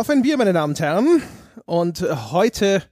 Auf ein Bier, meine Damen und Herren. Und heute,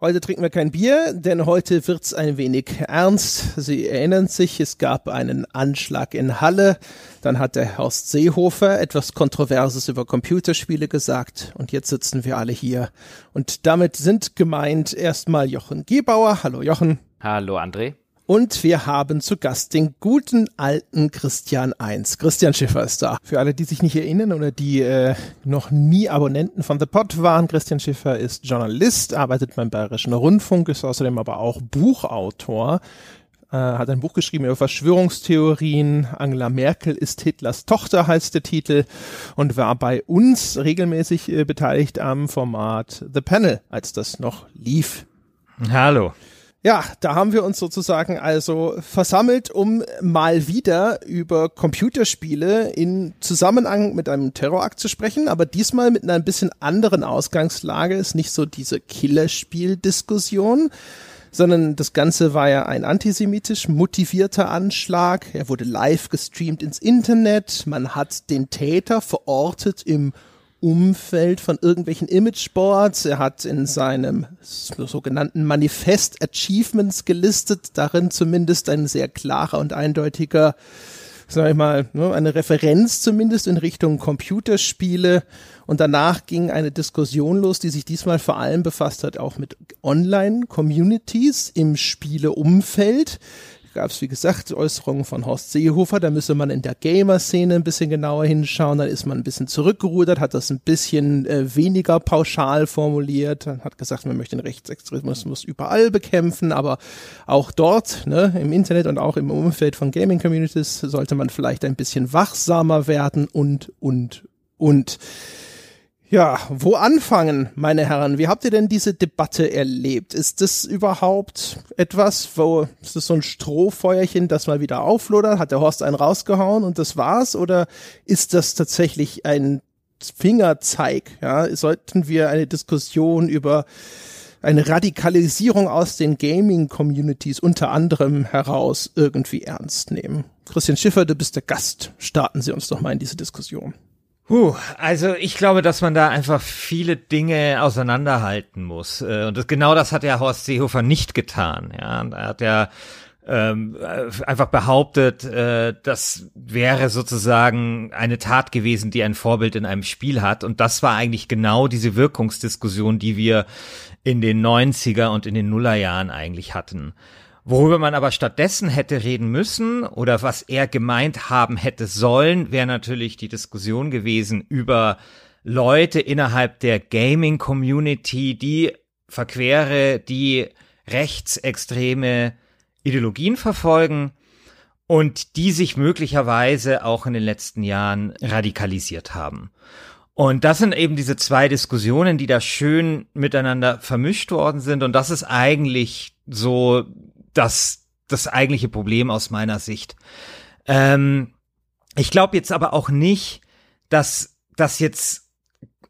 heute trinken wir kein Bier, denn heute wird's ein wenig ernst. Sie erinnern sich, es gab einen Anschlag in Halle. Dann hat der Horst Seehofer etwas Kontroverses über Computerspiele gesagt. Und jetzt sitzen wir alle hier. Und damit sind gemeint erstmal Jochen Gebauer. Hallo Jochen. Hallo André. Und wir haben zu Gast den guten alten Christian 1. Christian Schiffer ist da. Für alle, die sich nicht erinnern oder die äh, noch nie Abonnenten von The Pod waren, Christian Schiffer ist Journalist, arbeitet beim Bayerischen Rundfunk, ist außerdem aber auch Buchautor. Äh, hat ein Buch geschrieben über Verschwörungstheorien. Angela Merkel ist Hitlers Tochter heißt der Titel und war bei uns regelmäßig äh, beteiligt am Format The Panel, als das noch lief. Hallo. Ja, da haben wir uns sozusagen also versammelt, um mal wieder über Computerspiele in Zusammenhang mit einem Terrorakt zu sprechen, aber diesmal mit einer ein bisschen anderen Ausgangslage, ist nicht so diese Killerspiel-Diskussion, sondern das Ganze war ja ein antisemitisch motivierter Anschlag. Er wurde live gestreamt ins Internet. Man hat den Täter verortet im Umfeld von irgendwelchen Imageboards. Er hat in seinem sogenannten Manifest Achievements gelistet, darin zumindest ein sehr klarer und eindeutiger, sag ich mal, ne, eine Referenz zumindest in Richtung Computerspiele. Und danach ging eine Diskussion los, die sich diesmal vor allem befasst hat, auch mit Online-Communities im Spieleumfeld gab es, wie gesagt, Äußerungen von Horst Seehofer. Da müsse man in der Gamer-Szene ein bisschen genauer hinschauen. Dann ist man ein bisschen zurückgerudert, hat das ein bisschen äh, weniger pauschal formuliert, hat gesagt, man möchte den Rechtsextremismus überall bekämpfen, aber auch dort, ne, im Internet und auch im Umfeld von Gaming-Communities sollte man vielleicht ein bisschen wachsamer werden und, und, und. Ja, wo anfangen, meine Herren? Wie habt ihr denn diese Debatte erlebt? Ist das überhaupt etwas, wo ist das so ein Strohfeuerchen, das mal wieder auflodert? Hat der Horst einen rausgehauen und das war's? Oder ist das tatsächlich ein Fingerzeig? Ja, sollten wir eine Diskussion über eine Radikalisierung aus den Gaming-Communities unter anderem heraus irgendwie ernst nehmen? Christian Schiffer, du bist der Gast. Starten Sie uns doch mal in diese Diskussion. Uh, also ich glaube, dass man da einfach viele Dinge auseinanderhalten muss. Äh, und das, genau das hat ja Horst Seehofer nicht getan. Ja, er hat ja ähm, einfach behauptet, äh, das wäre sozusagen eine Tat gewesen, die ein Vorbild in einem Spiel hat. Und das war eigentlich genau diese Wirkungsdiskussion, die wir in den 90er und in den Nullerjahren eigentlich hatten. Worüber man aber stattdessen hätte reden müssen oder was er gemeint haben hätte sollen, wäre natürlich die Diskussion gewesen über Leute innerhalb der Gaming-Community, die verquere, die rechtsextreme Ideologien verfolgen und die sich möglicherweise auch in den letzten Jahren radikalisiert haben. Und das sind eben diese zwei Diskussionen, die da schön miteinander vermischt worden sind. Und das ist eigentlich so das, das eigentliche Problem aus meiner Sicht. Ähm, ich glaube jetzt aber auch nicht, dass das jetzt,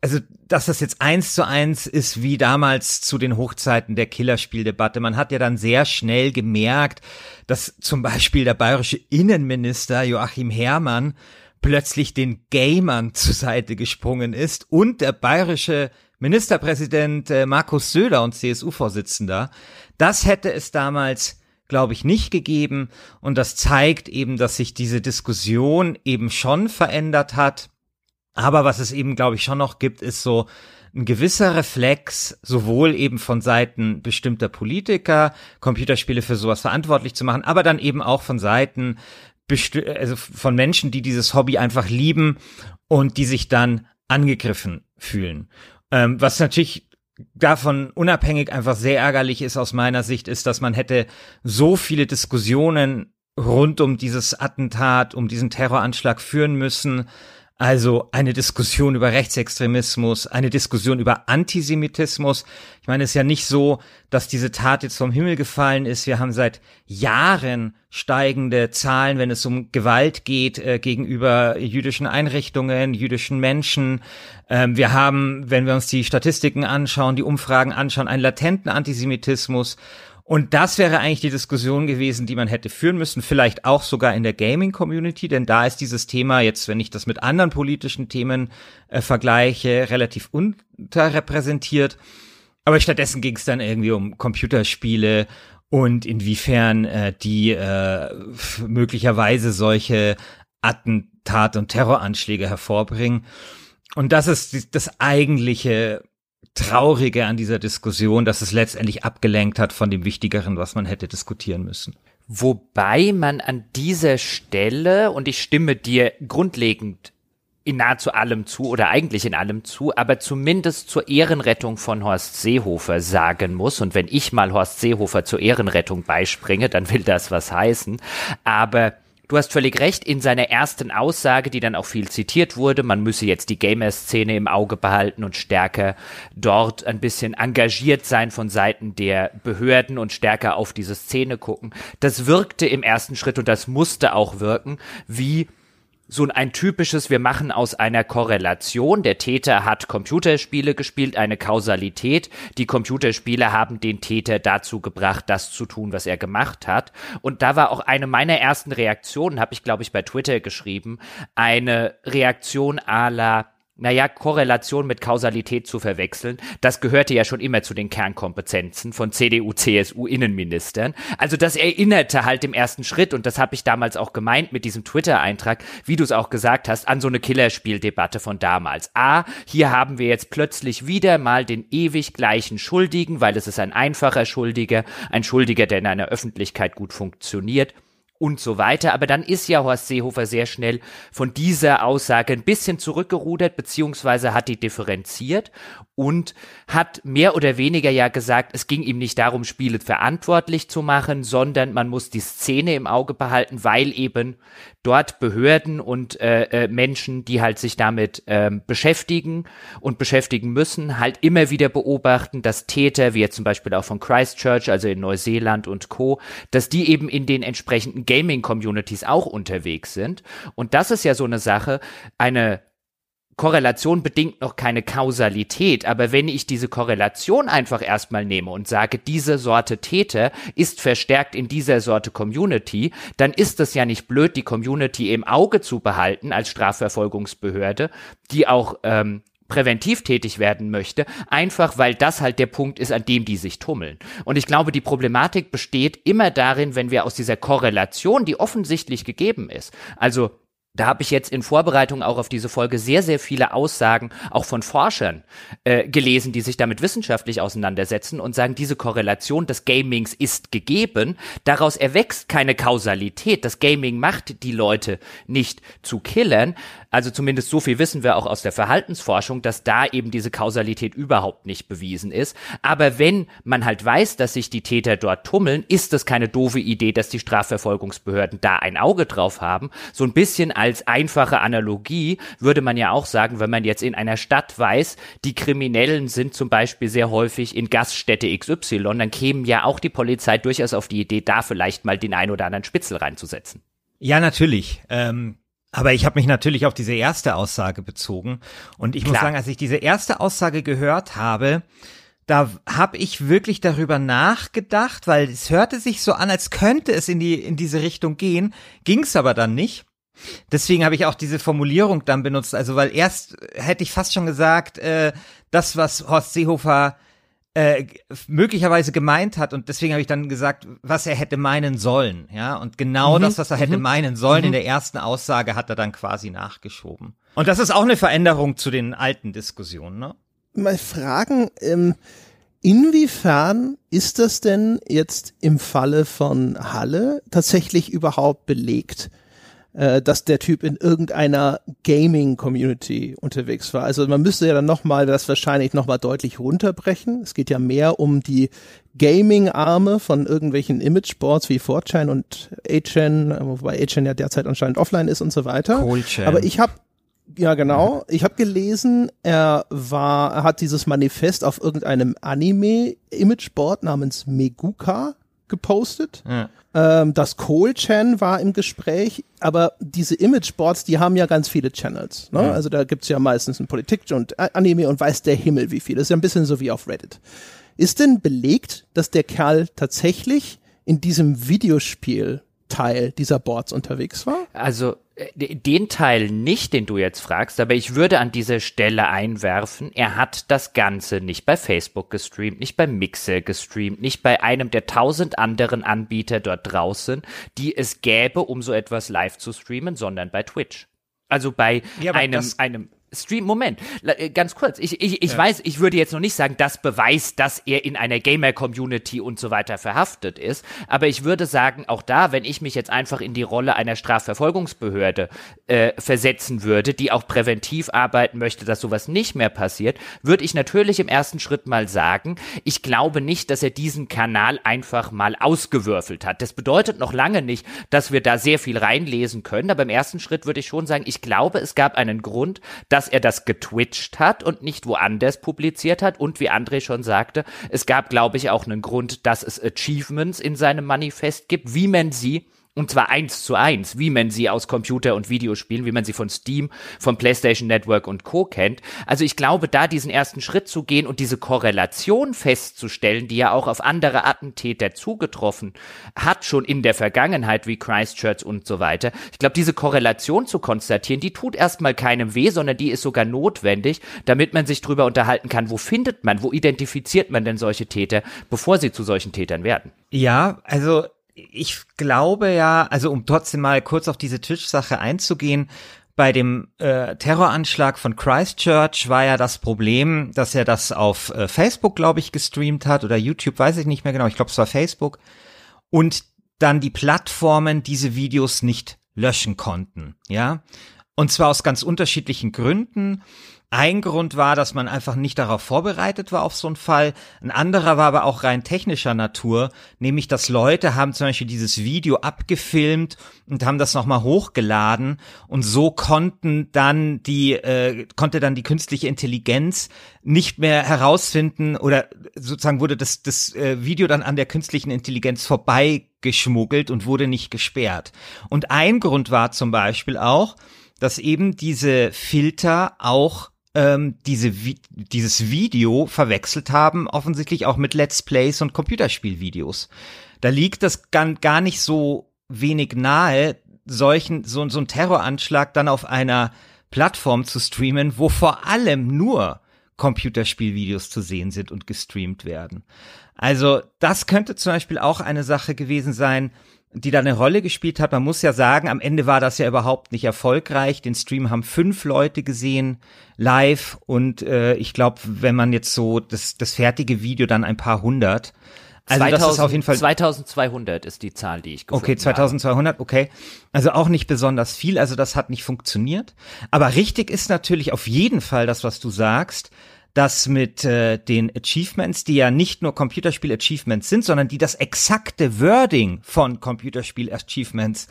also dass das jetzt eins zu eins ist wie damals zu den Hochzeiten der Killerspieldebatte. Man hat ja dann sehr schnell gemerkt, dass zum Beispiel der bayerische Innenminister Joachim Herrmann plötzlich den Gamern zur Seite gesprungen ist und der bayerische Ministerpräsident äh, Markus Söder und CSU-Vorsitzender. Das hätte es damals, glaube ich, nicht gegeben. Und das zeigt eben, dass sich diese Diskussion eben schon verändert hat. Aber was es eben, glaube ich, schon noch gibt, ist so ein gewisser Reflex, sowohl eben von Seiten bestimmter Politiker, Computerspiele für sowas verantwortlich zu machen, aber dann eben auch von Seiten also von Menschen, die dieses Hobby einfach lieben und die sich dann angegriffen fühlen. Ähm, was natürlich davon unabhängig einfach sehr ärgerlich ist aus meiner Sicht, ist, dass man hätte so viele Diskussionen rund um dieses Attentat, um diesen Terroranschlag führen müssen, also eine Diskussion über Rechtsextremismus, eine Diskussion über Antisemitismus. Ich meine, es ist ja nicht so, dass diese Tat jetzt vom Himmel gefallen ist. Wir haben seit Jahren steigende Zahlen, wenn es um Gewalt geht äh, gegenüber jüdischen Einrichtungen, jüdischen Menschen. Ähm, wir haben, wenn wir uns die Statistiken anschauen, die Umfragen anschauen, einen latenten Antisemitismus. Und das wäre eigentlich die Diskussion gewesen, die man hätte führen müssen, vielleicht auch sogar in der Gaming-Community, denn da ist dieses Thema jetzt, wenn ich das mit anderen politischen Themen äh, vergleiche, relativ unterrepräsentiert. Aber stattdessen ging es dann irgendwie um Computerspiele und inwiefern äh, die äh, möglicherweise solche Attentate und Terroranschläge hervorbringen. Und das ist das eigentliche Traurige an dieser Diskussion, dass es letztendlich abgelenkt hat von dem Wichtigeren, was man hätte diskutieren müssen. Wobei man an dieser Stelle, und ich stimme dir grundlegend in nahezu allem zu oder eigentlich in allem zu, aber zumindest zur Ehrenrettung von Horst Seehofer sagen muss. Und wenn ich mal Horst Seehofer zur Ehrenrettung beispringe, dann will das was heißen. Aber Du hast völlig recht, in seiner ersten Aussage, die dann auch viel zitiert wurde, man müsse jetzt die Gamer-Szene im Auge behalten und stärker dort ein bisschen engagiert sein von Seiten der Behörden und stärker auf diese Szene gucken. Das wirkte im ersten Schritt und das musste auch wirken, wie so ein typisches, wir machen aus einer Korrelation, der Täter hat Computerspiele gespielt, eine Kausalität, die Computerspiele haben den Täter dazu gebracht, das zu tun, was er gemacht hat. Und da war auch eine meiner ersten Reaktionen, habe ich glaube ich bei Twitter geschrieben, eine Reaktion à la naja, Korrelation mit Kausalität zu verwechseln, das gehörte ja schon immer zu den Kernkompetenzen von CDU, CSU Innenministern. Also das erinnerte halt im ersten Schritt, und das habe ich damals auch gemeint mit diesem Twitter-Eintrag, wie du es auch gesagt hast, an so eine Killerspieldebatte von damals. A, hier haben wir jetzt plötzlich wieder mal den ewig gleichen Schuldigen, weil es ist ein einfacher Schuldiger, ein Schuldiger, der in einer Öffentlichkeit gut funktioniert und so weiter. Aber dann ist ja Horst Seehofer sehr schnell von dieser Aussage ein bisschen zurückgerudert, beziehungsweise hat die differenziert und hat mehr oder weniger ja gesagt, es ging ihm nicht darum, Spiele verantwortlich zu machen, sondern man muss die Szene im Auge behalten, weil eben dort Behörden und äh, äh, Menschen, die halt sich damit ähm, beschäftigen und beschäftigen müssen, halt immer wieder beobachten, dass Täter, wie jetzt zum Beispiel auch von Christchurch, also in Neuseeland und Co., dass die eben in den entsprechenden Gaming-Communities auch unterwegs sind. Und das ist ja so eine Sache, eine Korrelation bedingt noch keine Kausalität, aber wenn ich diese Korrelation einfach erstmal nehme und sage, diese Sorte Täter ist verstärkt in dieser Sorte Community, dann ist es ja nicht blöd, die Community im Auge zu behalten als Strafverfolgungsbehörde, die auch ähm, präventiv tätig werden möchte, einfach weil das halt der Punkt ist, an dem die sich tummeln. Und ich glaube, die Problematik besteht immer darin, wenn wir aus dieser Korrelation, die offensichtlich gegeben ist, also da habe ich jetzt in Vorbereitung auch auf diese Folge sehr, sehr viele Aussagen auch von Forschern äh, gelesen, die sich damit wissenschaftlich auseinandersetzen und sagen, diese Korrelation des Gamings ist gegeben. Daraus erwächst keine Kausalität. Das Gaming macht die Leute nicht zu Killern. Also zumindest so viel wissen wir auch aus der Verhaltensforschung, dass da eben diese Kausalität überhaupt nicht bewiesen ist. Aber wenn man halt weiß, dass sich die Täter dort tummeln, ist es keine doofe Idee, dass die Strafverfolgungsbehörden da ein Auge drauf haben. So ein bisschen als einfache Analogie würde man ja auch sagen, wenn man jetzt in einer Stadt weiß, die Kriminellen sind zum Beispiel sehr häufig in Gaststätte XY, dann kämen ja auch die Polizei durchaus auf die Idee, da vielleicht mal den ein oder anderen Spitzel reinzusetzen. Ja, natürlich. Ähm aber ich habe mich natürlich auf diese erste Aussage bezogen. Und ich Klar. muss sagen, als ich diese erste Aussage gehört habe, da habe ich wirklich darüber nachgedacht, weil es hörte sich so an, als könnte es in die in diese Richtung gehen, ging es aber dann nicht. Deswegen habe ich auch diese Formulierung dann benutzt. Also weil erst hätte ich fast schon gesagt, äh, das was Horst Seehofer äh, möglicherweise gemeint hat und deswegen habe ich dann gesagt, was er hätte meinen sollen, ja und genau mhm. das, was er hätte mhm. meinen sollen mhm. in der ersten Aussage hat er dann quasi nachgeschoben. Und das ist auch eine Veränderung zu den alten Diskussionen, ne? Mal fragen, ähm, inwiefern ist das denn jetzt im Falle von Halle tatsächlich überhaupt belegt? Äh, dass der Typ in irgendeiner Gaming-Community unterwegs war. Also man müsste ja dann nochmal das wahrscheinlich nochmal deutlich runterbrechen. Es geht ja mehr um die Gaming-Arme von irgendwelchen Imageboards wie 4chan und 8chan, wobei 8chan ja derzeit anscheinend offline ist und so weiter. Coolchan. Aber ich habe ja, genau. Ich habe gelesen, er war, er hat dieses Manifest auf irgendeinem Anime-Imageboard namens Meguka gepostet. Ja. Ähm, das Cole-Chan war im Gespräch, aber diese Imageboards, die haben ja ganz viele Channels. Ne? Ja. Also da gibt's ja meistens ein Politik und Anime und weiß der Himmel wie viel. Das ist ja ein bisschen so wie auf Reddit. Ist denn belegt, dass der Kerl tatsächlich in diesem Videospiel Teil dieser Boards unterwegs war? Also äh, den Teil nicht, den du jetzt fragst, aber ich würde an dieser Stelle einwerfen, er hat das Ganze nicht bei Facebook gestreamt, nicht bei Mixer gestreamt, nicht bei einem der tausend anderen Anbieter dort draußen, die es gäbe, um so etwas live zu streamen, sondern bei Twitch. Also bei ja, einem, einem Stream, Moment, äh, ganz kurz. Ich, ich, ich ja. weiß, ich würde jetzt noch nicht sagen, das beweist, dass er in einer Gamer-Community und so weiter verhaftet ist. Aber ich würde sagen, auch da, wenn ich mich jetzt einfach in die Rolle einer Strafverfolgungsbehörde äh, versetzen würde, die auch präventiv arbeiten möchte, dass sowas nicht mehr passiert, würde ich natürlich im ersten Schritt mal sagen, ich glaube nicht, dass er diesen Kanal einfach mal ausgewürfelt hat. Das bedeutet noch lange nicht, dass wir da sehr viel reinlesen können. Aber im ersten Schritt würde ich schon sagen, ich glaube, es gab einen Grund, dass dass er das getwitcht hat und nicht woanders publiziert hat. Und wie André schon sagte, es gab, glaube ich, auch einen Grund, dass es Achievements in seinem Manifest gibt, wie man sie und zwar eins zu eins, wie man sie aus Computer- und Videospielen, wie man sie von Steam, vom PlayStation Network und Co. kennt. Also ich glaube, da diesen ersten Schritt zu gehen und diese Korrelation festzustellen, die ja auch auf andere Attentäter zugetroffen hat, schon in der Vergangenheit, wie Christchurch und so weiter. Ich glaube, diese Korrelation zu konstatieren, die tut erstmal keinem weh, sondern die ist sogar notwendig, damit man sich drüber unterhalten kann, wo findet man, wo identifiziert man denn solche Täter, bevor sie zu solchen Tätern werden. Ja, also ich glaube ja, also um trotzdem mal kurz auf diese Twitch-Sache einzugehen, bei dem äh, Terroranschlag von Christchurch war ja das Problem, dass er das auf äh, Facebook, glaube ich, gestreamt hat oder YouTube, weiß ich nicht mehr genau, ich glaube es war Facebook. Und dann die Plattformen diese Videos nicht löschen konnten, ja. Und zwar aus ganz unterschiedlichen Gründen. Ein Grund war, dass man einfach nicht darauf vorbereitet war auf so einen Fall. Ein anderer war aber auch rein technischer Natur, nämlich dass Leute haben zum Beispiel dieses Video abgefilmt und haben das nochmal hochgeladen und so konnten dann die äh, konnte dann die künstliche Intelligenz nicht mehr herausfinden oder sozusagen wurde das das äh, Video dann an der künstlichen Intelligenz vorbei geschmuggelt und wurde nicht gesperrt. Und ein Grund war zum Beispiel auch, dass eben diese Filter auch ähm, diese Vi dieses Video verwechselt haben, offensichtlich auch mit Let's Plays und Computerspielvideos. Da liegt das gar, nicht so wenig nahe, solchen, so, so ein Terroranschlag dann auf einer Plattform zu streamen, wo vor allem nur Computerspielvideos zu sehen sind und gestreamt werden. Also das könnte zum Beispiel auch eine Sache gewesen sein, die da eine Rolle gespielt hat. Man muss ja sagen, am Ende war das ja überhaupt nicht erfolgreich. Den Stream haben fünf Leute gesehen live und äh, ich glaube, wenn man jetzt so das, das fertige Video dann ein paar hundert. Also 2000, das ist auf jeden Fall 2200 ist die Zahl, die ich gefunden Okay, 2200, habe. okay. Also auch nicht besonders viel, also das hat nicht funktioniert. Aber richtig ist natürlich auf jeden Fall das, was du sagst dass mit äh, den Achievements, die ja nicht nur Computerspiel-Achievements sind, sondern die das exakte Wording von Computerspiel-Achievements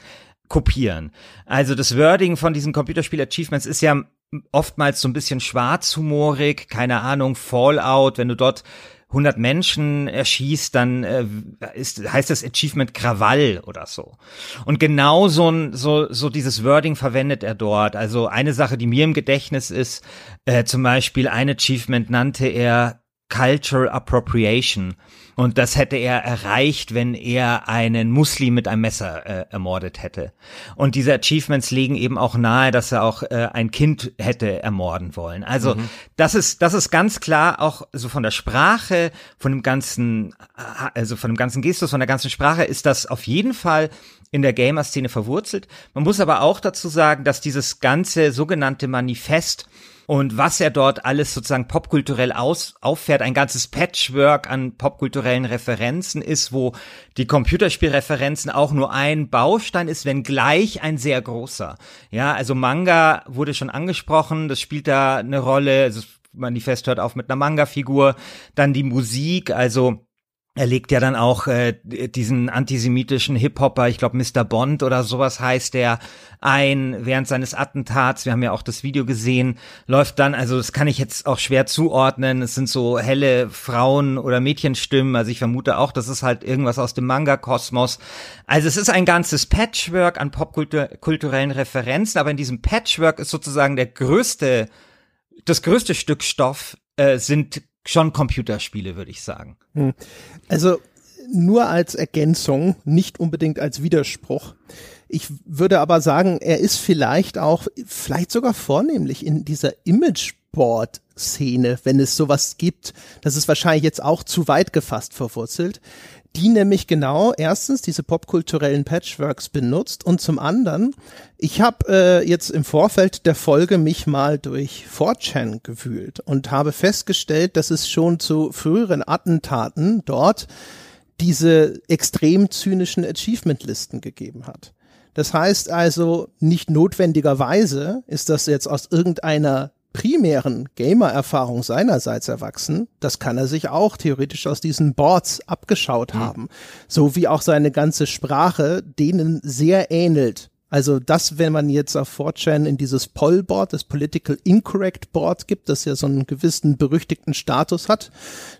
kopieren. Also das Wording von diesen Computerspiel-Achievements ist ja oftmals so ein bisschen schwarzhumorig, keine Ahnung, Fallout, wenn du dort 100 Menschen erschießt, dann äh, ist, heißt das Achievement Krawall oder so. Und genau so, ein, so, so dieses Wording verwendet er dort. Also eine Sache, die mir im Gedächtnis ist, äh, zum Beispiel ein Achievement nannte er Cultural Appropriation. Und das hätte er erreicht, wenn er einen Muslim mit einem Messer äh, ermordet hätte. Und diese Achievements legen eben auch nahe, dass er auch äh, ein Kind hätte ermorden wollen. Also mhm. das ist das ist ganz klar auch so von der Sprache, von dem ganzen, also von dem ganzen Gestus, von der ganzen Sprache ist das auf jeden Fall in der Gamer-Szene verwurzelt. Man muss aber auch dazu sagen, dass dieses ganze sogenannte Manifest und was er dort alles sozusagen popkulturell aus, auffährt, ein ganzes Patchwork an popkulturellen Referenzen ist, wo die Computerspielreferenzen auch nur ein Baustein ist, wenn gleich ein sehr großer. Ja, also Manga wurde schon angesprochen, das spielt da eine Rolle, also Manifest hört auf mit einer Manga-Figur, dann die Musik, also er legt ja dann auch äh, diesen antisemitischen Hip-Hopper, ich glaube Mr. Bond oder sowas heißt der, ein während seines Attentats. Wir haben ja auch das Video gesehen, läuft dann, also das kann ich jetzt auch schwer zuordnen. Es sind so helle Frauen- oder Mädchenstimmen. Also ich vermute auch, das ist halt irgendwas aus dem Manga-Kosmos. Also es ist ein ganzes Patchwork an popkulturellen Referenzen, aber in diesem Patchwork ist sozusagen der größte, das größte Stück Stoff äh, sind schon Computerspiele, würde ich sagen. Hm. Also nur als Ergänzung, nicht unbedingt als Widerspruch. Ich würde aber sagen, er ist vielleicht auch, vielleicht sogar vornehmlich in dieser Imageboard-Szene, wenn es sowas gibt. Das ist wahrscheinlich jetzt auch zu weit gefasst verwurzelt die nämlich genau erstens diese popkulturellen Patchworks benutzt und zum anderen, ich habe äh, jetzt im Vorfeld der Folge mich mal durch 4chan gewühlt und habe festgestellt, dass es schon zu früheren Attentaten dort diese extrem zynischen Achievement-Listen gegeben hat. Das heißt also, nicht notwendigerweise ist das jetzt aus irgendeiner primären Gamer-Erfahrung seinerseits erwachsen, das kann er sich auch theoretisch aus diesen Boards abgeschaut mhm. haben. So wie auch seine ganze Sprache denen sehr ähnelt. Also das, wenn man jetzt auf 4chan in dieses Poll-Board, das Political Incorrect Board gibt, das ja so einen gewissen berüchtigten Status hat,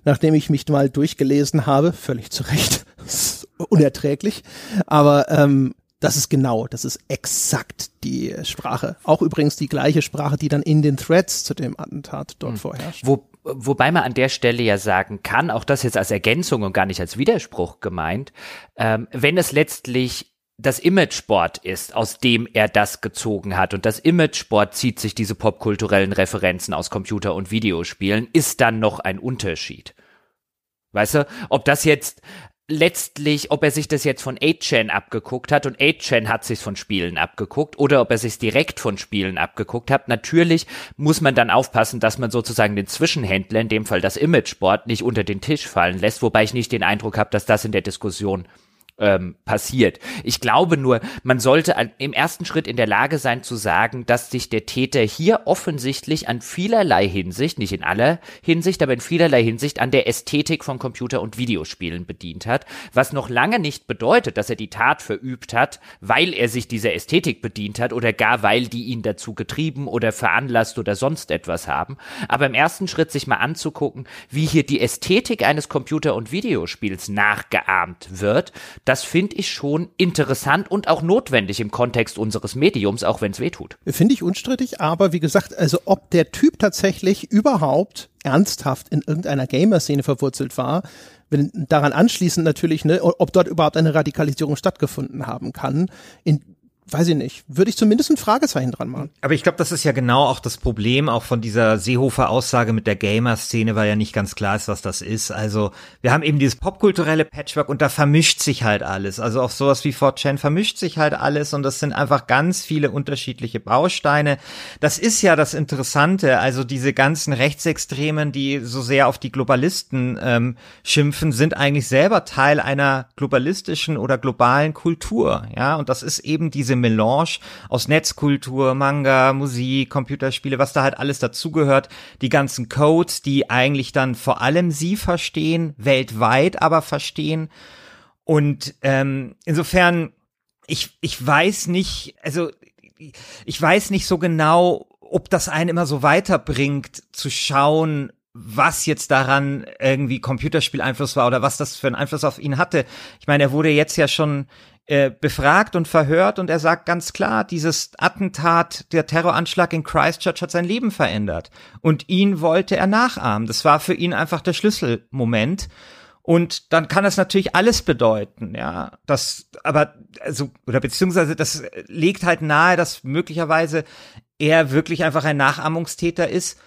nachdem ich mich mal durchgelesen habe, völlig zu Recht, unerträglich, aber ähm, das ist genau, das ist exakt die Sprache. Auch übrigens die gleiche Sprache, die dann in den Threads zu dem Attentat dort mhm. vorherrscht. Wo, wobei man an der Stelle ja sagen kann, auch das jetzt als Ergänzung und gar nicht als Widerspruch gemeint, ähm, wenn es letztlich das Imagesport ist, aus dem er das gezogen hat. Und das Imagesport zieht sich diese popkulturellen Referenzen aus Computer- und Videospielen, ist dann noch ein Unterschied. Weißt du, ob das jetzt letztlich, ob er sich das jetzt von 8chan abgeguckt hat und 8chan hat sich von Spielen abgeguckt oder ob er sich direkt von Spielen abgeguckt hat. Natürlich muss man dann aufpassen, dass man sozusagen den Zwischenhändler, in dem Fall das Imagesport, nicht unter den Tisch fallen lässt, wobei ich nicht den Eindruck habe, dass das in der Diskussion ähm, passiert. Ich glaube nur, man sollte an, im ersten Schritt in der Lage sein zu sagen, dass sich der Täter hier offensichtlich an vielerlei Hinsicht, nicht in aller Hinsicht, aber in vielerlei Hinsicht an der Ästhetik von Computer- und Videospielen bedient hat, was noch lange nicht bedeutet, dass er die Tat verübt hat, weil er sich dieser Ästhetik bedient hat oder gar weil die ihn dazu getrieben oder veranlasst oder sonst etwas haben. Aber im ersten Schritt sich mal anzugucken, wie hier die Ästhetik eines Computer- und Videospiels nachgeahmt wird, das finde ich schon interessant und auch notwendig im Kontext unseres Mediums, auch wenn es weh tut. Finde ich unstrittig, aber wie gesagt, also ob der Typ tatsächlich überhaupt ernsthaft in irgendeiner Gamer-Szene verwurzelt war, wenn daran anschließend natürlich, ne, ob dort überhaupt eine Radikalisierung stattgefunden haben kann, in weiß ich nicht, würde ich zumindest ein Fragezeichen dran machen. Aber ich glaube, das ist ja genau auch das Problem auch von dieser Seehofer-Aussage mit der Gamer-Szene, weil ja nicht ganz klar ist, was das ist. Also wir haben eben dieses popkulturelle Patchwork und da vermischt sich halt alles. Also auch sowas wie 4chan vermischt sich halt alles und das sind einfach ganz viele unterschiedliche Bausteine. Das ist ja das Interessante, also diese ganzen Rechtsextremen, die so sehr auf die Globalisten ähm, schimpfen, sind eigentlich selber Teil einer globalistischen oder globalen Kultur. Ja, und das ist eben diese Melange aus Netzkultur, Manga, Musik, Computerspiele, was da halt alles dazugehört, die ganzen Codes, die eigentlich dann vor allem sie verstehen, weltweit aber verstehen. Und ähm, insofern, ich, ich weiß nicht, also ich weiß nicht so genau, ob das einen immer so weiterbringt, zu schauen, was jetzt daran irgendwie Computerspiel-Einfluss war oder was das für einen Einfluss auf ihn hatte. Ich meine, er wurde jetzt ja schon äh, befragt und verhört und er sagt ganz klar, dieses Attentat, der Terroranschlag in Christchurch hat sein Leben verändert und ihn wollte er nachahmen. Das war für ihn einfach der Schlüsselmoment. Und dann kann das natürlich alles bedeuten, ja. Das, aber, also, oder beziehungsweise das legt halt nahe, dass möglicherweise er wirklich einfach ein Nachahmungstäter ist.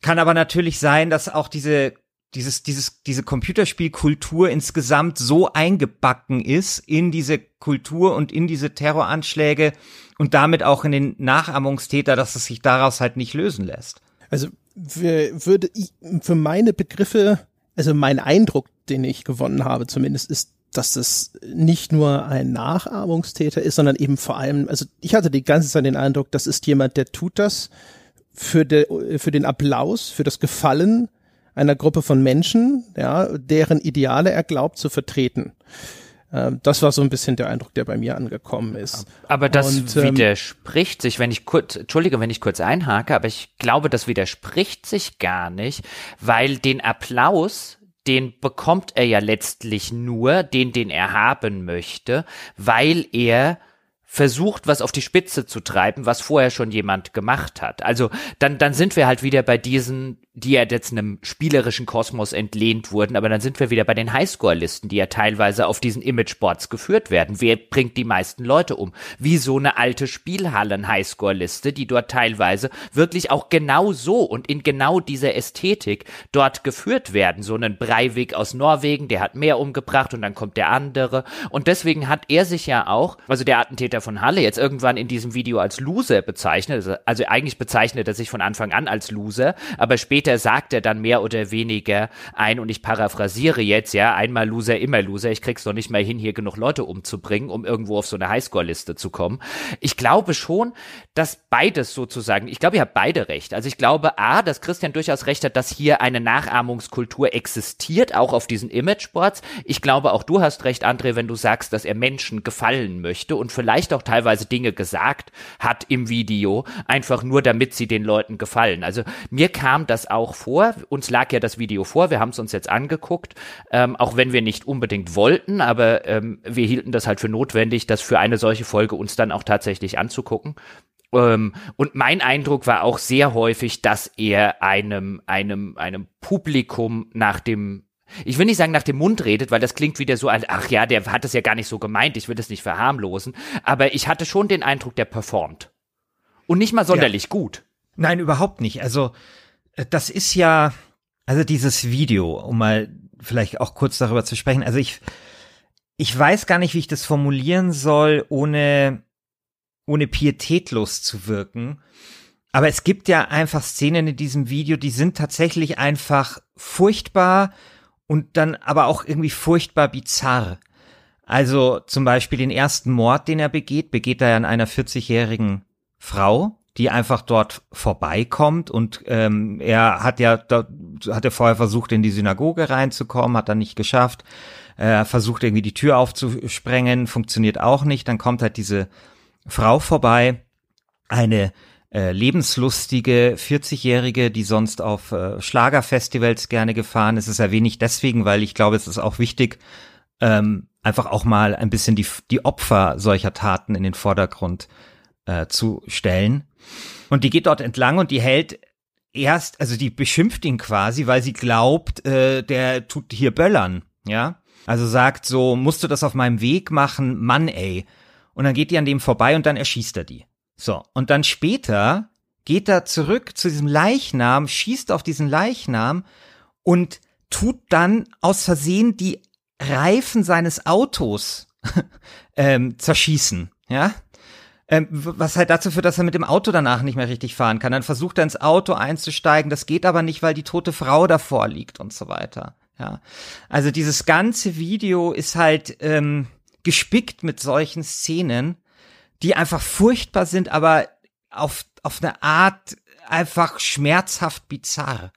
Kann aber natürlich sein, dass auch diese dieses, dieses, diese Computerspielkultur insgesamt so eingebacken ist in diese Kultur und in diese Terroranschläge und damit auch in den Nachahmungstäter, dass es sich daraus halt nicht lösen lässt. Also für, würde ich, für meine Begriffe, also mein Eindruck, den ich gewonnen habe zumindest, ist, dass es nicht nur ein Nachahmungstäter ist, sondern eben vor allem, also ich hatte die ganze Zeit den Eindruck, das ist jemand, der tut das für, de, für den Applaus, für das Gefallen einer Gruppe von Menschen, ja, deren Ideale er glaubt zu vertreten. Ähm, das war so ein bisschen der Eindruck, der bei mir angekommen ist. Aber das Und, ähm, widerspricht sich, wenn ich kurz, Entschuldige, wenn ich kurz einhake, aber ich glaube, das widerspricht sich gar nicht, weil den Applaus, den bekommt er ja letztlich nur, den, den er haben möchte, weil er versucht, was auf die Spitze zu treiben, was vorher schon jemand gemacht hat. Also dann, dann sind wir halt wieder bei diesen, die ja jetzt einem spielerischen Kosmos entlehnt wurden, aber dann sind wir wieder bei den Highscore-Listen, die ja teilweise auf diesen Imageboards geführt werden. Wer bringt die meisten Leute um? Wie so eine alte Spielhallen-Highscore-Liste, die dort teilweise wirklich auch genau so und in genau dieser Ästhetik dort geführt werden. So einen Breivik aus Norwegen, der hat mehr umgebracht und dann kommt der andere. Und deswegen hat er sich ja auch, also der Attentäter von Halle jetzt irgendwann in diesem Video als Loser bezeichnet. Also, also eigentlich bezeichnet er sich von Anfang an als Loser, aber später sagt er dann mehr oder weniger ein, und ich paraphrasiere jetzt, ja, einmal Loser, immer Loser, ich krieg's noch nicht mal hin, hier genug Leute umzubringen, um irgendwo auf so eine Highscore-Liste zu kommen. Ich glaube schon, dass beides sozusagen, ich glaube, ihr habt beide recht. Also ich glaube, A, dass Christian durchaus recht hat, dass hier eine Nachahmungskultur existiert, auch auf diesen Imageboards. Ich glaube, auch du hast recht, André, wenn du sagst, dass er Menschen gefallen möchte und vielleicht auch teilweise Dinge gesagt hat im Video, einfach nur damit sie den Leuten gefallen. Also mir kam das auch vor, uns lag ja das Video vor, wir haben es uns jetzt angeguckt, ähm, auch wenn wir nicht unbedingt wollten, aber ähm, wir hielten das halt für notwendig, das für eine solche Folge uns dann auch tatsächlich anzugucken. Ähm, und mein Eindruck war auch sehr häufig, dass er einem, einem, einem Publikum nach dem ich will nicht sagen nach dem Mund redet, weil das klingt wieder so, als, ach ja, der hat es ja gar nicht so gemeint, ich will das nicht verharmlosen, aber ich hatte schon den Eindruck, der performt. Und nicht mal sonderlich ja. gut. Nein, überhaupt nicht. Also, das ist ja, also dieses Video, um mal vielleicht auch kurz darüber zu sprechen. Also ich, ich weiß gar nicht, wie ich das formulieren soll, ohne, ohne pietätlos zu wirken. Aber es gibt ja einfach Szenen in diesem Video, die sind tatsächlich einfach furchtbar und dann aber auch irgendwie furchtbar bizarr. Also zum Beispiel den ersten Mord, den er begeht, begeht er an einer 40-jährigen Frau, die einfach dort vorbeikommt und ähm, er hat ja da hat er vorher versucht in die Synagoge reinzukommen, hat er nicht geschafft. Er versucht irgendwie die Tür aufzusprengen, funktioniert auch nicht. Dann kommt halt diese Frau vorbei, eine äh, lebenslustige 40-Jährige, die sonst auf äh, Schlagerfestivals gerne gefahren ist. Es erwähne ich deswegen, weil ich glaube, es ist auch wichtig, ähm, einfach auch mal ein bisschen die, die Opfer solcher Taten in den Vordergrund äh, zu stellen. Und die geht dort entlang und die hält erst, also die beschimpft ihn quasi, weil sie glaubt, äh, der tut hier böllern, ja. Also sagt so, musst du das auf meinem Weg machen, Mann ey. Und dann geht die an dem vorbei und dann erschießt er die. So, und dann später geht er zurück zu diesem Leichnam, schießt auf diesen Leichnam und tut dann aus Versehen die Reifen seines Autos ähm, zerschießen, ja. Ähm, was halt dazu führt, dass er mit dem Auto danach nicht mehr richtig fahren kann. Dann versucht er ins Auto einzusteigen, das geht aber nicht, weil die tote Frau davor liegt und so weiter. Ja, also dieses ganze Video ist halt ähm, gespickt mit solchen Szenen, die einfach furchtbar sind, aber auf, auf eine Art einfach schmerzhaft bizarr.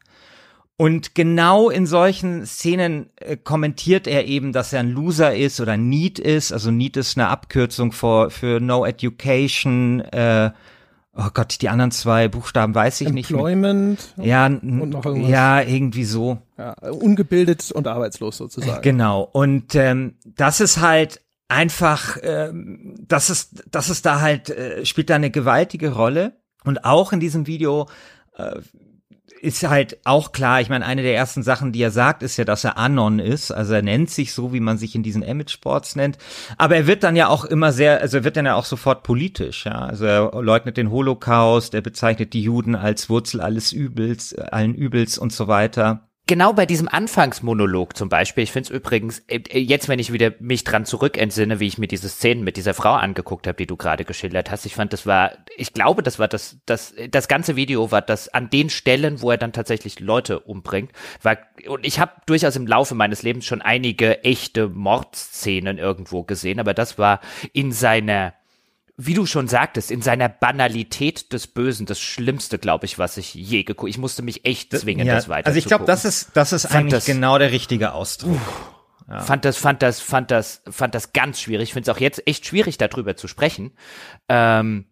Und genau in solchen Szenen äh, kommentiert er eben, dass er ein Loser ist oder Need ist. Also Need ist eine Abkürzung für, für No Education. Äh, oh Gott, die anderen zwei Buchstaben weiß ich Employment nicht. Employment. Ja, und noch irgendwas. ja, irgendwie so. Ja, ungebildet und arbeitslos sozusagen. Genau. Und ähm, das ist halt einfach, äh, das ist, das ist da halt, äh, spielt da eine gewaltige Rolle. Und auch in diesem Video äh, ist halt auch klar, ich meine, eine der ersten Sachen, die er sagt, ist ja, dass er Anon ist. Also er nennt sich so, wie man sich in diesen Image Sports nennt. Aber er wird dann ja auch immer sehr, also er wird dann ja auch sofort politisch, ja. Also er leugnet den Holocaust, er bezeichnet die Juden als Wurzel alles Übels, allen Übels und so weiter genau bei diesem Anfangsmonolog zum Beispiel, ich finde es übrigens, äh, äh, jetzt wenn ich wieder mich dran zurückentsinne, wie ich mir diese Szenen mit dieser Frau angeguckt habe, die du gerade geschildert hast, ich fand, das war, ich glaube, das war das, das, das ganze Video war das an den Stellen, wo er dann tatsächlich Leute umbringt, war, und ich habe durchaus im Laufe meines Lebens schon einige echte Mordszenen irgendwo gesehen, aber das war in seiner wie du schon sagtest, in seiner Banalität des Bösen, das Schlimmste, glaube ich, was ich je geguckt. Ich musste mich echt zwingen, ja, das weiter Also ich glaube, das ist, das ist eigentlich das, genau der richtige Ausdruck. Ja. Fand das, fand das, fand das, fand das ganz schwierig. Ich finde es auch jetzt echt schwierig, darüber zu sprechen. Ähm,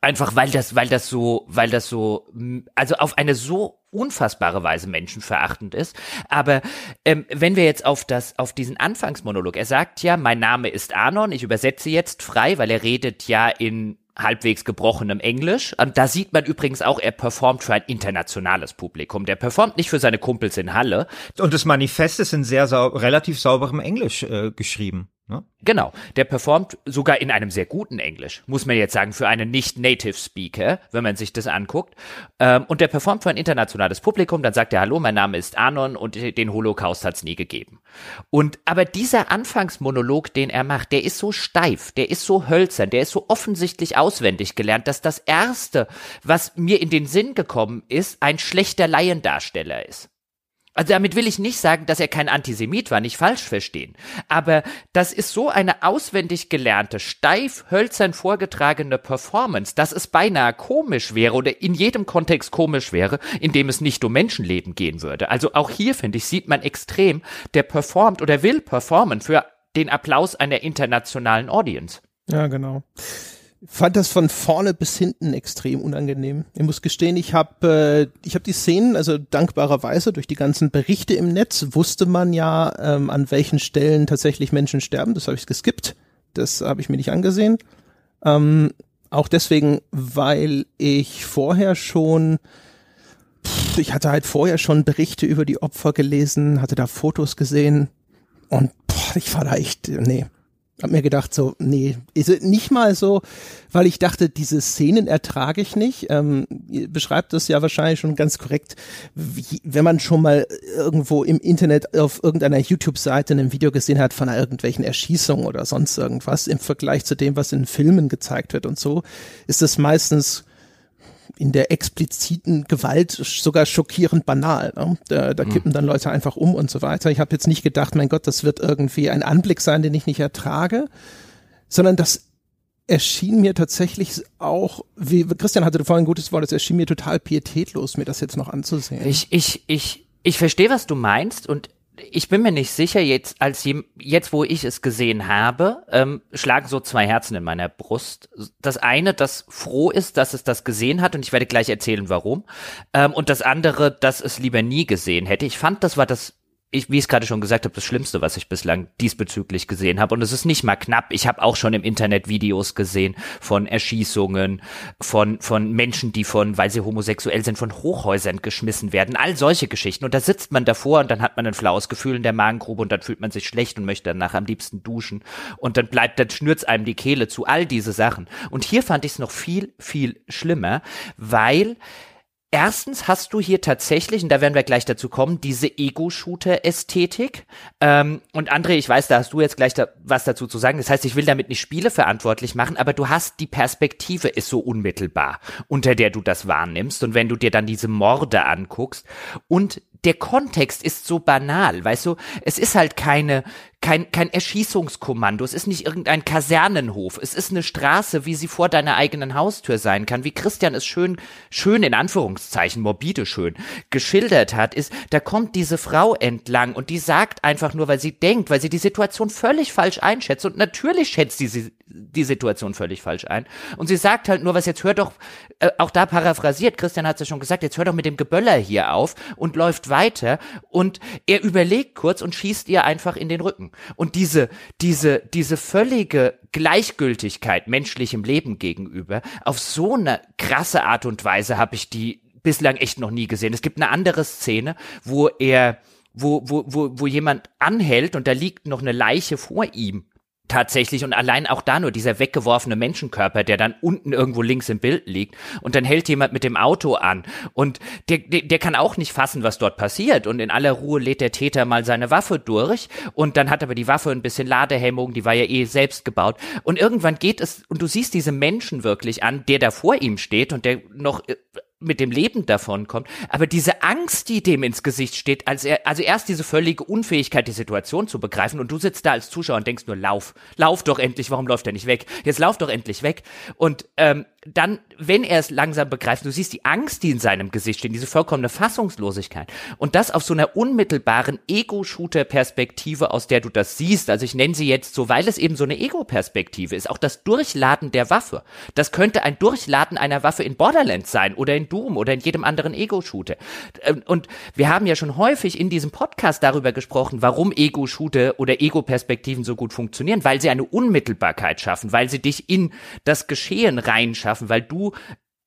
Einfach weil das, weil das so, weil das so, also auf eine so unfassbare Weise menschenverachtend ist. Aber ähm, wenn wir jetzt auf das, auf diesen Anfangsmonolog, er sagt ja, mein Name ist Anon, ich übersetze jetzt frei, weil er redet ja in halbwegs gebrochenem Englisch. Und da sieht man übrigens auch, er performt für ein internationales Publikum. Der performt nicht für seine Kumpels in Halle. Und das Manifest ist in sehr sau relativ sauberem Englisch äh, geschrieben. Ne? Genau, der performt sogar in einem sehr guten Englisch, muss man jetzt sagen, für einen Nicht-Native-Speaker, wenn man sich das anguckt. Ähm, und der performt für ein internationales Publikum, dann sagt er, hallo, mein Name ist Anon und den Holocaust hat es nie gegeben. Und aber dieser Anfangsmonolog, den er macht, der ist so steif, der ist so hölzern, der ist so offensichtlich auswendig gelernt, dass das Erste, was mir in den Sinn gekommen ist, ein schlechter Laiendarsteller ist. Also damit will ich nicht sagen, dass er kein Antisemit war, nicht falsch verstehen. Aber das ist so eine auswendig gelernte, steif, hölzern vorgetragene Performance, dass es beinahe komisch wäre oder in jedem Kontext komisch wäre, in dem es nicht um Menschenleben gehen würde. Also auch hier, finde ich, sieht man extrem, der performt oder will performen für den Applaus einer internationalen Audience. Ja, genau fand das von vorne bis hinten extrem unangenehm. Ich muss gestehen, ich habe äh, ich habe die Szenen, also dankbarerweise durch die ganzen Berichte im Netz wusste man ja, ähm, an welchen Stellen tatsächlich Menschen sterben. Das habe ich geskippt. Das habe ich mir nicht angesehen. Ähm, auch deswegen, weil ich vorher schon pff, ich hatte halt vorher schon Berichte über die Opfer gelesen, hatte da Fotos gesehen und boah, ich war da echt, nee, hab mir gedacht, so, nee, ist nicht mal so, weil ich dachte, diese Szenen ertrage ich nicht. Ähm, ihr beschreibt das ja wahrscheinlich schon ganz korrekt. Wie, wenn man schon mal irgendwo im Internet auf irgendeiner YouTube-Seite ein Video gesehen hat von irgendwelchen Erschießungen oder sonst irgendwas im Vergleich zu dem, was in Filmen gezeigt wird und so, ist das meistens in der expliziten Gewalt sogar schockierend banal. Ne? Da, da mhm. kippen dann Leute einfach um und so weiter. Ich habe jetzt nicht gedacht, mein Gott, das wird irgendwie ein Anblick sein, den ich nicht ertrage, sondern das erschien mir tatsächlich auch, wie Christian hatte vorhin ein gutes Wort, es erschien mir total pietätlos, mir das jetzt noch anzusehen. Ich, ich, ich, ich verstehe, was du meinst und ich bin mir nicht sicher, jetzt, als je, jetzt, wo ich es gesehen habe, ähm, schlagen so zwei Herzen in meiner Brust. Das eine, das froh ist, dass es das gesehen hat, und ich werde gleich erzählen, warum. Ähm, und das andere, dass es lieber nie gesehen hätte. Ich fand, das war das ich, wie ich es gerade schon gesagt habe, das Schlimmste, was ich bislang diesbezüglich gesehen habe. Und es ist nicht mal knapp. Ich habe auch schon im Internet Videos gesehen von Erschießungen, von, von Menschen, die von, weil sie homosexuell sind, von Hochhäusern geschmissen werden. All solche Geschichten. Und da sitzt man davor und dann hat man ein flaues Gefühl in der Magengrube und dann fühlt man sich schlecht und möchte danach am liebsten duschen. Und dann bleibt, dann schnürt's einem die Kehle zu. All diese Sachen. Und hier fand ich es noch viel, viel schlimmer, weil Erstens hast du hier tatsächlich, und da werden wir gleich dazu kommen, diese Ego-Shooter-Ästhetik. Ähm, und André, ich weiß, da hast du jetzt gleich da, was dazu zu sagen. Das heißt, ich will damit nicht Spiele verantwortlich machen, aber du hast die Perspektive ist so unmittelbar, unter der du das wahrnimmst. Und wenn du dir dann diese Morde anguckst und der Kontext ist so banal, weißt du, es ist halt keine, kein, kein Erschießungskommando, es ist nicht irgendein Kasernenhof, es ist eine Straße, wie sie vor deiner eigenen Haustür sein kann, wie Christian es schön, schön in Anführungszeichen, morbide schön, geschildert hat, ist, da kommt diese Frau entlang und die sagt einfach nur, weil sie denkt, weil sie die Situation völlig falsch einschätzt. Und natürlich schätzt sie die Situation völlig falsch ein. Und sie sagt halt nur, was jetzt hör doch, äh, auch da paraphrasiert, Christian hat es ja schon gesagt, jetzt hör doch mit dem Geböller hier auf und läuft weiter und er überlegt kurz und schießt ihr einfach in den Rücken. Und diese, diese, diese völlige Gleichgültigkeit menschlichem Leben gegenüber, auf so eine krasse Art und Weise habe ich die bislang echt noch nie gesehen. Es gibt eine andere Szene, wo er, wo, wo, wo, wo jemand anhält und da liegt noch eine Leiche vor ihm tatsächlich und allein auch da nur dieser weggeworfene Menschenkörper, der dann unten irgendwo links im Bild liegt und dann hält jemand mit dem Auto an und der, der, der kann auch nicht fassen, was dort passiert und in aller Ruhe lädt der Täter mal seine Waffe durch und dann hat aber die Waffe ein bisschen Ladehemmung, die war ja eh selbst gebaut und irgendwann geht es und du siehst diese Menschen wirklich an, der da vor ihm steht und der noch äh, mit dem Leben davon kommt, aber diese Angst, die dem ins Gesicht steht, als er, also erst diese völlige Unfähigkeit, die Situation zu begreifen und du sitzt da als Zuschauer und denkst nur, lauf, lauf doch endlich, warum läuft er nicht weg? Jetzt lauf doch endlich weg. Und ähm, dann, wenn er es langsam begreift, du siehst die Angst, die in seinem Gesicht steht, diese vollkommene Fassungslosigkeit. Und das auf so einer unmittelbaren Ego-Shooter-Perspektive, aus der du das siehst, also ich nenne sie jetzt so, weil es eben so eine Ego-Perspektive ist, auch das Durchladen der Waffe, das könnte ein Durchladen einer Waffe in Borderlands sein oder in Doom oder in jedem anderen Ego-Shooter. Ähm, und wir haben ja schon häufig in diesem Podcast darüber gesprochen, warum Ego-Shooter oder Ego-Perspektiven so gut funktionieren, weil sie eine Unmittelbarkeit schaffen, weil sie dich in das Geschehen reinschaffen, weil du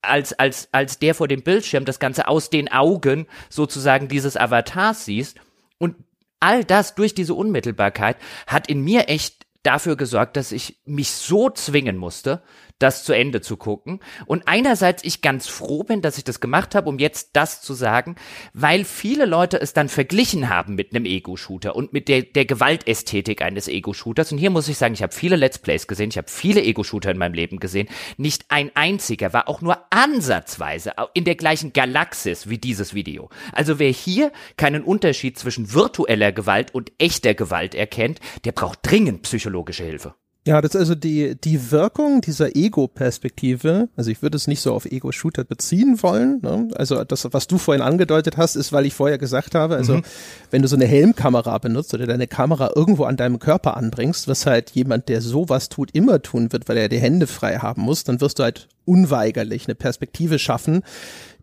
als, als, als der vor dem Bildschirm das Ganze aus den Augen sozusagen dieses Avatars siehst. Und all das durch diese Unmittelbarkeit hat in mir echt dafür gesorgt, dass ich mich so zwingen musste, das zu Ende zu gucken. Und einerseits ich ganz froh bin, dass ich das gemacht habe, um jetzt das zu sagen, weil viele Leute es dann verglichen haben mit einem Ego-Shooter und mit der, der Gewaltästhetik eines Ego-Shooters. Und hier muss ich sagen, ich habe viele Let's Plays gesehen, ich habe viele Ego-Shooter in meinem Leben gesehen. Nicht ein einziger war auch nur ansatzweise in der gleichen Galaxis wie dieses Video. Also wer hier keinen Unterschied zwischen virtueller Gewalt und echter Gewalt erkennt, der braucht dringend psychologische Hilfe. Ja, das ist also die, die Wirkung dieser Ego-Perspektive. Also ich würde es nicht so auf Ego-Shooter beziehen wollen. Ne? Also das, was du vorhin angedeutet hast, ist, weil ich vorher gesagt habe, also mhm. wenn du so eine Helmkamera benutzt oder deine Kamera irgendwo an deinem Körper anbringst, was halt jemand, der sowas tut, immer tun wird, weil er die Hände frei haben muss, dann wirst du halt unweigerlich eine Perspektive schaffen,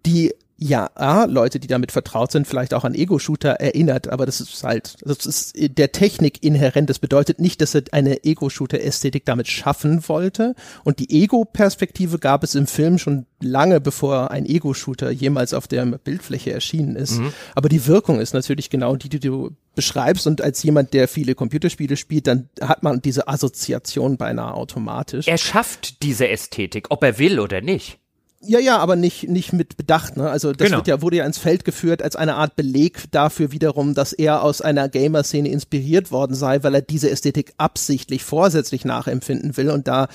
die ja, Leute, die damit vertraut sind, vielleicht auch an Ego-Shooter erinnert, aber das ist halt, das ist der Technik inhärent. Das bedeutet nicht, dass er eine Ego-Shooter-Ästhetik damit schaffen wollte. Und die Ego-Perspektive gab es im Film schon lange, bevor ein Ego-Shooter jemals auf der Bildfläche erschienen ist. Mhm. Aber die Wirkung ist natürlich genau die, die du beschreibst. Und als jemand, der viele Computerspiele spielt, dann hat man diese Assoziation beinahe automatisch. Er schafft diese Ästhetik, ob er will oder nicht. Ja, ja, aber nicht, nicht mit Bedacht, ne? Also das genau. wird ja, wurde ja ins Feld geführt als eine Art Beleg dafür wiederum, dass er aus einer Gamer-Szene inspiriert worden sei, weil er diese Ästhetik absichtlich vorsätzlich nachempfinden will. Und da,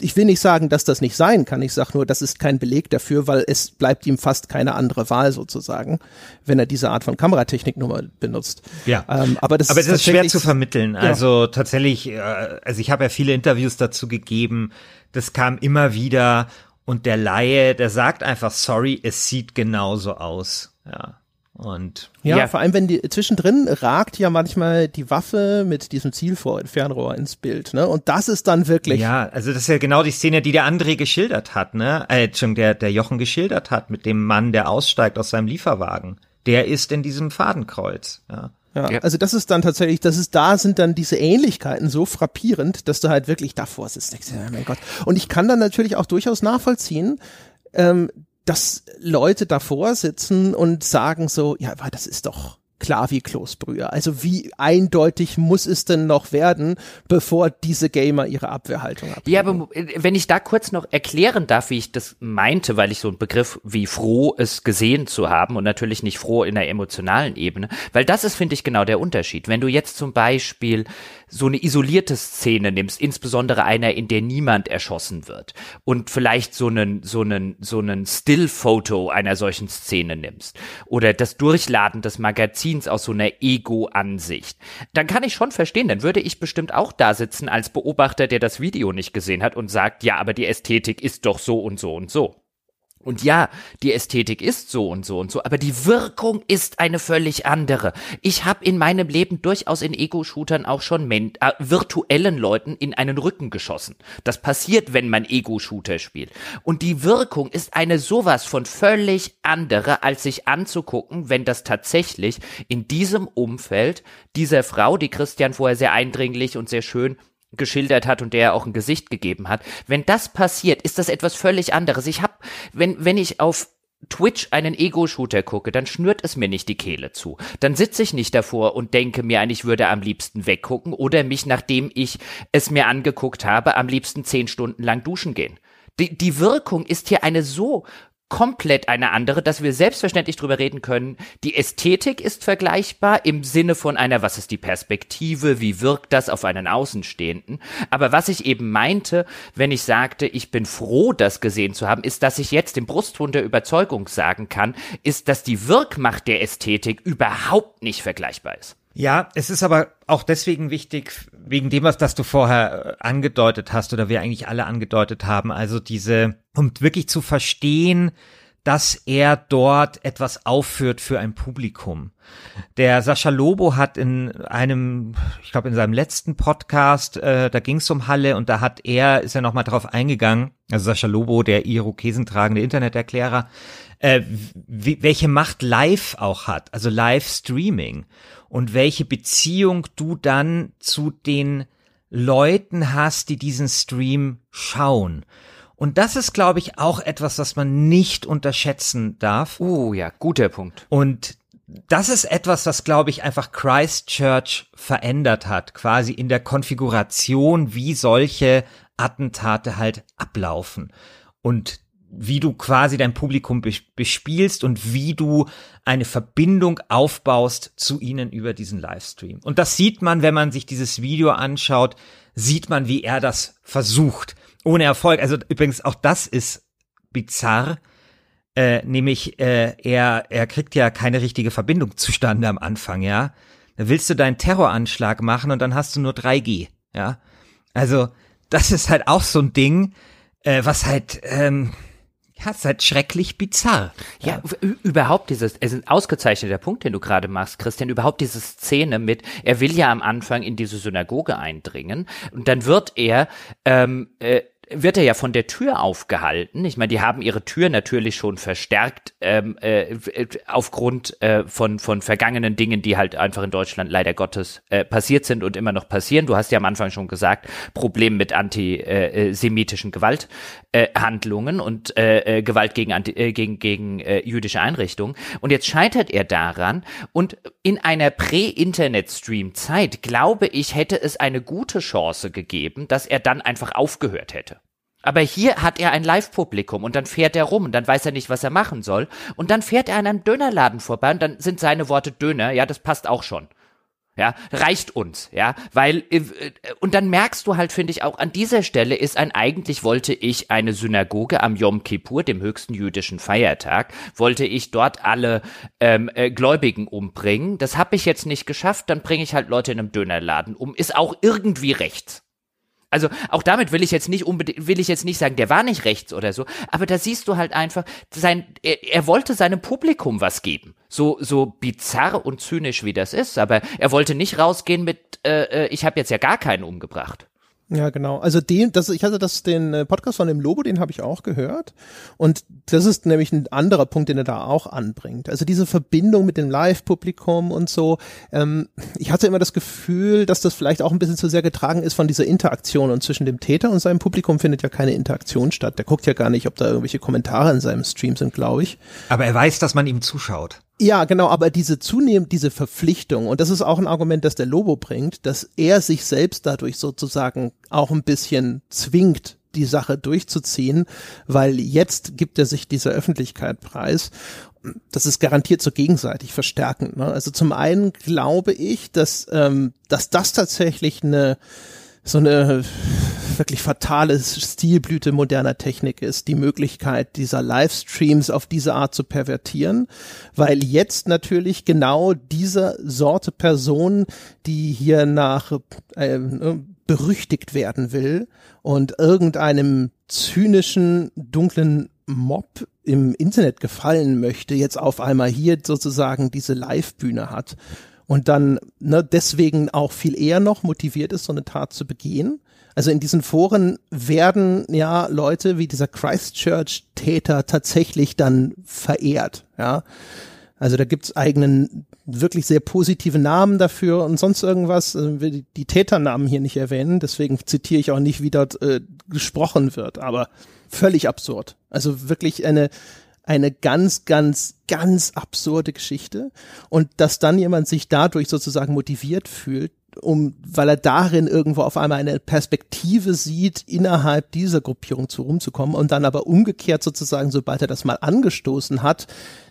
ich will nicht sagen, dass das nicht sein kann. Ich sage nur, das ist kein Beleg dafür, weil es bleibt ihm fast keine andere Wahl sozusagen, wenn er diese Art von Kameratechnik nur mal benutzt. Ja. Ähm, aber das, aber ist, das ist schwer zu vermitteln. Ja. Also tatsächlich, äh, also ich habe ja viele Interviews dazu gegeben. Das kam immer wieder und der Laie, der sagt einfach, sorry, es sieht genauso aus. Ja. Und ja, ja, vor allem wenn die zwischendrin ragt ja manchmal die Waffe mit diesem Zielfernrohr ins Bild, ne? Und das ist dann wirklich. Ja, also das ist ja genau die Szene, die der André geschildert hat, ne? Äh, schon der der Jochen geschildert hat mit dem Mann, der aussteigt aus seinem Lieferwagen. Der ist in diesem Fadenkreuz. Ja. Ja, ja, also das ist dann tatsächlich, das ist da sind dann diese Ähnlichkeiten so frappierend, dass du halt wirklich davor sitzt. Denkst, oh mein Gott. Und ich kann dann natürlich auch durchaus nachvollziehen, ähm, dass Leute davor sitzen und sagen so, ja, aber das ist doch, klar wie Kloßbrühe. Also wie eindeutig muss es denn noch werden, bevor diese Gamer ihre Abwehrhaltung haben? Ja, aber wenn ich da kurz noch erklären darf, wie ich das meinte, weil ich so einen Begriff wie froh es gesehen zu haben und natürlich nicht froh in der emotionalen Ebene, weil das ist, finde ich, genau der Unterschied. Wenn du jetzt zum Beispiel so eine isolierte Szene nimmst, insbesondere einer, in der niemand erschossen wird und vielleicht so einen, so einen, so einen Still-Foto einer solchen Szene nimmst oder das Durchladen des Magazins aus so einer Ego-Ansicht, dann kann ich schon verstehen, dann würde ich bestimmt auch da sitzen als Beobachter, der das Video nicht gesehen hat und sagt, ja, aber die Ästhetik ist doch so und so und so. Und ja, die Ästhetik ist so und so und so, aber die Wirkung ist eine völlig andere. Ich habe in meinem Leben durchaus in Ego-Shootern auch schon äh, virtuellen Leuten in einen Rücken geschossen. Das passiert, wenn man Ego-Shooter spielt. Und die Wirkung ist eine sowas von völlig andere, als sich anzugucken, wenn das tatsächlich in diesem Umfeld dieser Frau, die Christian vorher sehr eindringlich und sehr schön geschildert hat und der auch ein Gesicht gegeben hat. Wenn das passiert, ist das etwas völlig anderes. Ich habe, wenn wenn ich auf Twitch einen Ego-Shooter gucke, dann schnürt es mir nicht die Kehle zu. Dann sitze ich nicht davor und denke mir ein, ich würde am liebsten weggucken oder mich, nachdem ich es mir angeguckt habe, am liebsten zehn Stunden lang duschen gehen. Die, die Wirkung ist hier eine so komplett eine andere, dass wir selbstverständlich drüber reden können. Die Ästhetik ist vergleichbar im Sinne von einer, was ist die Perspektive, wie wirkt das auf einen Außenstehenden. Aber was ich eben meinte, wenn ich sagte, ich bin froh, das gesehen zu haben, ist, dass ich jetzt im Brustton der Überzeugung sagen kann, ist, dass die Wirkmacht der Ästhetik überhaupt nicht vergleichbar ist. Ja, es ist aber auch deswegen wichtig, wegen dem, was das du vorher äh, angedeutet hast oder wir eigentlich alle angedeutet haben, also diese, um wirklich zu verstehen, dass er dort etwas aufführt für ein Publikum. Der Sascha Lobo hat in einem, ich glaube in seinem letzten Podcast, äh, da ging es um Halle und da hat er, ist er nochmal drauf eingegangen, also Sascha Lobo, der Irokesentragende Interneterklärer, äh, welche Macht Live auch hat, also Live-Streaming und welche Beziehung du dann zu den Leuten hast, die diesen Stream schauen. Und das ist, glaube ich, auch etwas, was man nicht unterschätzen darf. Uh, ja, guter Punkt. Und das ist etwas, was, glaube ich, einfach Christchurch verändert hat, quasi in der Konfiguration, wie solche Attentate halt ablaufen. Und wie du quasi dein Publikum bespielst und wie du eine Verbindung aufbaust zu ihnen über diesen Livestream. Und das sieht man, wenn man sich dieses Video anschaut, sieht man, wie er das versucht. Ohne Erfolg. Also übrigens, auch das ist bizarr. Äh, nämlich, äh, er, er kriegt ja keine richtige Verbindung zustande am Anfang, ja. Da willst du deinen Terroranschlag machen und dann hast du nur 3G, ja. Also, das ist halt auch so ein Ding, äh, was halt, ähm, ja, es ist halt schrecklich bizarr. Ja, ja. überhaupt dieses, es ist ein ausgezeichneter Punkt, den du gerade machst, Christian, überhaupt diese Szene mit, er will ja am Anfang in diese Synagoge eindringen und dann wird er ähm, äh, wird er ja von der Tür aufgehalten. Ich meine, die haben ihre Tür natürlich schon verstärkt ähm, äh, aufgrund äh, von, von vergangenen Dingen, die halt einfach in Deutschland leider Gottes äh, passiert sind und immer noch passieren. Du hast ja am Anfang schon gesagt, Problem mit antisemitischen Gewalthandlungen und äh, äh, Gewalt gegen, äh, gegen, gegen äh, jüdische Einrichtungen. Und jetzt scheitert er daran und in einer Prä-Internet-Stream-Zeit, glaube ich, hätte es eine gute Chance gegeben, dass er dann einfach aufgehört hätte. Aber hier hat er ein Live-Publikum und dann fährt er rum und dann weiß er nicht, was er machen soll. Und dann fährt er an einem Dönerladen vorbei und dann sind seine Worte Döner, ja, das passt auch schon. Ja, reicht uns, ja, weil, äh, und dann merkst du halt, finde ich, auch an dieser Stelle ist ein, eigentlich wollte ich eine Synagoge am Yom Kippur, dem höchsten jüdischen Feiertag, wollte ich dort alle ähm, äh, Gläubigen umbringen. Das habe ich jetzt nicht geschafft, dann bringe ich halt Leute in einem Dönerladen um. Ist auch irgendwie rechts. Also auch damit will ich jetzt nicht unbedingt, will ich jetzt nicht sagen, der war nicht rechts oder so, aber da siehst du halt einfach, sein, er, er wollte seinem Publikum was geben. So, so bizarr und zynisch wie das ist, aber er wollte nicht rausgehen mit, äh, äh ich habe jetzt ja gar keinen umgebracht. Ja, genau. Also den, das, ich hatte das den äh, Podcast von dem Lobo, den habe ich auch gehört. Und das ist nämlich ein anderer Punkt, den er da auch anbringt. Also diese Verbindung mit dem Live-Publikum und so. Ähm, ich hatte immer das Gefühl, dass das vielleicht auch ein bisschen zu sehr getragen ist von dieser Interaktion. Und zwischen dem Täter und seinem Publikum findet ja keine Interaktion statt. Der guckt ja gar nicht, ob da irgendwelche Kommentare in seinem Stream sind, glaube ich. Aber er weiß, dass man ihm zuschaut. Ja, genau, aber diese zunehmend diese Verpflichtung, und das ist auch ein Argument, das der Lobo bringt, dass er sich selbst dadurch sozusagen auch ein bisschen zwingt, die Sache durchzuziehen, weil jetzt gibt er sich dieser Öffentlichkeit preis. Das ist garantiert so gegenseitig verstärkend. Ne? Also zum einen glaube ich, dass, ähm, dass das tatsächlich eine so eine wirklich fatale Stilblüte moderner Technik ist, die Möglichkeit dieser Livestreams auf diese Art zu pervertieren, weil jetzt natürlich genau diese Sorte Person, die hier nach äh, berüchtigt werden will und irgendeinem zynischen, dunklen Mob im Internet gefallen möchte, jetzt auf einmal hier sozusagen diese Live-Bühne hat und dann ne, deswegen auch viel eher noch motiviert ist, so eine Tat zu begehen. Also in diesen Foren werden ja Leute wie dieser Christchurch-Täter tatsächlich dann verehrt, ja. Also da gibt's eigenen, wirklich sehr positive Namen dafür und sonst irgendwas. Also will die, Täternamen hier nicht erwähnen, deswegen zitiere ich auch nicht, wie dort äh, gesprochen wird, aber völlig absurd. Also wirklich eine, eine ganz, ganz, ganz absurde Geschichte. Und dass dann jemand sich dadurch sozusagen motiviert fühlt, um, weil er darin irgendwo auf einmal eine Perspektive sieht, innerhalb dieser Gruppierung zu rumzukommen und dann aber umgekehrt sozusagen, sobald er das mal angestoßen hat,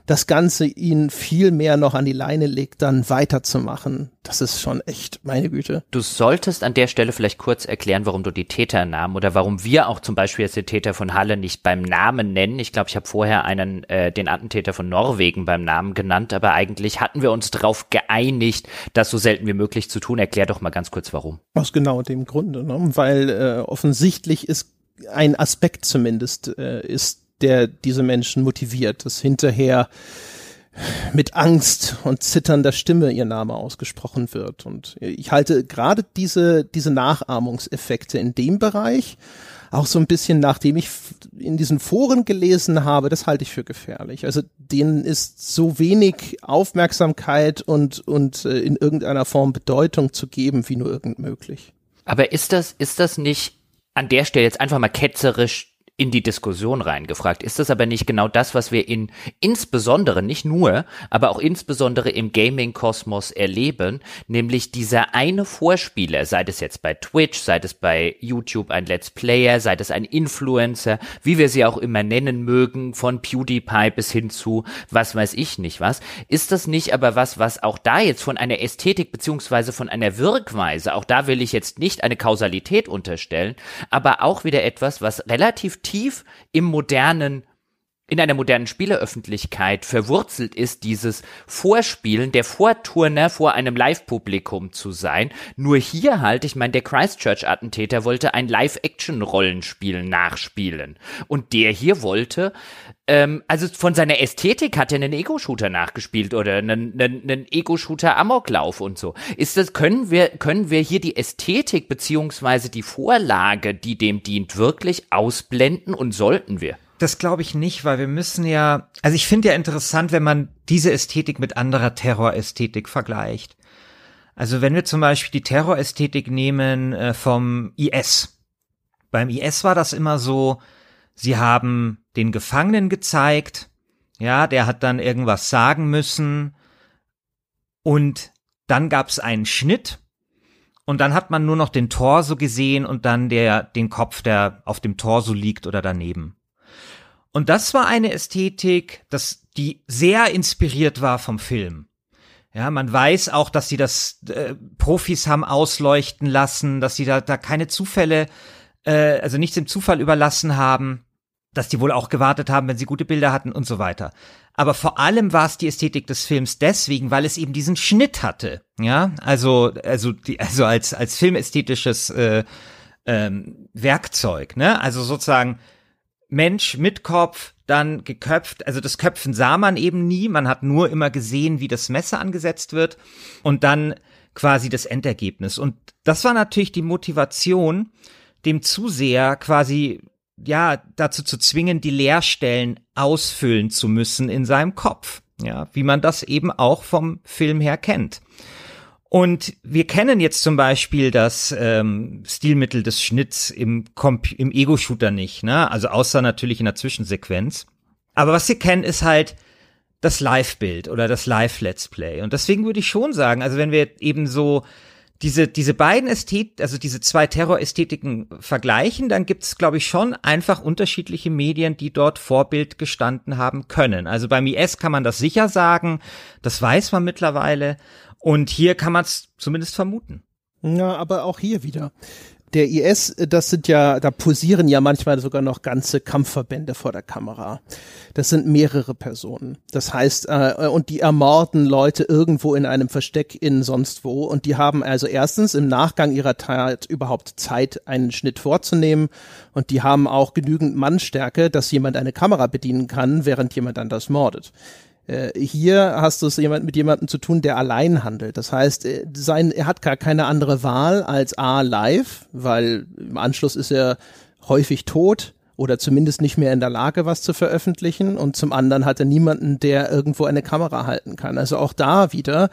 das Ganze ihn viel mehr noch an die Leine legt, dann weiterzumachen. Das ist schon echt, meine Güte. Du solltest an der Stelle vielleicht kurz erklären, warum du die Täternamen oder warum wir auch zum Beispiel jetzt den Täter von Halle nicht beim Namen nennen. Ich glaube, ich habe vorher einen, äh, den Attentäter von Norwegen beim Namen genannt, aber eigentlich hatten wir uns darauf geeinigt, das so selten wie möglich zu tun. Erklär doch mal ganz kurz, warum. Aus genau dem Grunde, ne? weil äh, offensichtlich ist ein Aspekt zumindest äh, ist der diese Menschen motiviert, dass hinterher mit Angst und zitternder Stimme ihr Name ausgesprochen wird. Und ich halte gerade diese, diese Nachahmungseffekte in dem Bereich auch so ein bisschen, nachdem ich in diesen Foren gelesen habe, das halte ich für gefährlich. Also denen ist so wenig Aufmerksamkeit und, und äh, in irgendeiner Form Bedeutung zu geben, wie nur irgend möglich. Aber ist das, ist das nicht an der Stelle jetzt einfach mal ketzerisch in die Diskussion reingefragt. Ist das aber nicht genau das, was wir in insbesondere, nicht nur, aber auch insbesondere im Gaming-Kosmos erleben, nämlich dieser eine Vorspieler, sei es jetzt bei Twitch, sei es bei YouTube ein Let's Player, sei es ein Influencer, wie wir sie auch immer nennen mögen, von PewDiePie bis hin zu was weiß ich nicht was, ist das nicht aber was, was auch da jetzt von einer Ästhetik beziehungsweise von einer Wirkweise, auch da will ich jetzt nicht eine Kausalität unterstellen, aber auch wieder etwas, was relativ tief im modernen in einer modernen Spieleröffentlichkeit verwurzelt ist, dieses Vorspielen, der Vorturner vor einem Live-Publikum zu sein. Nur hier halt, ich meine, der Christchurch-Attentäter wollte ein Live-Action-Rollenspiel nachspielen. Und der hier wollte, ähm, also von seiner Ästhetik hat er einen Ego-Shooter nachgespielt oder einen, einen, einen Ego-Shooter-Amoklauf und so. Ist das, können wir, können wir hier die Ästhetik beziehungsweise die Vorlage, die dem dient, wirklich ausblenden und sollten wir? Das glaube ich nicht, weil wir müssen ja, also ich finde ja interessant, wenn man diese Ästhetik mit anderer Terrorästhetik vergleicht. Also wenn wir zum Beispiel die Terrorästhetik nehmen äh, vom IS. Beim IS war das immer so, sie haben den Gefangenen gezeigt, ja, der hat dann irgendwas sagen müssen und dann gab es einen Schnitt und dann hat man nur noch den Torso gesehen und dann der den Kopf, der auf dem Torso liegt oder daneben. Und das war eine Ästhetik, das, die sehr inspiriert war vom Film. Ja, man weiß auch, dass sie das äh, Profis haben ausleuchten lassen, dass sie da, da keine Zufälle, äh, also nichts im Zufall überlassen haben, dass die wohl auch gewartet haben, wenn sie gute Bilder hatten und so weiter. Aber vor allem war es die Ästhetik des Films deswegen, weil es eben diesen Schnitt hatte. Ja, also also die, also als als filmästhetisches äh, ähm, Werkzeug. Ne, also sozusagen Mensch mit Kopf, dann geköpft. Also das Köpfen sah man eben nie. Man hat nur immer gesehen, wie das Messer angesetzt wird und dann quasi das Endergebnis. Und das war natürlich die Motivation, dem Zuseher quasi ja dazu zu zwingen, die Leerstellen ausfüllen zu müssen in seinem Kopf. Ja, wie man das eben auch vom Film her kennt. Und wir kennen jetzt zum Beispiel das ähm, Stilmittel des Schnitts im, Comp im Ego-Shooter nicht, ne? Also außer natürlich in der Zwischensequenz. Aber was wir kennen, ist halt das Live-Bild oder das Live-Let's Play. Und deswegen würde ich schon sagen, also wenn wir eben so diese, diese beiden Ästhet, also diese zwei Terrorästhetiken vergleichen, dann gibt es, glaube ich, schon einfach unterschiedliche Medien, die dort Vorbild gestanden haben können. Also beim IS kann man das sicher sagen, das weiß man mittlerweile. Und hier kann man es zumindest vermuten. Ja, aber auch hier wieder. Der IS, das sind ja, da posieren ja manchmal sogar noch ganze Kampfverbände vor der Kamera. Das sind mehrere Personen. Das heißt, äh, und die ermorden Leute irgendwo in einem Versteck in sonst wo. Und die haben also erstens im Nachgang ihrer Tat überhaupt Zeit, einen Schnitt vorzunehmen. Und die haben auch genügend Mannstärke, dass jemand eine Kamera bedienen kann, während jemand anders mordet. Äh, hier hast du es jemand, mit jemandem zu tun, der allein handelt. Das heißt, äh, sein, er hat gar keine andere Wahl als A live, weil im Anschluss ist er häufig tot oder zumindest nicht mehr in der Lage, was zu veröffentlichen. Und zum anderen hat er niemanden, der irgendwo eine Kamera halten kann. Also auch da wieder,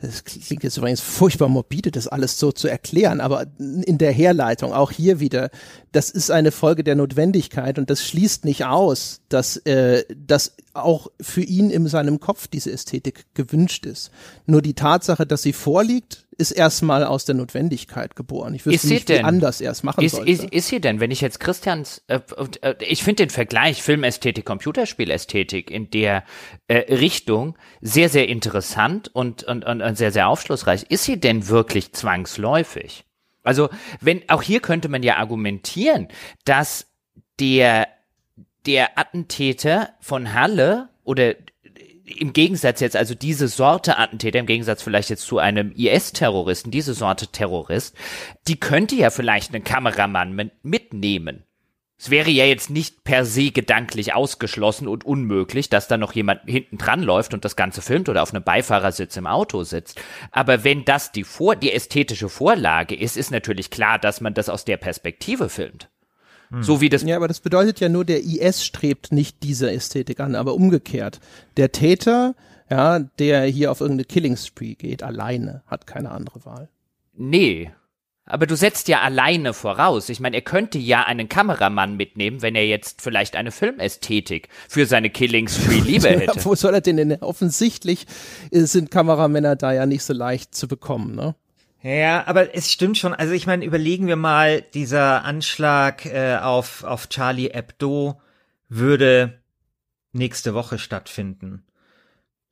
es klingt jetzt übrigens furchtbar morbide, das alles so zu erklären, aber in der Herleitung, auch hier wieder, das ist eine Folge der Notwendigkeit und das schließt nicht aus, dass, äh, dass auch für ihn in seinem Kopf diese Ästhetik gewünscht ist. Nur die Tatsache, dass sie vorliegt, ist erstmal aus der Notwendigkeit geboren. Ich wüsste Ist nicht, wie denn? anders er es machen Ist, sollte. ist, ist sie denn, wenn ich jetzt Christians, äh, äh, ich finde den Vergleich Filmästhetik, Computerspielästhetik in der äh, Richtung sehr, sehr interessant und, und, und, und sehr, sehr aufschlussreich. Ist sie denn wirklich zwangsläufig? Also, wenn, auch hier könnte man ja argumentieren, dass der, der Attentäter von Halle oder im Gegensatz jetzt, also diese Sorte Attentäter, im Gegensatz vielleicht jetzt zu einem IS-Terroristen, diese Sorte Terrorist, die könnte ja vielleicht einen Kameramann mit- mitnehmen. Es wäre ja jetzt nicht per se gedanklich ausgeschlossen und unmöglich, dass da noch jemand hinten dran läuft und das Ganze filmt oder auf einem Beifahrersitz im Auto sitzt. Aber wenn das die Vor die ästhetische Vorlage ist, ist natürlich klar, dass man das aus der Perspektive filmt. So wie das Ja, aber das bedeutet ja nur, der IS strebt nicht diese Ästhetik an, aber umgekehrt. Der Täter, ja, der hier auf irgendeine Killing Spree geht, alleine, hat keine andere Wahl. Nee. Aber du setzt ja alleine voraus. Ich meine, er könnte ja einen Kameramann mitnehmen, wenn er jetzt vielleicht eine Filmästhetik für seine Killing Spree lieber Ja, hätte. wo soll er denn denn? Offensichtlich sind Kameramänner da ja nicht so leicht zu bekommen, ne? Ja, aber es stimmt schon. Also ich meine, überlegen wir mal, dieser Anschlag äh, auf, auf Charlie Hebdo würde nächste Woche stattfinden.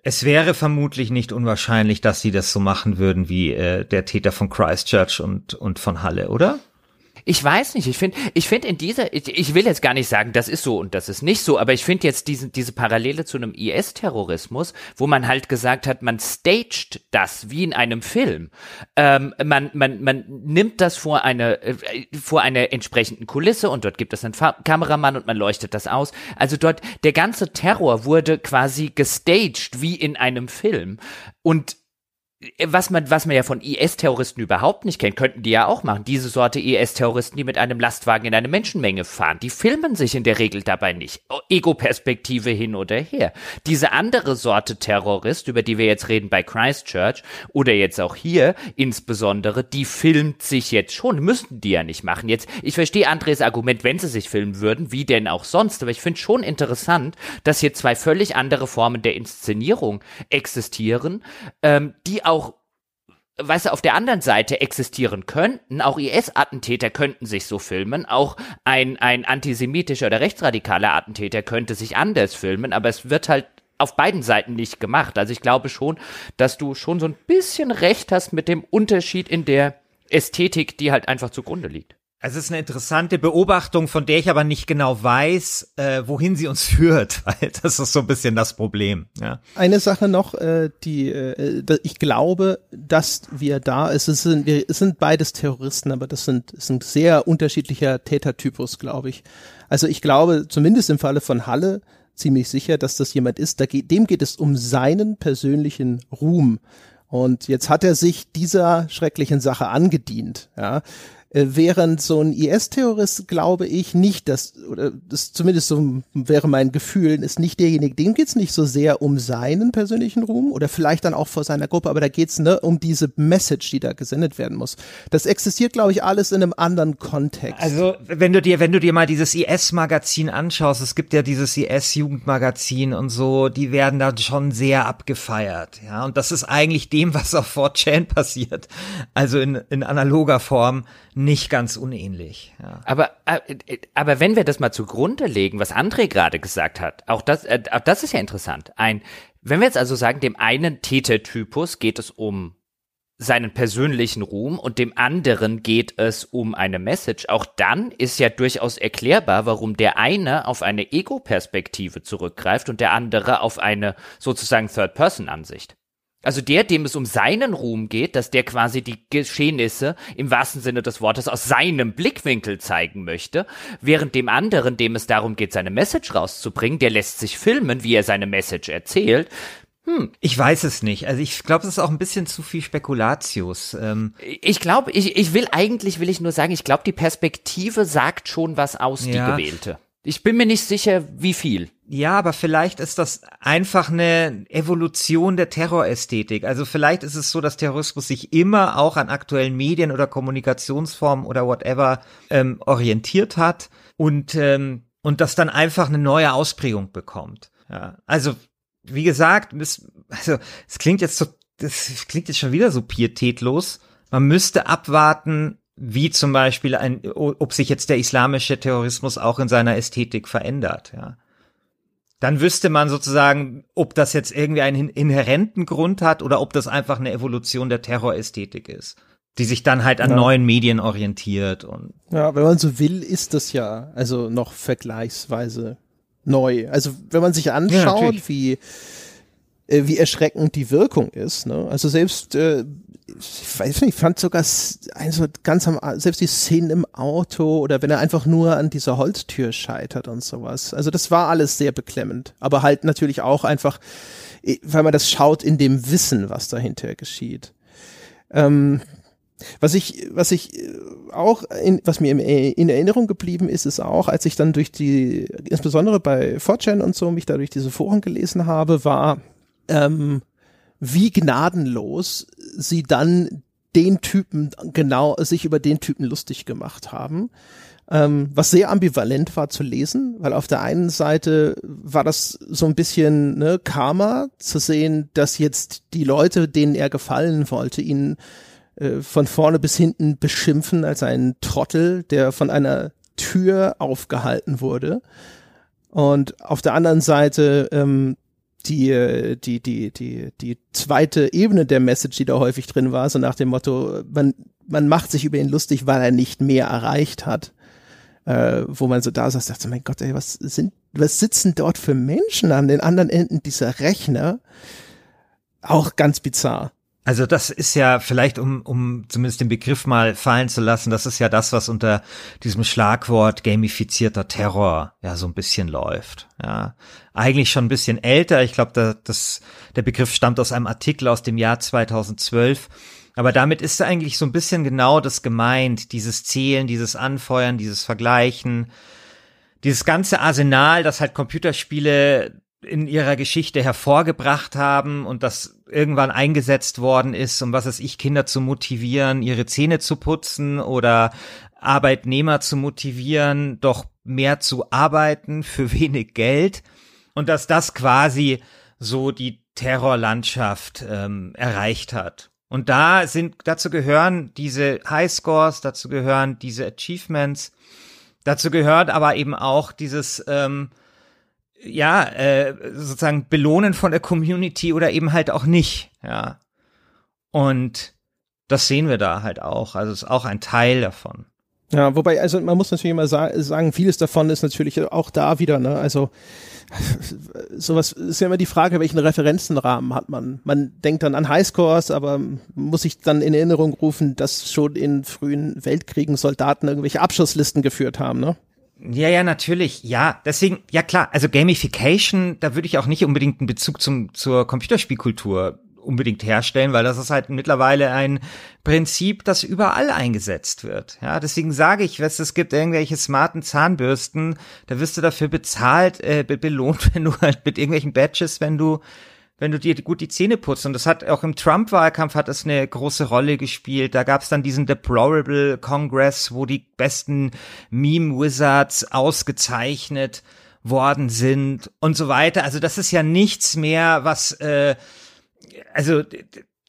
Es wäre vermutlich nicht unwahrscheinlich, dass sie das so machen würden wie äh, der Täter von Christchurch und, und von Halle, oder? Ich weiß nicht, ich finde, ich finde in dieser, ich, ich will jetzt gar nicht sagen, das ist so und das ist nicht so, aber ich finde jetzt diese, diese Parallele zu einem IS-Terrorismus, wo man halt gesagt hat, man staged das wie in einem Film. Ähm, man, man, man nimmt das vor eine, äh, vor einer entsprechenden Kulisse und dort gibt es einen Fa Kameramann und man leuchtet das aus. Also dort, der ganze Terror wurde quasi gestaged wie in einem Film und was man, was man ja von IS-Terroristen überhaupt nicht kennt, könnten die ja auch machen. Diese Sorte IS-Terroristen, die mit einem Lastwagen in eine Menschenmenge fahren, die filmen sich in der Regel dabei nicht. Oh, Ego-Perspektive hin oder her. Diese andere Sorte Terrorist, über die wir jetzt reden bei Christchurch oder jetzt auch hier insbesondere, die filmt sich jetzt schon. Müssten die ja nicht machen. Jetzt, ich verstehe Andres Argument, wenn sie sich filmen würden, wie denn auch sonst, aber ich finde schon interessant, dass hier zwei völlig andere Formen der Inszenierung existieren, ähm, die auch weißt du, auf der anderen Seite existieren könnten, auch IS-Attentäter könnten sich so filmen, auch ein, ein antisemitischer oder rechtsradikaler Attentäter könnte sich anders filmen, aber es wird halt auf beiden Seiten nicht gemacht. Also ich glaube schon, dass du schon so ein bisschen recht hast mit dem Unterschied in der Ästhetik, die halt einfach zugrunde liegt. Also es ist eine interessante Beobachtung, von der ich aber nicht genau weiß, äh, wohin sie uns führt, weil das ist so ein bisschen das Problem. Ja. Eine Sache noch, äh, die äh, da- ich glaube, dass wir da, es sind, wir, es sind beides Terroristen, aber das sind, ist ein sehr unterschiedlicher Tätertypus, glaube ich. Also ich glaube, zumindest im Falle von Halle, ziemlich sicher, dass das jemand ist, da geht, dem geht es um seinen persönlichen Ruhm. Und jetzt hat er sich dieser schrecklichen Sache angedient, ja. Äh, Während so ein IS-Terrorist, glaube ich, nicht, dass, oder das zumindest so wäre mein Gefühl, ist nicht derjenige, dem geht's nicht so sehr um seinen persönlichen Ruhm oder vielleicht dann auch vor seiner Gruppe, aber da geht's ne, um diese Message, die da gesendet werden muss. Das existiert, glaube ich, alles in einem anderen Kontext. Also wenn du dir, wenn du dir mal dieses IS-Magazin anschaust, es gibt ja dieses IS-Jugendmagazin und so, die werden da schon sehr abgefeiert, ja. Und das ist eigentlich dem, was auf 4chan passiert, also in, in analoger Form, nicht ganz unähnlich. Ja. Aber, äh, äh, aber wenn wir das mal zugrunde legen, was André gerade gesagt hat, auch das, äh, auch das ist ja interessant. Ein, wenn wir jetzt also sagen, dem einen Tätertypus geht es um seinen persönlichen Ruhm und dem anderen geht es um eine Message. Auch dann ist ja durchaus erklärbar, warum der eine auf eine Ego-Perspektive zurückgreift und der andere auf eine sozusagen Third-Person-Ansicht. Also der, dem es um seinen Ruhm geht, dass der quasi die Geschehnisse im wahrsten Sinne des Wortes aus seinem Blickwinkel zeigen möchte, während dem anderen, dem es darum geht, seine Message rauszubringen, der lässt sich filmen, wie er seine Message erzählt. Ich weiß es nicht. Also ich glaube, es ist auch ein bisschen zu viel Spekulatius. Ähm, Ich glaube, ich, ich will eigentlich, will ich nur sagen, ich glaube, die Perspektive sagt schon was aus, Ja. die gewählte. Ich bin mir nicht sicher, wie viel. Ja, aber vielleicht ist das einfach eine Evolution der Terrorästhetik. Also vielleicht ist es so, dass Terrorismus sich immer auch an aktuellen Medien oder Kommunikationsformen oder whatever ähm, orientiert hat und ähm, und das dann einfach eine neue Ausprägung bekommt. Ja, also wie gesagt, es, also es klingt jetzt das klingt jetzt schon wieder so pietätlos. Man müsste abwarten, wie zum Beispiel ein, ob sich jetzt der islamische Terrorismus auch in seiner Ästhetik verändert, ja. Dann wüsste man sozusagen, ob das jetzt irgendwie einen inhärenten Grund hat oder ob das einfach eine Evolution der Terrorästhetik ist, die sich dann halt an ja. neuen Medien orientiert und. Ja, wenn man so will, ist das ja also noch vergleichsweise neu. Also wenn man sich anschaut, ja, wie äh, wie erschreckend die Wirkung ist. Ne? Also selbst, äh, ich weiß nicht, ich fand sogar also ganz am, selbst die Szenen im Auto oder wenn er einfach nur an dieser Holztür scheitert und sowas. Also das war alles sehr beklemmend. Aber halt natürlich auch einfach, weil man das schaut in dem Wissen, was dahinter geschieht. Ähm, was ich, was ich äh, auch, in, was mir in Erinnerung geblieben ist, ist auch, als ich dann durch die, insbesondere bei 4chan und so, mich da durch diese Foren gelesen habe, war, ähm, wie gnadenlos sie dann den Typen genau sich über den Typen lustig gemacht haben. Ähm, was sehr ambivalent war zu lesen, weil auf der einen Seite war das so ein bisschen ne, Karma zu sehen, dass jetzt die Leute, denen er gefallen wollte, ihn äh, von vorne bis hinten beschimpfen als einen Trottel, der von einer Tür aufgehalten wurde. Und auf der anderen Seite ähm, die, die, die, die, die zweite Ebene der Message, die da häufig drin war, so nach dem Motto, man, man macht sich über ihn lustig, weil er nicht mehr erreicht hat. Äh, wo man so da saß, dachte, mein Gott, ey, was sind, was sitzen dort für Menschen an den anderen Enden dieser Rechner? Auch ganz bizarr. Also das ist ja vielleicht, um, um zumindest den Begriff mal fallen zu lassen, das ist ja das, was unter diesem Schlagwort gamifizierter Terror ja so ein bisschen läuft. Ja, eigentlich schon ein bisschen älter. Ich glaube, da, der Begriff stammt aus einem Artikel aus dem Jahr 2012. Aber damit ist eigentlich so ein bisschen genau das gemeint, dieses Zählen, dieses Anfeuern, dieses Vergleichen, dieses ganze Arsenal, das halt Computerspiele in ihrer Geschichte hervorgebracht haben und das irgendwann eingesetzt worden ist, um was es ich Kinder zu motivieren, ihre Zähne zu putzen oder Arbeitnehmer zu motivieren, doch mehr zu arbeiten für wenig Geld und dass das quasi so die Terrorlandschaft ähm, erreicht hat. Und da sind, dazu gehören diese Highscores, dazu gehören diese Achievements, dazu gehört aber eben auch dieses ähm, ja, äh, sozusagen belohnen von der Community oder eben halt auch nicht, ja. Und das sehen wir da halt auch. Also ist auch ein Teil davon. Ja, wobei, also man muss natürlich immer sa sagen, vieles davon ist natürlich auch da wieder, ne, also sowas ist ja immer die Frage, welchen Referenzenrahmen hat man. Man denkt dann an Highscores, aber muss sich dann in Erinnerung rufen, dass schon in frühen Weltkriegen Soldaten irgendwelche Abschusslisten geführt haben, ne? Ja, ja, natürlich. Ja, deswegen, ja klar, also Gamification, da würde ich auch nicht unbedingt einen Bezug zum, zur Computerspielkultur unbedingt herstellen, weil das ist halt mittlerweile ein Prinzip, das überall eingesetzt wird. Ja, deswegen sage ich, was es gibt irgendwelche smarten Zahnbürsten, da wirst du dafür bezahlt, äh, belohnt, wenn du halt mit irgendwelchen Badges, wenn du wenn du dir gut die Zähne putzt. Und das hat auch im Trump-Wahlkampf hat es eine große Rolle gespielt. Da gab es dann diesen Deplorable Congress, wo die besten Meme-Wizards ausgezeichnet worden sind und so weiter. Also das ist ja nichts mehr, was äh, also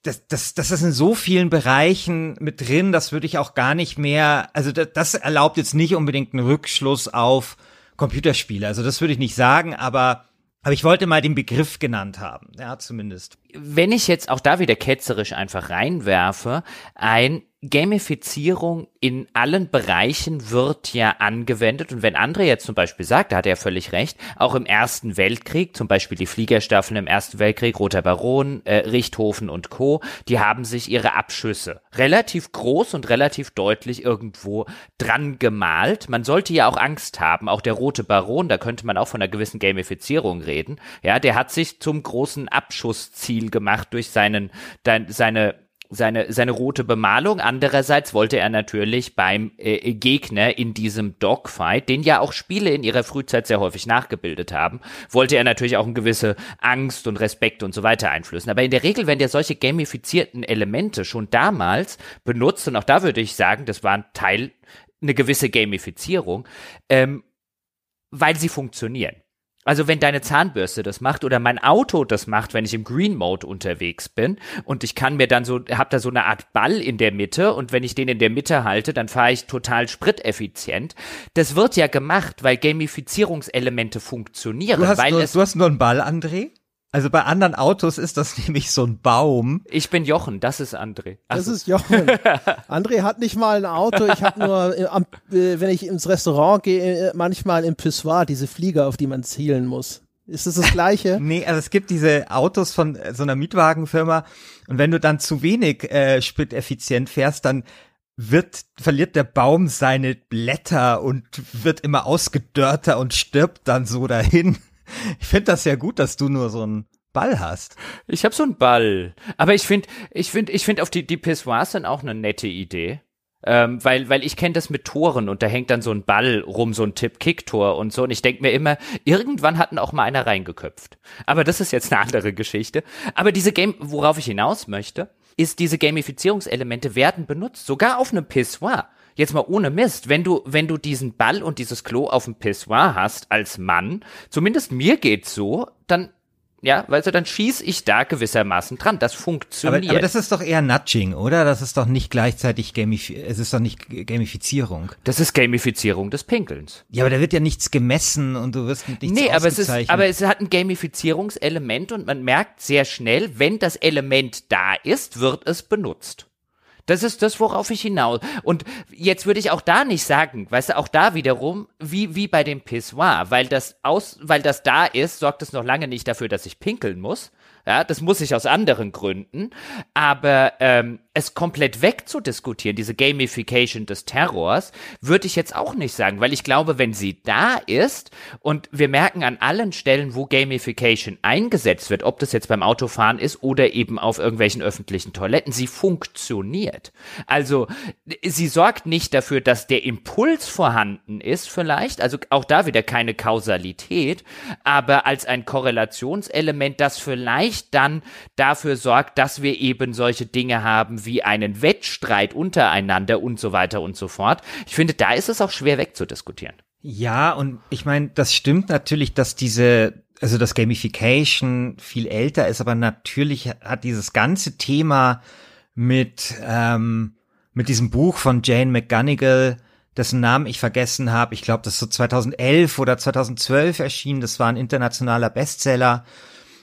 das, das, das ist in so vielen Bereichen mit drin, das würde ich auch gar nicht mehr, also das, das erlaubt jetzt nicht unbedingt einen Rückschluss auf Computerspiele. Also das würde ich nicht sagen, aber aber ich wollte mal den Begriff genannt haben, ja, zumindest. Wenn ich jetzt auch da wieder ketzerisch einfach reinwerfe, ein Gamifizierung in allen Bereichen wird ja angewendet. Und wenn André jetzt zum Beispiel sagt, da hat er völlig recht, auch im Ersten Weltkrieg, zum Beispiel die Fliegerstaffeln im Ersten Weltkrieg, Roter Baron, äh, Richthofen und Co., die haben sich ihre Abschüsse relativ groß und relativ deutlich irgendwo dran gemalt. Man sollte ja auch Angst haben. Auch der Rote Baron, da könnte man auch von einer gewissen Gamifizierung reden. Ja, der hat sich zum großen Abschussziel gemacht durch seinen, seine seine, seine rote Bemalung. Andererseits wollte er natürlich beim äh, Gegner in diesem Dogfight, den ja auch Spiele in ihrer Frühzeit sehr häufig nachgebildet haben, wollte er natürlich auch eine gewisse Angst und Respekt und so weiter einflößen. Aber in der Regel werden ja solche gamifizierten Elemente schon damals benutzt und auch da würde ich sagen, das war ein Teil, eine gewisse Gamifizierung, ähm, weil sie funktionieren. Also wenn deine Zahnbürste das macht oder mein Auto das macht, wenn ich im Green Mode unterwegs bin und ich kann mir dann so, hab da so eine Art Ball in der Mitte und wenn ich den in der Mitte halte, dann fahre ich total spriteffizient. Das wird ja gemacht, weil Gamifizierungselemente funktionieren. Du hast, weil nur, es, du hast nur einen Ball, André? Also bei anderen Autos ist das nämlich so ein Baum. ich bin Jochen, das ist André. Ach Das so. ist Jochen. André hat nicht mal ein Auto. Ich habe nur, äh, am, äh, wenn ich ins Restaurant gehe, äh, manchmal im Pissoir diese Flieger, auf die man zielen muss. Ist das das Gleiche? Nee, also es gibt diese Autos von äh, so einer Mietwagenfirma und wenn du dann zu wenig äh, spriteffizient fährst, dann wird, verliert der Baum seine Blätter und wird immer ausgedörrter und stirbt dann so dahin. Ich finde das ja gut, dass du nur so einen Ball hast. Ich habe so einen Ball. Aber ich finde, ich finde, ich finde auf die, die Pissoirs sind auch eine nette Idee. Ähm, weil, weil ich kenne das mit Toren und da hängt dann so ein Ball rum, so ein Tipp-Kick-Tor und so. Und ich denk mir immer, irgendwann hatten auch mal einer reingeköpft. Aber das ist jetzt eine andere Geschichte. Aber diese Game, worauf ich hinaus möchte, ist, diese Gamifizierungselemente werden benutzt, sogar auf einem Pissoir. Jetzt mal ohne Mist, wenn du, wenn du diesen Ball und dieses Klo auf dem Pissoir hast als Mann, zumindest mir geht's so, dann ja, weißt du, dann schieß ich da gewissermaßen dran. Das Aber, funktioniert. aber das ist doch eher Nudging, oder? Das ist doch nicht gleichzeitig Gamif es ist doch nicht Gamifizierung. Das ist Gamifizierung des Pinkelns. Ja, aber da wird ja nichts gemessen und du wirst mit nichts nee, aber es ist, aber es hat ein Gamifizierungselement und man merkt sehr schnell, wenn das Element da ist, wird es benutzt. Das ist das, worauf ich hinaus. Und jetzt würde ich auch da nicht sagen, weißt du, auch da wiederum, wie, wie bei dem Pissoir, weil das aus, weil das da ist, sorgt es noch lange nicht dafür, dass ich pinkeln muss. Ja, das muss ich aus anderen Gründen. Aber ähm, es komplett wegzudiskutieren, diese Gamification des Terrors, würde ich jetzt auch nicht sagen, weil ich glaube, wenn sie da ist und wir merken an allen Stellen, wo Gamification eingesetzt wird, ob das jetzt beim Autofahren ist oder eben auf irgendwelchen öffentlichen Toiletten, sie funktioniert. Also sie sorgt nicht dafür, dass der Impuls vorhanden ist, vielleicht, also auch da wieder keine Kausalität, aber als ein Korrelationselement, das vielleicht dann dafür sorgt, dass wir eben solche Dinge haben wie einen Wettstreit untereinander und so weiter und so fort. Ich finde, da ist es auch schwer wegzudiskutieren. Ja, und ich meine, das stimmt natürlich, dass diese, also das Gamification viel älter ist, aber natürlich hat dieses ganze Thema mit, ähm, mit diesem Buch von Jane McGonigal, dessen Namen ich vergessen habe, ich glaube, das ist so 2011 oder 2012 erschienen, das war ein internationaler Bestseller.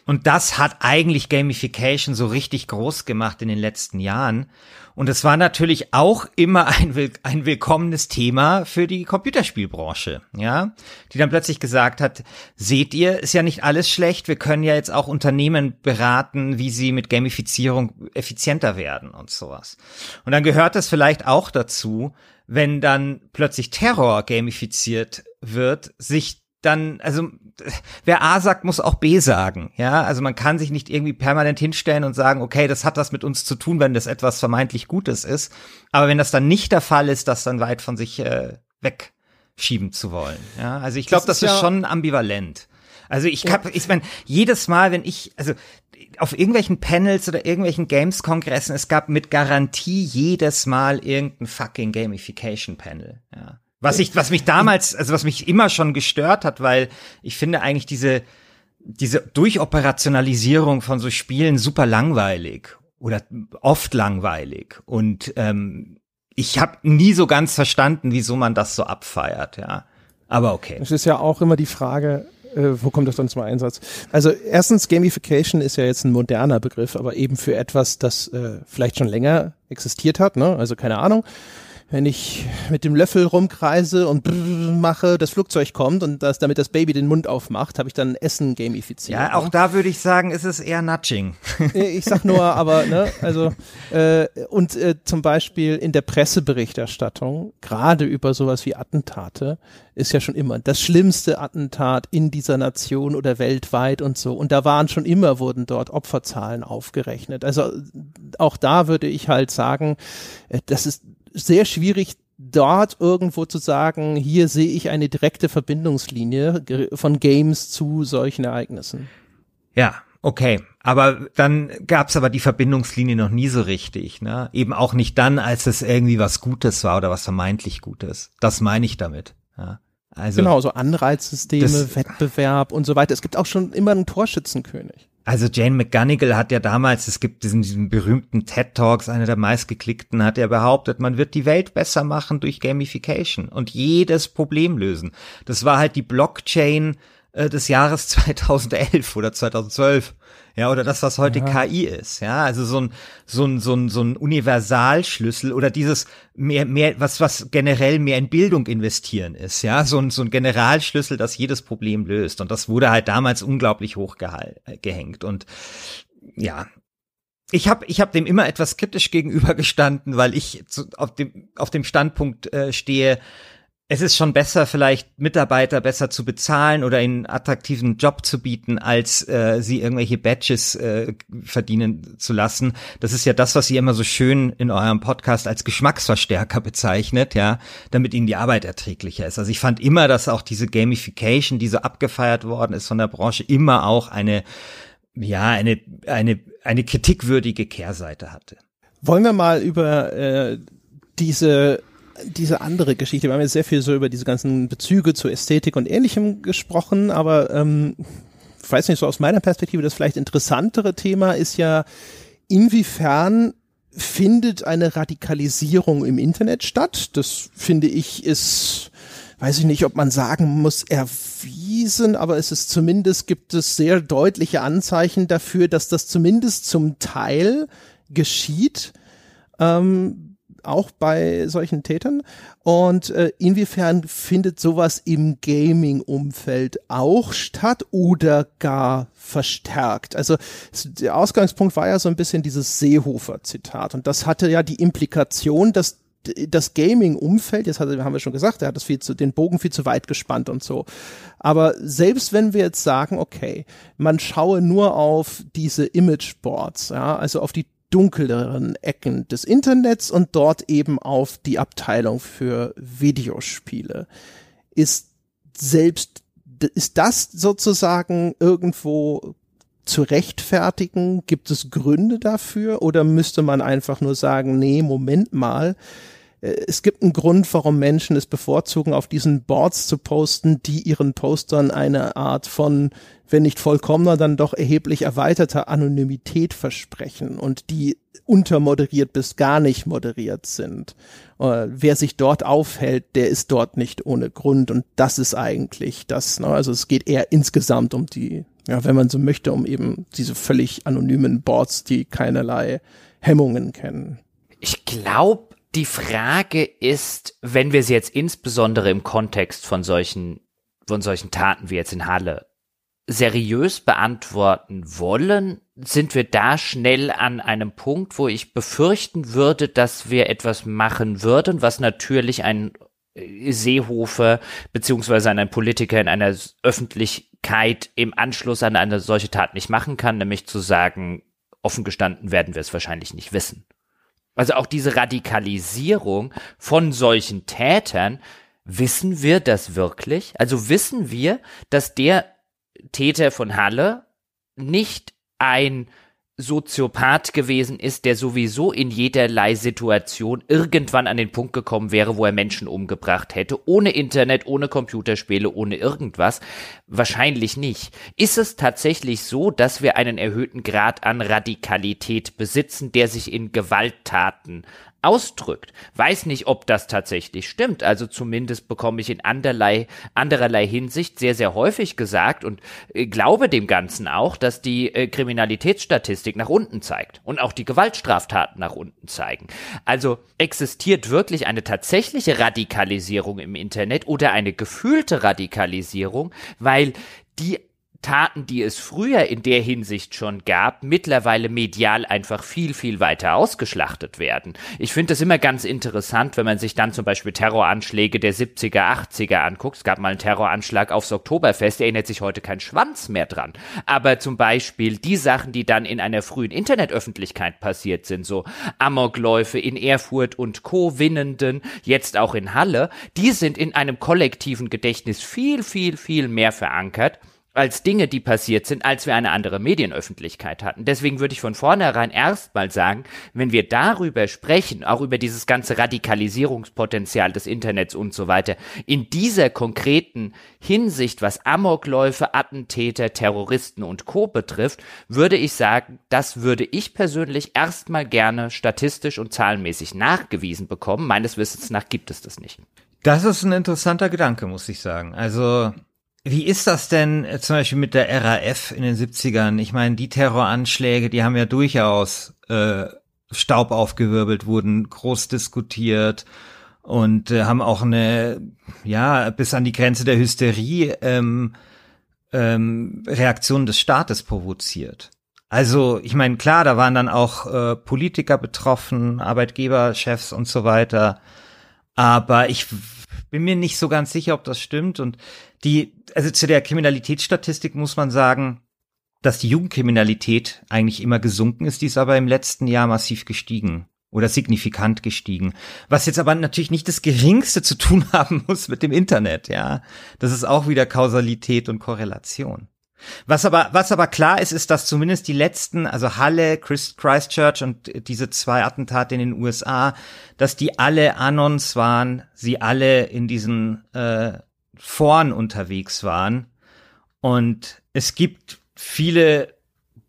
Und das hat eigentlich Gamification so richtig groß gemacht in den letzten Jahren. Und es war natürlich auch immer ein, will ein willkommenes Thema für die Computerspielbranche, ja, die dann plötzlich gesagt hat, seht ihr, ist ja nicht alles schlecht, wir können ja jetzt auch Unternehmen beraten, wie sie mit Gamifizierung effizienter werden und sowas. Und dann gehört es vielleicht auch dazu, wenn dann plötzlich Terror gamifiziert wird, sich dann, also wer A sagt, muss auch B sagen. Ja, also man kann sich nicht irgendwie permanent hinstellen und sagen, okay, das hat was mit uns zu tun, wenn das etwas vermeintlich Gutes ist. Aber wenn das dann nicht der Fall ist, das dann weit von sich äh, wegschieben zu wollen. Ja, also ich glaube, Das das, ist ja- schon ambivalent. Also ich hab, ich meine, jedes Mal, wenn ich, also auf irgendwelchen Panels oder irgendwelchen Games-Kongressen, es gab mit Garantie jedes Mal irgendein fucking Gamification-Panel. Ja. Was ich, was mich damals, also was mich immer schon gestört hat, weil ich finde eigentlich diese, diese Durchoperationalisierung von so Spielen super langweilig oder oft langweilig und ähm, ich habe nie so ganz verstanden, wieso man das so abfeiert, ja. Aber okay. Es ist ja auch immer die Frage, äh, wo kommt das dann zum Einsatz? Also erstens, Gamification ist ja jetzt ein moderner Begriff, aber eben für etwas, das äh, vielleicht schon länger existiert hat, ne? Also keine Ahnung. Wenn ich mit dem Löffel rumkreise und mache, das Flugzeug kommt und das, damit das Baby den Mund aufmacht, habe ich dann Essen gamifiziert. Ja, auch ne? da würde ich sagen, ist es eher Nudging. Ich sag nur, aber, ne, also, äh, und äh, zum Beispiel in der Presseberichterstattung, gerade über sowas wie Attentate, ist ja schon immer das schlimmste Attentat in dieser Nation oder weltweit und so. Und da waren schon immer, wurden dort Opferzahlen aufgerechnet. Also auch da würde ich halt sagen, äh, das ist sehr schwierig, dort irgendwo zu sagen, hier sehe ich eine direkte Verbindungslinie von Games zu solchen Ereignissen. Ja, okay. Aber dann gab's aber die Verbindungslinie noch nie so richtig, ne? Eben auch nicht dann, als es irgendwie was Gutes war oder was vermeintlich Gutes. Das meine ich damit. Ja. Also genau, so Anreizsysteme, Wettbewerb und so weiter. Es gibt auch schon immer einen Torschützenkönig. Also Jane McGonigal hat ja damals, es gibt diesen, diesen berühmten TED Talks, einer der meistgeklickten, hat ja behauptet, man wird die Welt besser machen durch Gamification und jedes Problem lösen. Das war halt die Blockchain äh, des Jahres 2011 oder 2012. Ja, oder das, was heute ja. KI ist. Ja, also so ein, so ein, so ein, so ein Universalschlüssel oder dieses mehr, mehr, was, was generell mehr in Bildung investieren ist. Ja, so ein, so ein Generalschlüssel, das jedes Problem löst. Und das wurde halt damals unglaublich hoch gehängt. Und ja, ich habe ich hab dem immer etwas skeptisch gegenübergestanden, weil ich zu, auf dem auf dem Standpunkt äh, stehe, es ist schon besser, vielleicht Mitarbeiter besser zu bezahlen oder einen attraktiven Job zu bieten, als äh, sie irgendwelche Badges äh, verdienen zu lassen. Das ist ja das, was ihr immer so schön in eurem Podcast als Geschmacksverstärker bezeichnet, ja, damit ihnen die Arbeit erträglicher ist. Also ich fand immer, dass auch diese Gamification, die so abgefeiert worden ist von der Branche, immer auch eine, ja, eine, eine, eine kritikwürdige Kehrseite hatte. Wollen wir mal über äh, diese diese andere Geschichte. Wir haben jetzt sehr viel so über diese ganzen Bezüge zur Ästhetik und Ähnlichem gesprochen, aber ähm, ich weiß nicht, so aus meiner Perspektive das vielleicht interessantere Thema ist ja, inwiefern findet eine Radikalisierung im Internet statt? Das finde ich ist, weiß ich nicht, ob man sagen muss, erwiesen, aber es ist zumindest, gibt es sehr deutliche Anzeichen dafür, dass das zumindest zum Teil geschieht. Ähm, auch bei solchen Tätern? Und äh, inwiefern findet sowas im Gaming-Umfeld auch statt oder gar verstärkt? Also der Ausgangspunkt war ja so ein bisschen dieses Seehofer-Zitat und das hatte ja die Implikation, dass das Gaming-Umfeld, jetzt haben wir schon gesagt, er hat das viel zu, den Bogen viel zu weit gespannt und so. Aber selbst wenn wir jetzt sagen, okay, man schaue nur auf diese Imageboards, ja, also auf die dunkleren Ecken des Internets und dort eben auf die Abteilung für Videospiele. Ist selbst, ist das sozusagen irgendwo zu rechtfertigen? Gibt es Gründe dafür? Oder müsste man einfach nur sagen, nee, Moment mal, es gibt einen Grund, warum Menschen es bevorzugen, auf diesen Boards zu posten, die ihren Postern eine Art von wenn nicht vollkommener, dann doch erheblich erweiterter Anonymität versprechen und die untermoderiert bis gar nicht moderiert sind. Äh, wer sich dort aufhält, der ist dort nicht ohne Grund und das ist eigentlich das. Ne? Also es geht eher insgesamt um die, ja, wenn man so möchte, um eben diese völlig anonymen Boards, die keinerlei Hemmungen kennen. Ich glaube, die Frage ist, wenn wir sie jetzt insbesondere im Kontext von solchen von solchen Taten wie jetzt in Halle seriös beantworten wollen, sind wir da schnell an einem Punkt, wo ich befürchten würde, dass wir etwas machen würden, was natürlich ein Seehofer beziehungsweise ein Politiker in einer Öffentlichkeit im Anschluss an eine solche Tat nicht machen kann, nämlich zu sagen, offen gestanden werden wir es wahrscheinlich nicht wissen. Also auch diese Radikalisierung von solchen Tätern, wissen wir das wirklich? Also wissen wir, dass der Täter von Halle nicht ein Soziopath gewesen ist, der sowieso in jederlei Situation irgendwann an den Punkt gekommen wäre, wo er Menschen umgebracht hätte, ohne Internet, ohne Computerspiele, ohne irgendwas? Wahrscheinlich nicht. Ist es tatsächlich so, dass wir einen erhöhten Grad an Radikalität besitzen, der sich in Gewalttaten ausdrückt. Weiß nicht, ob das tatsächlich stimmt. Also zumindest bekomme ich in anderlei, andererlei Hinsicht sehr, sehr häufig gesagt und äh, glaube dem Ganzen auch, dass die äh, Kriminalitätsstatistik nach unten zeigt und auch die Gewaltstraftaten nach unten zeigen. Also existiert wirklich eine tatsächliche Radikalisierung im Internet oder eine gefühlte Radikalisierung, weil die Taten, die es früher in der Hinsicht schon gab, mittlerweile medial einfach viel, viel weiter ausgeschlachtet werden. Ich finde es immer ganz interessant, wenn man sich dann zum Beispiel Terroranschläge der 70er, 80er anguckt. Es gab mal einen Terroranschlag aufs Oktoberfest, erinnert sich heute kein Schwanz mehr dran. Aber zum Beispiel die Sachen, die dann in einer frühen Internetöffentlichkeit passiert sind, so Amokläufe in Erfurt und Co. Winnenden, jetzt auch in Halle, die sind in einem kollektiven Gedächtnis viel, viel, viel mehr verankert als Dinge, die passiert sind, als wir eine andere Medienöffentlichkeit hatten. Deswegen würde ich von vornherein erstmal sagen, wenn wir darüber sprechen, auch über dieses ganze Radikalisierungspotenzial des Internets und so weiter, in dieser konkreten Hinsicht, was Amokläufe, Attentäter, Terroristen und Co. betrifft, würde ich sagen, das würde ich persönlich erstmal gerne statistisch und zahlenmäßig nachgewiesen bekommen. Meines Wissens nach gibt es das nicht. Das ist ein interessanter Gedanke, muss ich sagen. Also wie ist das denn äh, zum Beispiel mit der RAF in den 70ern? Ich meine, die Terroranschläge, die haben ja durchaus äh, Staub aufgewirbelt, wurden groß diskutiert und äh, haben auch eine, ja, bis an die Grenze der Hysterie ähm, ähm, Reaktion des Staates provoziert. Also, ich meine, klar, da waren dann auch äh, Politiker betroffen, Arbeitgeberchefs und so weiter. Aber ich bin mir nicht so ganz sicher, ob das stimmt. Und die, also zu der Kriminalitätsstatistik muss man sagen, dass die Jugendkriminalität eigentlich immer gesunken ist, die ist aber im letzten Jahr massiv gestiegen oder signifikant gestiegen. Was jetzt aber natürlich nicht das geringste zu tun haben muss mit dem Internet, ja. Das ist auch wieder Kausalität und Korrelation. Was aber, was aber klar ist, ist, dass zumindest die letzten, also Halle, Christchurch und diese zwei Attentate in den USA, dass die alle Anons waren, sie alle in diesen äh, Foren unterwegs waren. Und es gibt viele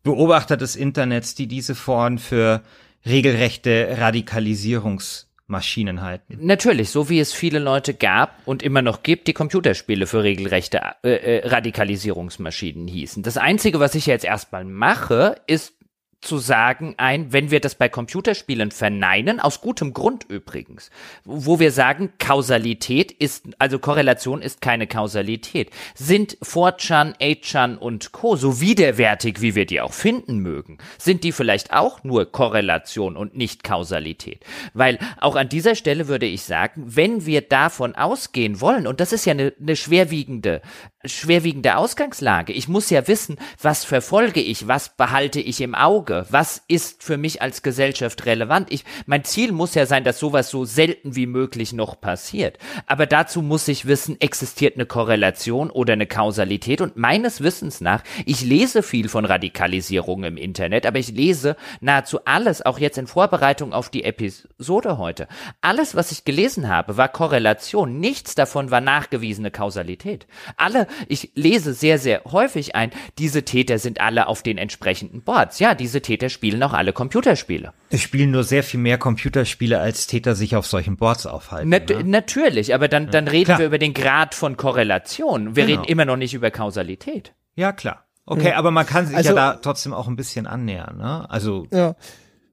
Beobachter des Internets, die diese Foren für regelrechte Radikalisierungs Maschinen halten. Natürlich, so wie es viele Leute gab und immer noch gibt, die Computerspiele für regelrechte äh, äh, Radikalisierungsmaschinen hießen. Das Einzige, was ich jetzt erstmal mache, ist zu sagen ein, wenn wir das bei Computerspielen verneinen, aus gutem Grund übrigens, wo wir sagen, Kausalität ist, also Korrelation ist keine Kausalität. Sind 4chan, 8chan und Co. so widerwärtig, wie wir die auch finden mögen, sind die vielleicht auch nur Korrelation und nicht Kausalität. Weil auch an dieser Stelle würde ich sagen, wenn wir davon ausgehen wollen, und das ist ja eine, eine schwerwiegende schwerwiegende Ausgangslage. Ich muss ja wissen, was verfolge ich, was behalte ich im Auge, was ist für mich als Gesellschaft relevant. Ich, mein Ziel muss ja sein, dass sowas so selten wie möglich noch passiert. Aber dazu muss ich wissen, existiert eine Korrelation oder eine Kausalität. Und meines Wissens nach, ich lese viel von Radikalisierung im Internet, aber ich lese nahezu alles, auch jetzt in Vorbereitung auf die Episode heute. Alles, was ich gelesen habe, war Korrelation. Nichts davon war nachgewiesene Kausalität. Alle ich lese sehr, sehr häufig ein, diese Täter sind alle auf den entsprechenden Boards. Ja, diese Täter spielen auch alle Computerspiele. Es spielen nur sehr viel mehr Computerspiele, als Täter sich auf solchen Boards aufhalten. Nat ne? Natürlich, aber dann, dann reden klar. wir über den Grad von Korrelation. Wir genau. reden immer noch nicht über Kausalität. Ja, klar. Okay, ja. aber man kann sich also, ja da trotzdem auch ein bisschen annähern, ne? Also. Ja.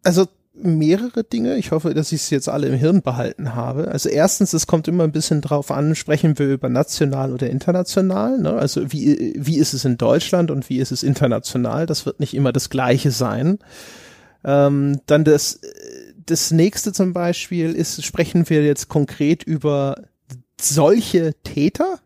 Also mehrere Dinge. Ich hoffe, dass ich es jetzt alle im Hirn behalten habe. Also erstens, es kommt immer ein bisschen drauf an, sprechen wir über national oder international. Ne? Also wie, wie ist es in Deutschland und wie ist es international? Das wird nicht immer das Gleiche sein. Ähm, dann das, das nächste zum Beispiel ist, sprechen wir jetzt konkret über solche Täter?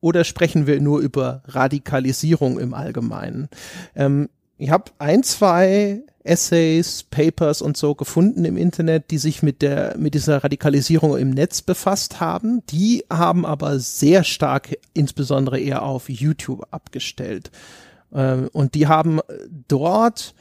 Oder sprechen wir nur über Radikalisierung im Allgemeinen? Ähm, ich habe ein, zwei Essays, Papers und so gefunden im Internet, die sich mit der, mit dieser Radikalisierung im Netz befasst haben. Die haben aber sehr stark, insbesondere eher auf YouTube abgestellt. Ähm, und die haben dort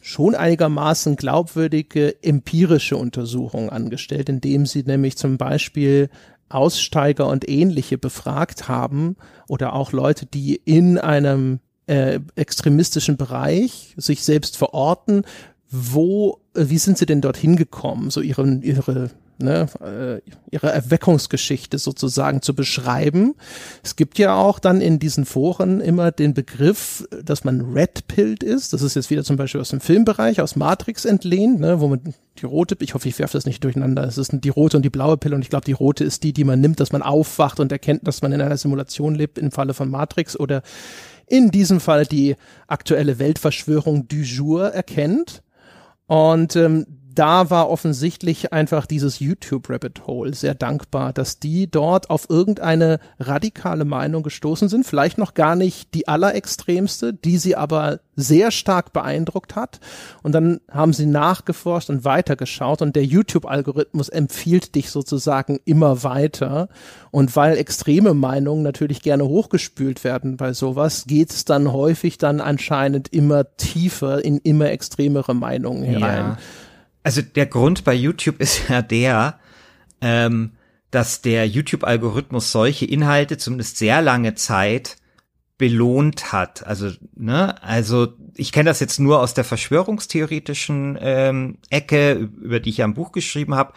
schon einigermaßen glaubwürdige empirische Untersuchungen angestellt, indem sie nämlich zum Beispiel Aussteiger und ähnliche befragt haben oder auch Leute, die in einem äh, extremistischen Bereich sich selbst verorten, wo, äh, wie sind sie denn dorthin gekommen, so ihre, ihre ne, äh, ihre Erweckungsgeschichte sozusagen zu beschreiben. Es gibt ja auch dann in diesen Foren immer den Begriff, dass man red-pilled ist. Das ist jetzt wieder zum Beispiel aus dem Filmbereich, aus Matrix entlehnt, ne, wo man die rote, ich hoffe, ich werfe das nicht durcheinander. Es ist die rote und die blaue Pille und ich glaube, die rote ist die, die man nimmt, dass man aufwacht und erkennt, dass man in einer Simulation lebt, im Falle von Matrix oder in diesem Fall die aktuelle Weltverschwörung du jour erkennt. Und ähm, da war offensichtlich einfach dieses YouTube Rabbit Hole sehr dankbar, dass die dort auf irgendeine radikale Meinung gestoßen sind, vielleicht noch gar nicht die allerextremste, die sie aber sehr stark beeindruckt hat. Und dann haben sie nachgeforscht und weitergeschaut und der YouTube-Algorithmus empfiehlt dich sozusagen immer weiter. Und weil extreme Meinungen natürlich gerne hochgespült werden bei sowas, geht es dann häufig dann anscheinend immer tiefer in immer extremere Meinungen herein. Ja. Also der Grund bei YouTube ist ja der, ähm, dass der YouTube-Algorithmus solche Inhalte zumindest sehr lange Zeit belohnt hat. Also, ne, also ich kenne das jetzt nur aus der verschwörungstheoretischen ähm, Ecke, über die ich ja ein Buch geschrieben habe.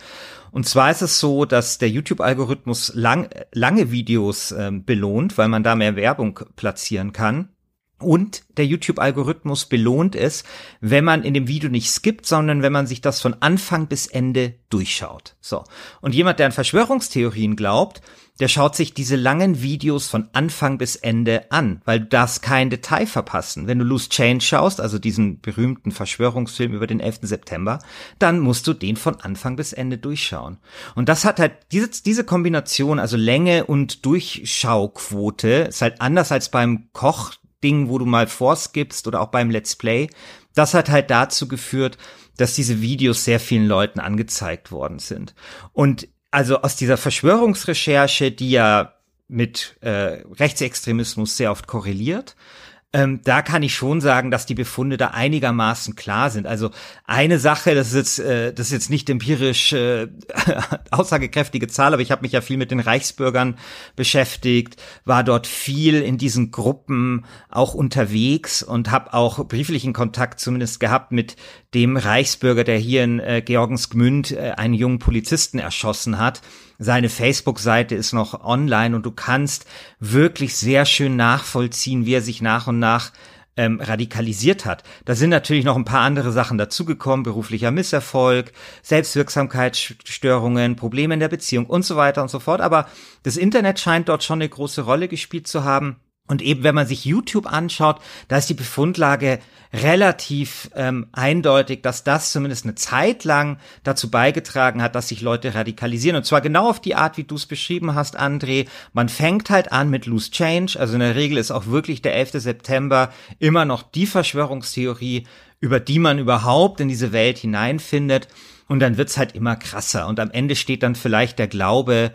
Und zwar ist es so, dass der YouTube-Algorithmus lang, lange Videos ähm, belohnt, weil man da mehr Werbung platzieren kann. Und der YouTube-Algorithmus belohnt es, wenn man in dem Video nicht skippt, sondern wenn man sich das von Anfang bis Ende durchschaut. So. Und jemand, der an Verschwörungstheorien glaubt, der schaut sich diese langen Videos von Anfang bis Ende an, weil du darfst kein Detail verpassen. Wenn du Loose Change schaust, also diesen berühmten Verschwörungsfilm über den 11. September, dann musst du den von Anfang bis Ende durchschauen. Und das hat halt diese, diese Kombination, also Länge und Durchschauquote, ist halt anders als beim Koch Ding, wo du mal vorskippst oder auch beim Let's Play. Das hat halt dazu geführt, dass diese Videos sehr vielen Leuten angezeigt worden sind. Und also aus dieser Verschwörungsrecherche, die ja mit äh, Rechtsextremismus sehr oft korreliert, ähm, da kann ich schon sagen, dass die Befunde da einigermaßen klar sind. Also eine Sache, das ist jetzt, äh, das ist jetzt nicht empirisch äh, aussagekräftige Zahl, aber ich habe mich ja viel mit den Reichsbürgern beschäftigt, war dort viel in diesen Gruppen auch unterwegs und habe auch brieflichen Kontakt zumindest gehabt mit dem Reichsbürger, der hier in äh, Georgensgmünd äh, einen jungen Polizisten erschossen hat seine Facebook-Seite ist noch online und du kannst wirklich sehr schön nachvollziehen, wie er sich nach und nach ähm, radikalisiert hat. Da sind natürlich noch ein paar andere Sachen dazugekommen, beruflicher Misserfolg, Selbstwirksamkeitsstörungen, Probleme in der Beziehung und so weiter und so fort. Aber das Internet scheint dort schon eine große Rolle gespielt zu haben. Und eben, wenn man sich YouTube anschaut, da ist die Befundlage relativ ähm, eindeutig, dass das zumindest eine Zeit lang dazu beigetragen hat, dass sich Leute radikalisieren. Und zwar genau auf die Art, wie du es beschrieben hast, André. Man fängt halt an mit Loose Change. Also in der Regel ist auch wirklich der 11. September immer noch die Verschwörungstheorie, über die man überhaupt in diese Welt hineinfindet. Und dann wird's halt immer krasser. Und am Ende steht dann vielleicht der Glaube,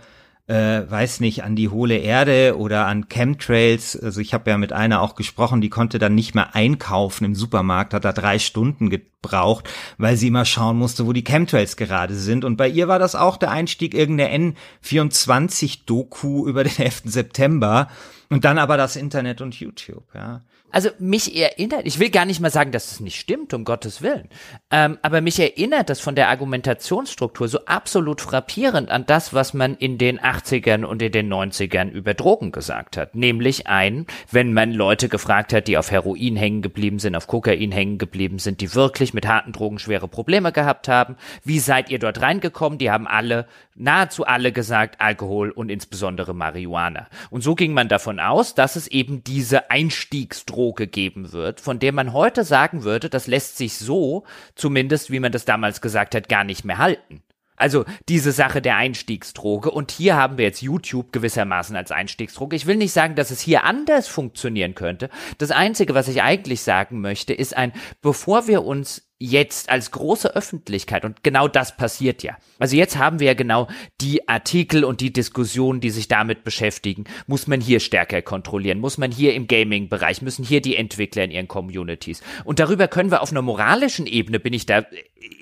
äh, weiß nicht, an die hohle Erde oder an Chemtrails. Also ich habe ja mit einer auch gesprochen, die konnte dann nicht mehr einkaufen im Supermarkt, hat da drei Stunden gebraucht, weil sie immer schauen musste, wo die Chemtrails gerade sind. Und bei ihr war das auch der Einstieg irgendeine N24-Doku über den 11. September und dann aber das Internet und YouTube, ja. Also mich erinnert, ich will gar nicht mal sagen, dass es nicht stimmt, um Gottes Willen, ähm, aber mich erinnert das von der Argumentationsstruktur so absolut frappierend an das, was man in den 80ern und in den 90ern über Drogen gesagt hat. Nämlich ein, wenn man Leute gefragt hat, die auf Heroin hängen geblieben sind, auf Kokain hängen geblieben sind, die wirklich mit harten Drogen schwere Probleme gehabt haben, wie seid ihr dort reingekommen? Die haben alle, nahezu alle gesagt, Alkohol und insbesondere Marihuana. Und so ging man davon aus, dass es eben diese Einstiegsdrogen Droge geben wird, von der man heute sagen würde, das lässt sich so, zumindest wie man das damals gesagt hat, gar nicht mehr halten. Also diese Sache der Einstiegsdroge. Und hier haben wir jetzt YouTube gewissermaßen als Einstiegsdroge. Ich will nicht sagen, dass es hier anders funktionieren könnte. Das Einzige, was ich eigentlich sagen möchte, ist ein, bevor wir uns jetzt als große Öffentlichkeit und genau das passiert ja. Also jetzt haben wir ja genau die Artikel und die Diskussionen, die sich damit beschäftigen. Muss man hier stärker kontrollieren? Muss man hier im Gaming-Bereich? Müssen hier die Entwickler in ihren Communities? Und darüber können wir auf einer moralischen Ebene, bin ich da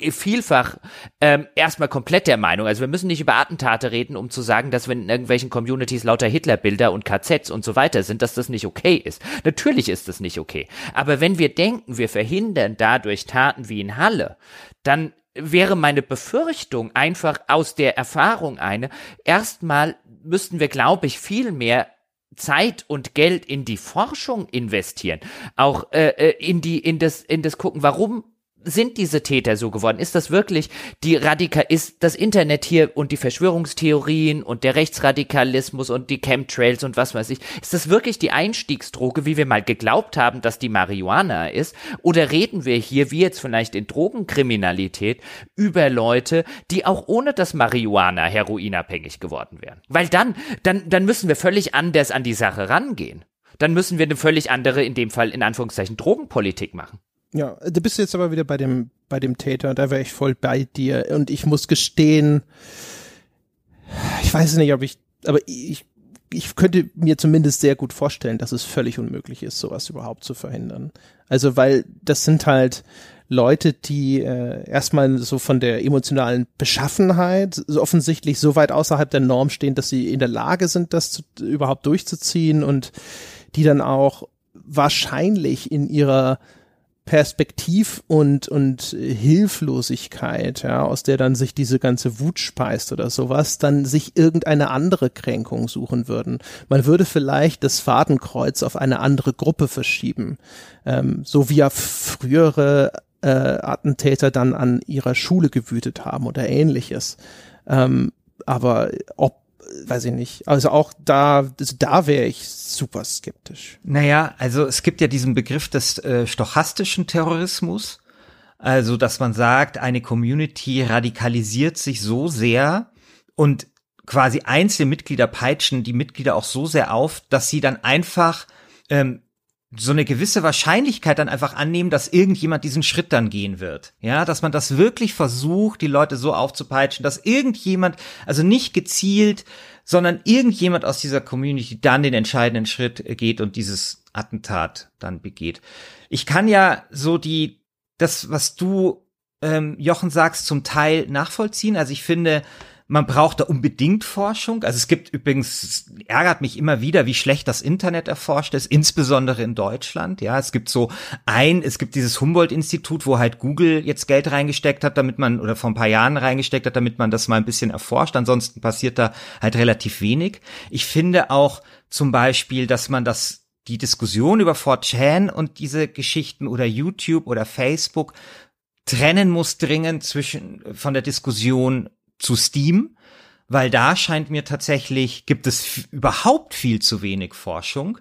äh, vielfach ähm, erstmal komplett der Meinung. Also wir müssen nicht über Attentate reden, um zu sagen, dass wenn in irgendwelchen Communities lauter Hitlerbilder und KZs und so weiter sind, dass das nicht okay ist. Natürlich ist das nicht okay. Aber wenn wir denken, wir verhindern dadurch Taten wie in Halle, dann wäre meine Befürchtung einfach aus der Erfahrung eine, erstmal müssten wir, glaube ich, viel mehr Zeit und Geld in die Forschung investieren, auch äh, äh in die in das in das gucken, warum sind diese Täter so geworden? Ist das wirklich die Radikal, ist das Internet hier und die Verschwörungstheorien und der Rechtsradikalismus und die Chemtrails und was weiß ich, ist das wirklich die Einstiegsdroge, wie wir mal geglaubt haben, dass die Marihuana ist? Oder reden wir hier, wie jetzt vielleicht in Drogenkriminalität, über Leute, die auch ohne das Marihuana heroinabhängig geworden wären? Weil dann, dann, dann müssen wir völlig anders an die Sache rangehen. Dann müssen wir eine völlig andere, in dem Fall in Anführungszeichen, Drogenpolitik machen. Ja, du bist jetzt aber wieder bei dem, bei dem Täter, da wäre ich voll bei dir. Und ich muss gestehen, ich weiß nicht, ob ich, aber ich, ich könnte mir zumindest sehr gut vorstellen, dass es völlig unmöglich ist, sowas überhaupt zu verhindern. Also, weil das sind halt Leute, die äh, erstmal so von der emotionalen Beschaffenheit so offensichtlich so weit außerhalb der Norm stehen, dass sie in der Lage sind, das zu, überhaupt durchzuziehen und die dann auch wahrscheinlich in ihrer Perspektiv und, und Hilflosigkeit, ja, aus der dann sich diese ganze Wut speist oder sowas, dann sich irgendeine andere Kränkung suchen würden. Man würde vielleicht das Fadenkreuz auf eine andere Gruppe verschieben, ähm, so wie ja frühere äh, Attentäter dann an ihrer Schule gewütet haben oder ähnliches. Ähm, aber ob weiß ich nicht. Also auch da, also da wäre ich super skeptisch. Naja, also es gibt ja diesen Begriff des äh, stochastischen Terrorismus. Also, dass man sagt, eine Community radikalisiert sich so sehr und quasi einzelne Mitglieder peitschen die Mitglieder auch so sehr auf, dass sie dann einfach ähm, so eine gewisse Wahrscheinlichkeit dann einfach annehmen, dass irgendjemand diesen Schritt dann gehen wird. Ja, dass man das wirklich versucht, die Leute so aufzupeitschen, dass irgendjemand, also nicht gezielt, sondern irgendjemand aus dieser Community dann den entscheidenden Schritt geht und dieses Attentat dann begeht. Ich kann ja so die, das, was du, ähm, Jochen, sagst, zum Teil nachvollziehen. Also ich finde, man braucht da unbedingt Forschung. Also es gibt übrigens, ärgert mich immer wieder, wie schlecht das Internet erforscht ist, insbesondere in Deutschland. Ja, es gibt so ein, es gibt dieses Humboldt-Institut, wo halt Google jetzt Geld reingesteckt hat, damit man, oder vor ein paar Jahren reingesteckt hat, damit man das mal ein bisschen erforscht. Ansonsten passiert da halt relativ wenig. Ich finde auch zum Beispiel, dass man das die Diskussion über 4chan und diese Geschichten oder YouTube oder Facebook trennen muss dringend zwischen von der Diskussion zu Steam, weil da scheint mir tatsächlich, gibt es überhaupt viel zu wenig Forschung.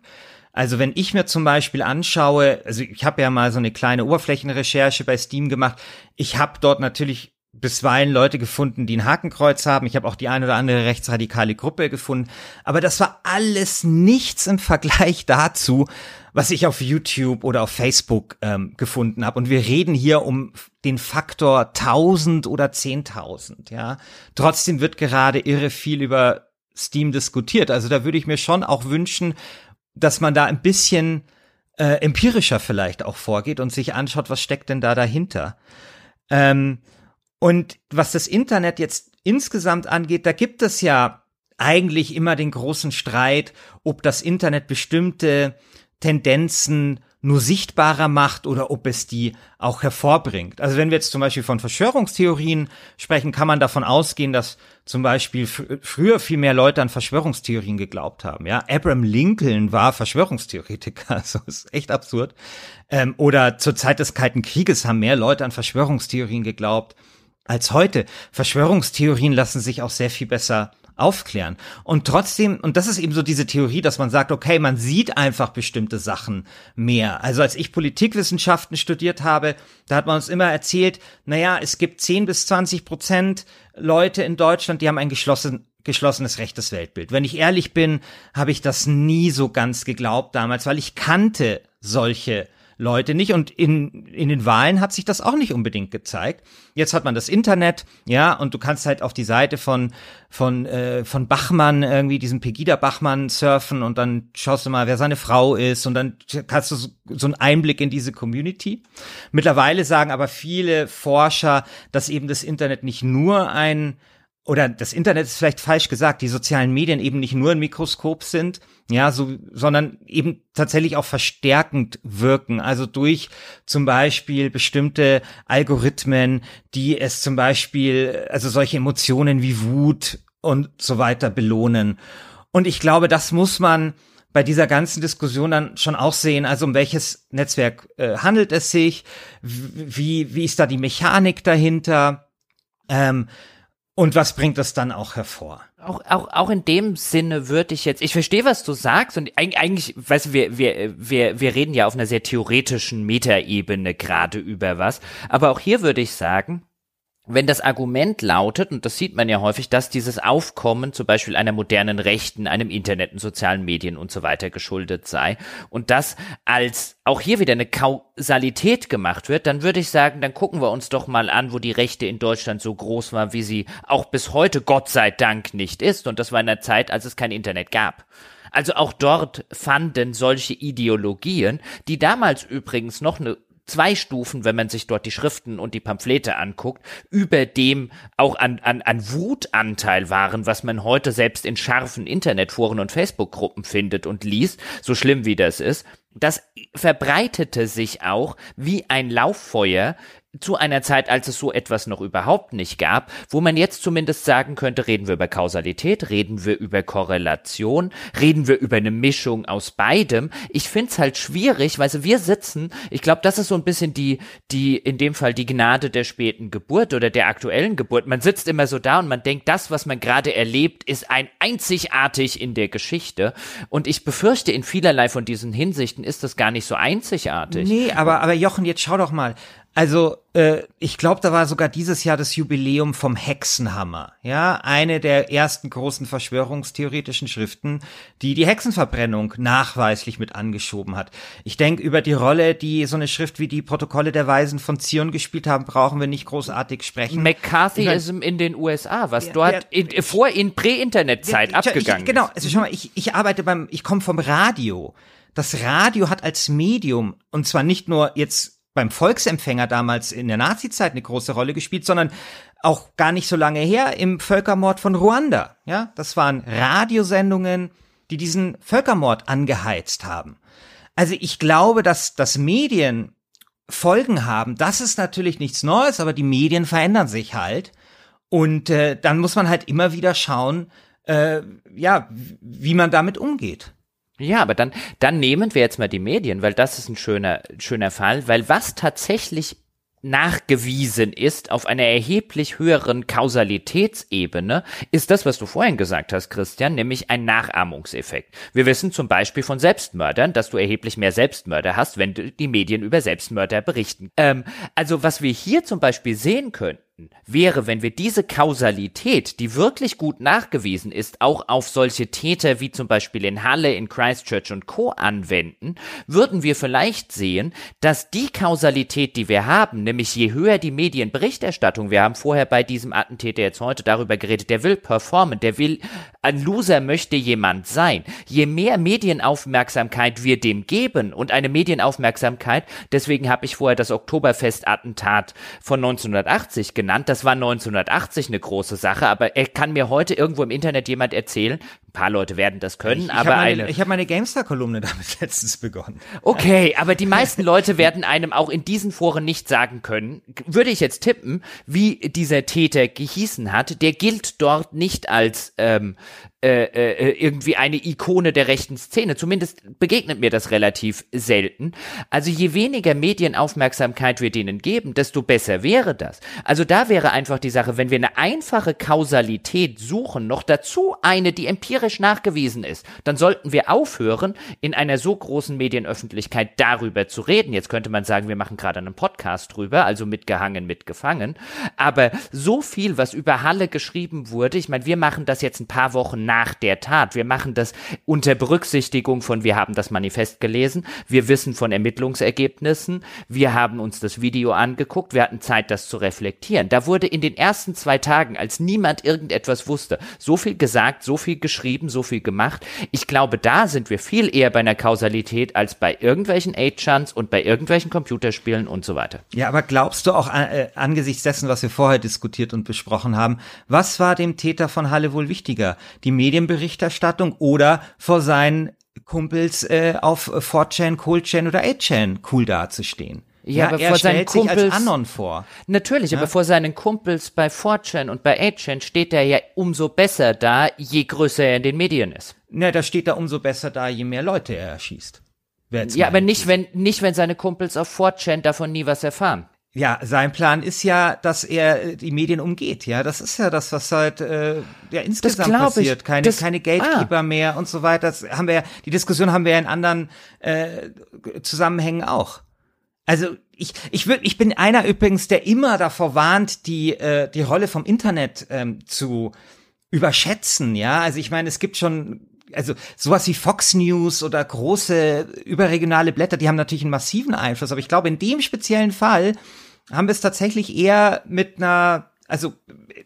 Also wenn ich mir zum Beispiel anschaue, also ich habe ja mal so eine kleine Oberflächenrecherche bei Steam gemacht, ich habe dort natürlich bisweilen Leute gefunden, die ein Hakenkreuz haben. Ich habe auch die eine oder andere rechtsradikale Gruppe gefunden. Aber das war alles nichts im Vergleich dazu, was ich auf YouTube oder auf Facebook ähm, gefunden habe. Und wir reden hier um den Faktor 1000 oder 10.000. Ja, trotzdem wird gerade irre viel über Steam diskutiert. Also da würde ich mir schon auch wünschen, dass man da ein bisschen äh, empirischer vielleicht auch vorgeht und sich anschaut, was steckt denn da dahinter. Ähm, und was das Internet jetzt insgesamt angeht, da gibt es ja eigentlich immer den großen Streit, ob das Internet bestimmte Tendenzen nur sichtbarer macht oder ob es die auch hervorbringt. Also wenn wir jetzt zum Beispiel von Verschwörungstheorien sprechen, kann man davon ausgehen, dass zum Beispiel fr früher viel mehr Leute an Verschwörungstheorien geglaubt haben. Ja, Abraham Lincoln war Verschwörungstheoretiker, also ist echt absurd. Ähm, oder zur Zeit des Kalten Krieges haben mehr Leute an Verschwörungstheorien geglaubt als heute. Verschwörungstheorien lassen sich auch sehr viel besser aufklären. Und trotzdem, und das ist eben so diese Theorie, dass man sagt, okay, man sieht einfach bestimmte Sachen mehr. Also als ich Politikwissenschaften studiert habe, da hat man uns immer erzählt, naja, es gibt 10 bis 20 Prozent Leute in Deutschland, die haben ein geschlossen, geschlossenes rechtes Weltbild. Wenn ich ehrlich bin, habe ich das nie so ganz geglaubt damals, weil ich kannte solche Leute nicht. Und in, in den Wahlen hat sich das auch nicht unbedingt gezeigt. Jetzt hat man das Internet, ja, und du kannst halt auf die Seite von, von, äh, von Bachmann, irgendwie diesen Pegida Bachmann surfen und dann schaust du mal, wer seine Frau ist und dann hast du so, so einen Einblick in diese Community. Mittlerweile sagen aber viele Forscher, dass eben das Internet nicht nur ein oder das Internet ist vielleicht falsch gesagt, die sozialen Medien eben nicht nur ein Mikroskop sind, ja, so, sondern eben tatsächlich auch verstärkend wirken. Also durch zum Beispiel bestimmte Algorithmen, die es zum Beispiel, also solche Emotionen wie Wut und so weiter belohnen. Und ich glaube, das muss man bei dieser ganzen Diskussion dann schon auch sehen, also um welches Netzwerk äh, handelt es sich, wie, wie ist da die Mechanik dahinter ähm, und was bringt das dann auch hervor? Auch, auch, auch in dem Sinne würde ich jetzt, ich verstehe, was du sagst und eigentlich, weißt du, wir, wir, wir, wir reden ja auf einer sehr theoretischen Metaebene gerade über was, aber auch hier würde ich sagen, wenn das Argument lautet, und das sieht man ja häufig, dass dieses Aufkommen zum Beispiel einer modernen Rechten, einem Internet und sozialen Medien und so weiter geschuldet sei und das als auch hier wieder eine Kausalität gemacht wird, dann würde ich sagen, dann gucken wir uns doch mal an, wo die Rechte in Deutschland so groß war, wie sie auch bis heute Gott sei Dank nicht ist. Und das war in einer Zeit, als es kein Internet gab. Also auch dort fanden solche Ideologien, die damals übrigens noch eine zwei Stufen, wenn man sich dort die Schriften und die Pamphlete anguckt, über dem auch an, an, an Wutanteil waren, was man heute selbst in scharfen Internetforen und Facebook-Gruppen findet und liest, so schlimm wie das ist. Das verbreitete sich auch wie ein Lauffeuer zu einer Zeit, als es so etwas noch überhaupt nicht gab, wo man jetzt zumindest sagen könnte, reden wir über Kausalität, reden wir über Korrelation, reden wir über eine Mischung aus beidem. Ich find's halt schwierig, weil wir sitzen, ich glaube, das ist so ein bisschen die, die, in dem Fall die Gnade der späten Geburt oder der aktuellen Geburt. Man sitzt immer so da und man denkt, das, was man gerade erlebt, ist ein einzigartig in der Geschichte. Und ich befürchte, in vielerlei von diesen Hinsichten ist das gar nicht so einzigartig. Nee, aber, aber Jochen, jetzt schau doch mal. Also, äh, ich glaube, da war sogar dieses Jahr das Jubiläum vom Hexenhammer. Ja, eine der ersten großen verschwörungstheoretischen Schriften, die die Hexenverbrennung nachweislich mit angeschoben hat. Ich denke, über die Rolle, die so eine Schrift wie die Protokolle der Weisen von Zion gespielt haben, brauchen wir nicht großartig sprechen. McCarthyism in den USA, was ja, dort der, in, vor in Prä-Internet-Zeit abgegangen ich, genau, also schau mal, ich, ich arbeite beim, ich komme vom Radio. Das Radio hat als Medium, und zwar nicht nur jetzt beim Volksempfänger damals in der Nazizeit eine große Rolle gespielt, sondern auch gar nicht so lange her im Völkermord von Ruanda. Ja, das waren Radiosendungen, die diesen Völkermord angeheizt haben. Also ich glaube, dass, dass Medien Folgen haben, das ist natürlich nichts Neues, aber die Medien verändern sich halt. Und äh, dann muss man halt immer wieder schauen, äh, ja, wie man damit umgeht. Ja, aber dann, dann nehmen wir jetzt mal die Medien, weil das ist ein schöner, schöner Fall, weil was tatsächlich nachgewiesen ist auf einer erheblich höheren Kausalitätsebene, ist das, was du vorhin gesagt hast, Christian, nämlich ein Nachahmungseffekt. Wir wissen zum Beispiel von Selbstmördern, dass du erheblich mehr Selbstmörder hast, wenn die Medien über Selbstmörder berichten. Ähm, also was wir hier zum Beispiel sehen können, wäre, wenn wir diese Kausalität, die wirklich gut nachgewiesen ist, auch auf solche Täter wie zum Beispiel in Halle, in Christchurch und Co. anwenden, würden wir vielleicht sehen, dass die Kausalität, die wir haben, nämlich je höher die Medienberichterstattung, wir haben vorher bei diesem Attentäter jetzt heute darüber geredet, der will performen, der will, ein Loser möchte jemand sein. Je mehr Medienaufmerksamkeit wir dem geben und eine Medienaufmerksamkeit, deswegen habe ich vorher das Oktoberfest-Attentat von 1980 genannt, genannt. Das war 1980 eine große Sache, aber er kann mir heute irgendwo im Internet jemand erzählen, ein paar Leute werden das können, ich, aber ich meine, eine. Ich habe meine GameStar-Kolumne damit letztens begonnen. Okay, aber die meisten Leute werden einem auch in diesen Foren nicht sagen können, würde ich jetzt tippen, wie dieser Täter gehießen hat. Der gilt dort nicht als ähm, äh, äh, irgendwie eine Ikone der rechten Szene. Zumindest begegnet mir das relativ selten. Also je weniger Medienaufmerksamkeit wir denen geben, desto besser wäre das. Also da wäre einfach die Sache, wenn wir eine einfache Kausalität suchen, noch dazu eine, die empirisch nachgewiesen ist, dann sollten wir aufhören, in einer so großen Medienöffentlichkeit darüber zu reden. Jetzt könnte man sagen, wir machen gerade einen Podcast drüber, also mitgehangen, mitgefangen. Aber so viel, was über Halle geschrieben wurde, ich meine, wir machen das jetzt ein paar Wochen nach der Tat. Wir machen das unter Berücksichtigung von, wir haben das Manifest gelesen, wir wissen von Ermittlungsergebnissen, wir haben uns das Video angeguckt, wir hatten Zeit, das zu reflektieren. Da wurde in den ersten zwei Tagen, als niemand irgendetwas wusste, so viel gesagt, so viel geschrieben, so viel gemacht. Ich glaube, da sind wir viel eher bei einer Kausalität als bei irgendwelchen 8chans und bei irgendwelchen Computerspielen und so weiter. Ja, aber glaubst du auch äh, angesichts dessen, was wir vorher diskutiert und besprochen haben, was war dem Täter von Halle wohl wichtiger? Die Medienberichterstattung oder vor seinen Kumpels äh, auf 4chan, Coldchan oder 8chan cool dazustehen? Ja, aber er vor seinen stellt sich Kumpels, als Anon vor. Natürlich, aber vor seinen Kumpels bei 4chan und bei 8chan steht er ja umso besser da, je größer er in den Medien ist. Na, da steht er umso besser da, je mehr Leute er erschießt. Ja, aber nicht, wenn, nicht, wenn seine Kumpels auf 4chan davon nie was erfahren. Ja, sein Plan ist ja, dass er äh, die Medien umgeht. Ja, das ist ja das, was halt äh, ja insgesamt glaub ich. passiert. Keine, Das- keine Gatekeeper ah. mehr und so weiter. Das haben wir ja, die Diskussion haben wir ja in anderen äh, Zusammenhängen auch. Also ich, ich, würd, ich bin einer übrigens, der immer davor warnt, die, äh, die Rolle vom Internet ähm, zu überschätzen. Ja, also ich meine, es gibt schon also sowas wie Fox News oder große überregionale Blätter, die haben natürlich einen massiven Einfluss. Aber ich glaube, in dem speziellen Fall haben wir es tatsächlich eher mit einer, also,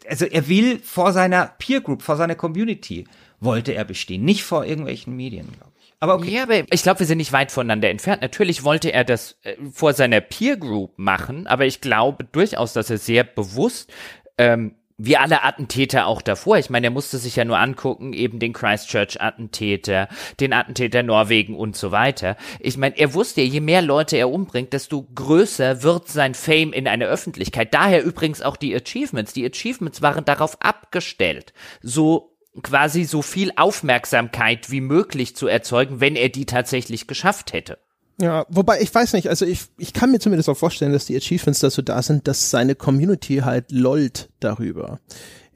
also er will vor seiner Peer Group, vor seiner Community wollte er bestehen, nicht vor irgendwelchen Medien, glaube ich. Aber okay. Ja, aber ich glaube, wir sind nicht weit voneinander entfernt. Natürlich wollte er das äh, vor seiner Peer Group machen, aber ich glaube durchaus, dass er sehr bewusst ähm, wie alle Attentäter auch davor. Ich meine, er musste sich ja nur angucken, eben den Christchurch-Attentäter, den Attentäter Norwegen und so weiter. Ich meine, er wusste ja, je mehr Leute er umbringt, desto größer wird sein Fame in einer Öffentlichkeit. Daher übrigens auch die Achievements. Die Achievements waren darauf abgestellt, so quasi so viel Aufmerksamkeit wie möglich zu erzeugen, wenn er die tatsächlich geschafft hätte. Ja, wobei ich weiß nicht, also ich, ich kann mir zumindest auch vorstellen, dass die Achievements dazu da sind, dass seine Community halt lollt darüber.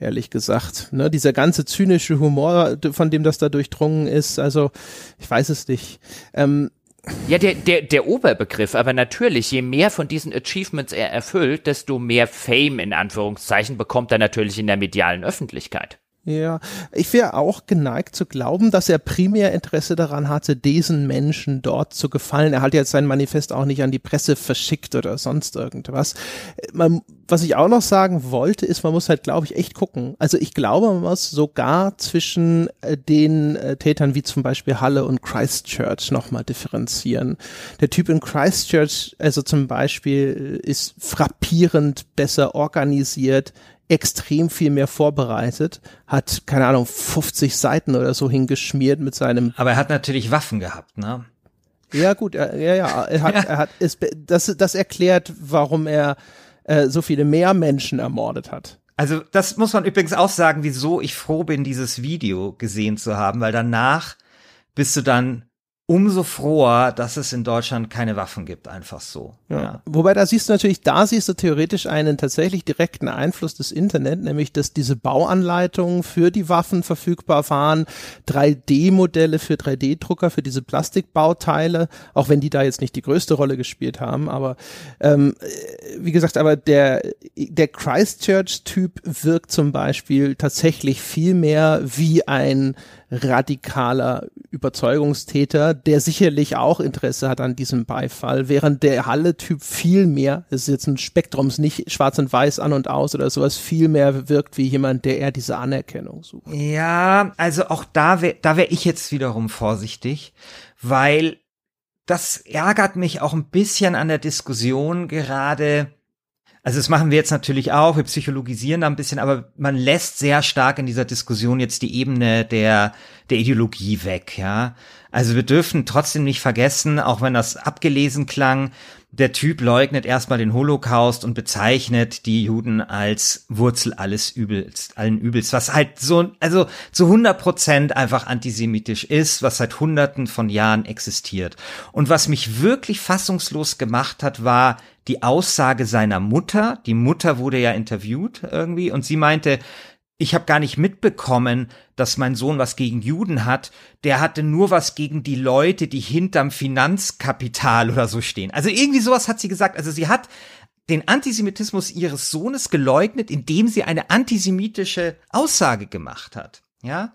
Ehrlich gesagt, ne, dieser ganze zynische Humor, von dem das da durchdrungen ist, also ich weiß es nicht. Ähm, Ja, der, der, der Oberbegriff, aber natürlich, je mehr von diesen Achievements er erfüllt, desto mehr Fame in Anführungszeichen bekommt er natürlich in der medialen Öffentlichkeit. Ja, ich wäre auch geneigt zu glauben, dass er primär Interesse daran hatte, diesen Menschen dort zu gefallen. Er hat jetzt sein Manifest auch nicht an die Presse verschickt oder sonst irgendwas. Man, was ich auch noch sagen wollte, ist, man muss halt, glaube ich, echt gucken. Also ich glaube, man muss sogar zwischen äh, den äh, Tätern wie zum Beispiel Halle und Christchurch nochmal differenzieren. Der Typ in Christchurch, also zum Beispiel, ist frappierend besser organisiert, extrem viel mehr vorbereitet, hat, keine Ahnung, 50 Seiten oder so hingeschmiert mit seinem. Aber er hat natürlich Waffen gehabt, ne? Ja, gut, er, ja, ja, er hat, er hat, ist, das, das erklärt, warum er äh, so viele mehr Menschen ermordet hat. Also das muss man übrigens auch sagen, wieso ich froh bin, dieses Video gesehen zu haben, weil danach bist du dann umso froher, dass es in Deutschland keine Waffen gibt, einfach so. Ja. Ja. Wobei da siehst du natürlich, da siehst du theoretisch einen tatsächlich direkten Einfluss des Internet, nämlich dass diese Bauanleitungen für die Waffen verfügbar waren, 3D-Modelle für 3D-Drucker für diese Plastikbauteile, auch wenn die da jetzt nicht die größte Rolle gespielt haben, aber ähm, äh, wie gesagt, aber der der Christchurch-Typ wirkt zum Beispiel tatsächlich viel mehr wie ein radikaler Überzeugungstäter, der sicherlich auch Interesse hat an diesem Beifall, während der Halle-Typ viel mehr, das ist jetzt ein Spektrum, ist nicht schwarz und weiß an und aus oder sowas, viel mehr wirkt wie jemand, der eher diese Anerkennung sucht. Ja, also auch da wäre da wär ich jetzt wiederum vorsichtig, weil das ärgert mich auch ein bisschen an der Diskussion gerade. Also das machen wir jetzt natürlich auch, wir psychologisieren da ein bisschen, aber man lässt sehr stark in dieser Diskussion jetzt die Ebene der, der Ideologie weg, ja. Also wir dürfen trotzdem nicht vergessen, auch wenn das abgelesen klang, der Typ leugnet erstmal den Holocaust und bezeichnet die Juden als Wurzel alles Übels, allen Übels, was halt so, also zu 100 Prozent einfach antisemitisch ist, was seit hunderten von Jahren existiert. Und was mich wirklich fassungslos gemacht hat, war die Aussage seiner Mutter. Die Mutter wurde ja interviewt irgendwie und sie meinte, ich habe gar nicht mitbekommen, dass mein Sohn was gegen Juden hat. Der hatte nur was gegen die Leute, die hinterm Finanzkapital oder so stehen. Also irgendwie sowas hat sie gesagt. Also sie hat den Antisemitismus ihres Sohnes geleugnet, indem sie eine antisemitische Aussage gemacht hat. Ja.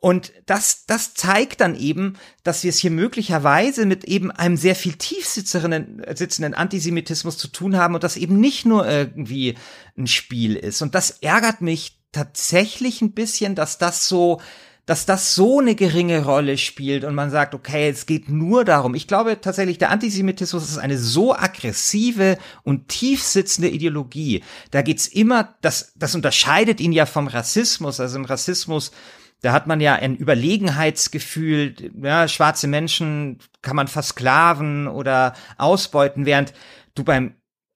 Und das, das zeigt dann eben, dass wir es hier möglicherweise mit eben einem sehr viel tiefsitzenden sitzenden Antisemitismus zu tun haben und das eben nicht nur irgendwie ein Spiel ist. Und das ärgert mich tatsächlich ein bisschen, dass das so, dass das so eine geringe Rolle spielt und man sagt, okay, es geht nur darum. Ich glaube tatsächlich, der Antisemitismus ist eine so aggressive und tiefsitzende Ideologie. Da geht's immer, das, das unterscheidet ihn ja vom Rassismus. Also im Rassismus da hat man ja ein Überlegenheitsgefühl, ja, schwarze Menschen kann man versklaven oder ausbeuten, während du beim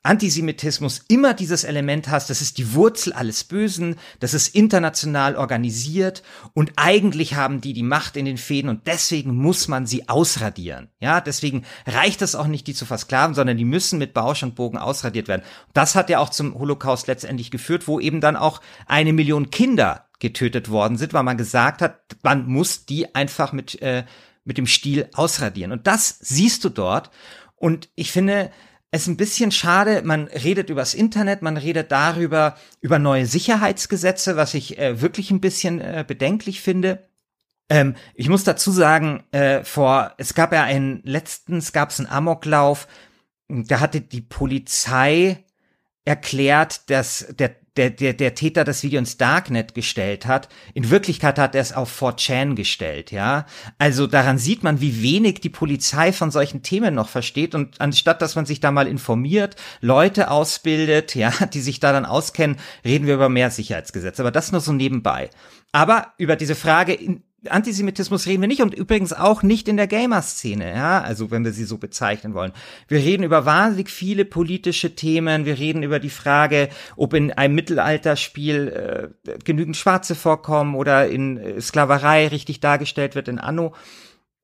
Antisemitismus immer dieses Element hast, das ist die Wurzel alles Bösen, das ist international organisiert und eigentlich haben die die Macht in den Fäden und deswegen muss man sie ausradieren. Ja, deswegen reicht es auch nicht, die zu versklaven, sondern die müssen mit Bausch und Bogen ausradiert werden. Das hat ja auch zum Holocaust letztendlich geführt, wo eben dann auch eine Million Kinder getötet worden sind, weil man gesagt hat, man muss die einfach mit, äh, mit dem Stiel ausradieren. Und das siehst du dort. Und ich finde, es ein bisschen schade, man redet übers Internet, man redet darüber, über neue Sicherheitsgesetze, was ich äh, wirklich ein bisschen äh, bedenklich finde. Ähm, ich muss dazu sagen, äh, vor, es gab ja einen, letztens gab es einen Amoklauf, da hatte die Polizei erklärt, dass der der, der, der Täter das Video ins Darknet gestellt hat. In Wirklichkeit hat er es auf 4chan gestellt, ja. Also daran sieht man, wie wenig die Polizei von solchen Themen noch versteht und anstatt, dass man sich da mal informiert, Leute ausbildet, ja, die sich da dann auskennen, reden wir über mehr Sicherheitsgesetze. Aber das nur so nebenbei. Aber über diese Frage, Antisemitismus reden wir nicht und übrigens auch nicht in der Gamer-Szene, ja, also wenn wir sie so bezeichnen wollen. Wir reden über wahnsinnig viele politische Themen, wir reden über die Frage, ob in einem Mittelalterspiel äh, genügend Schwarze vorkommen oder in äh, Sklaverei richtig dargestellt wird in Anno.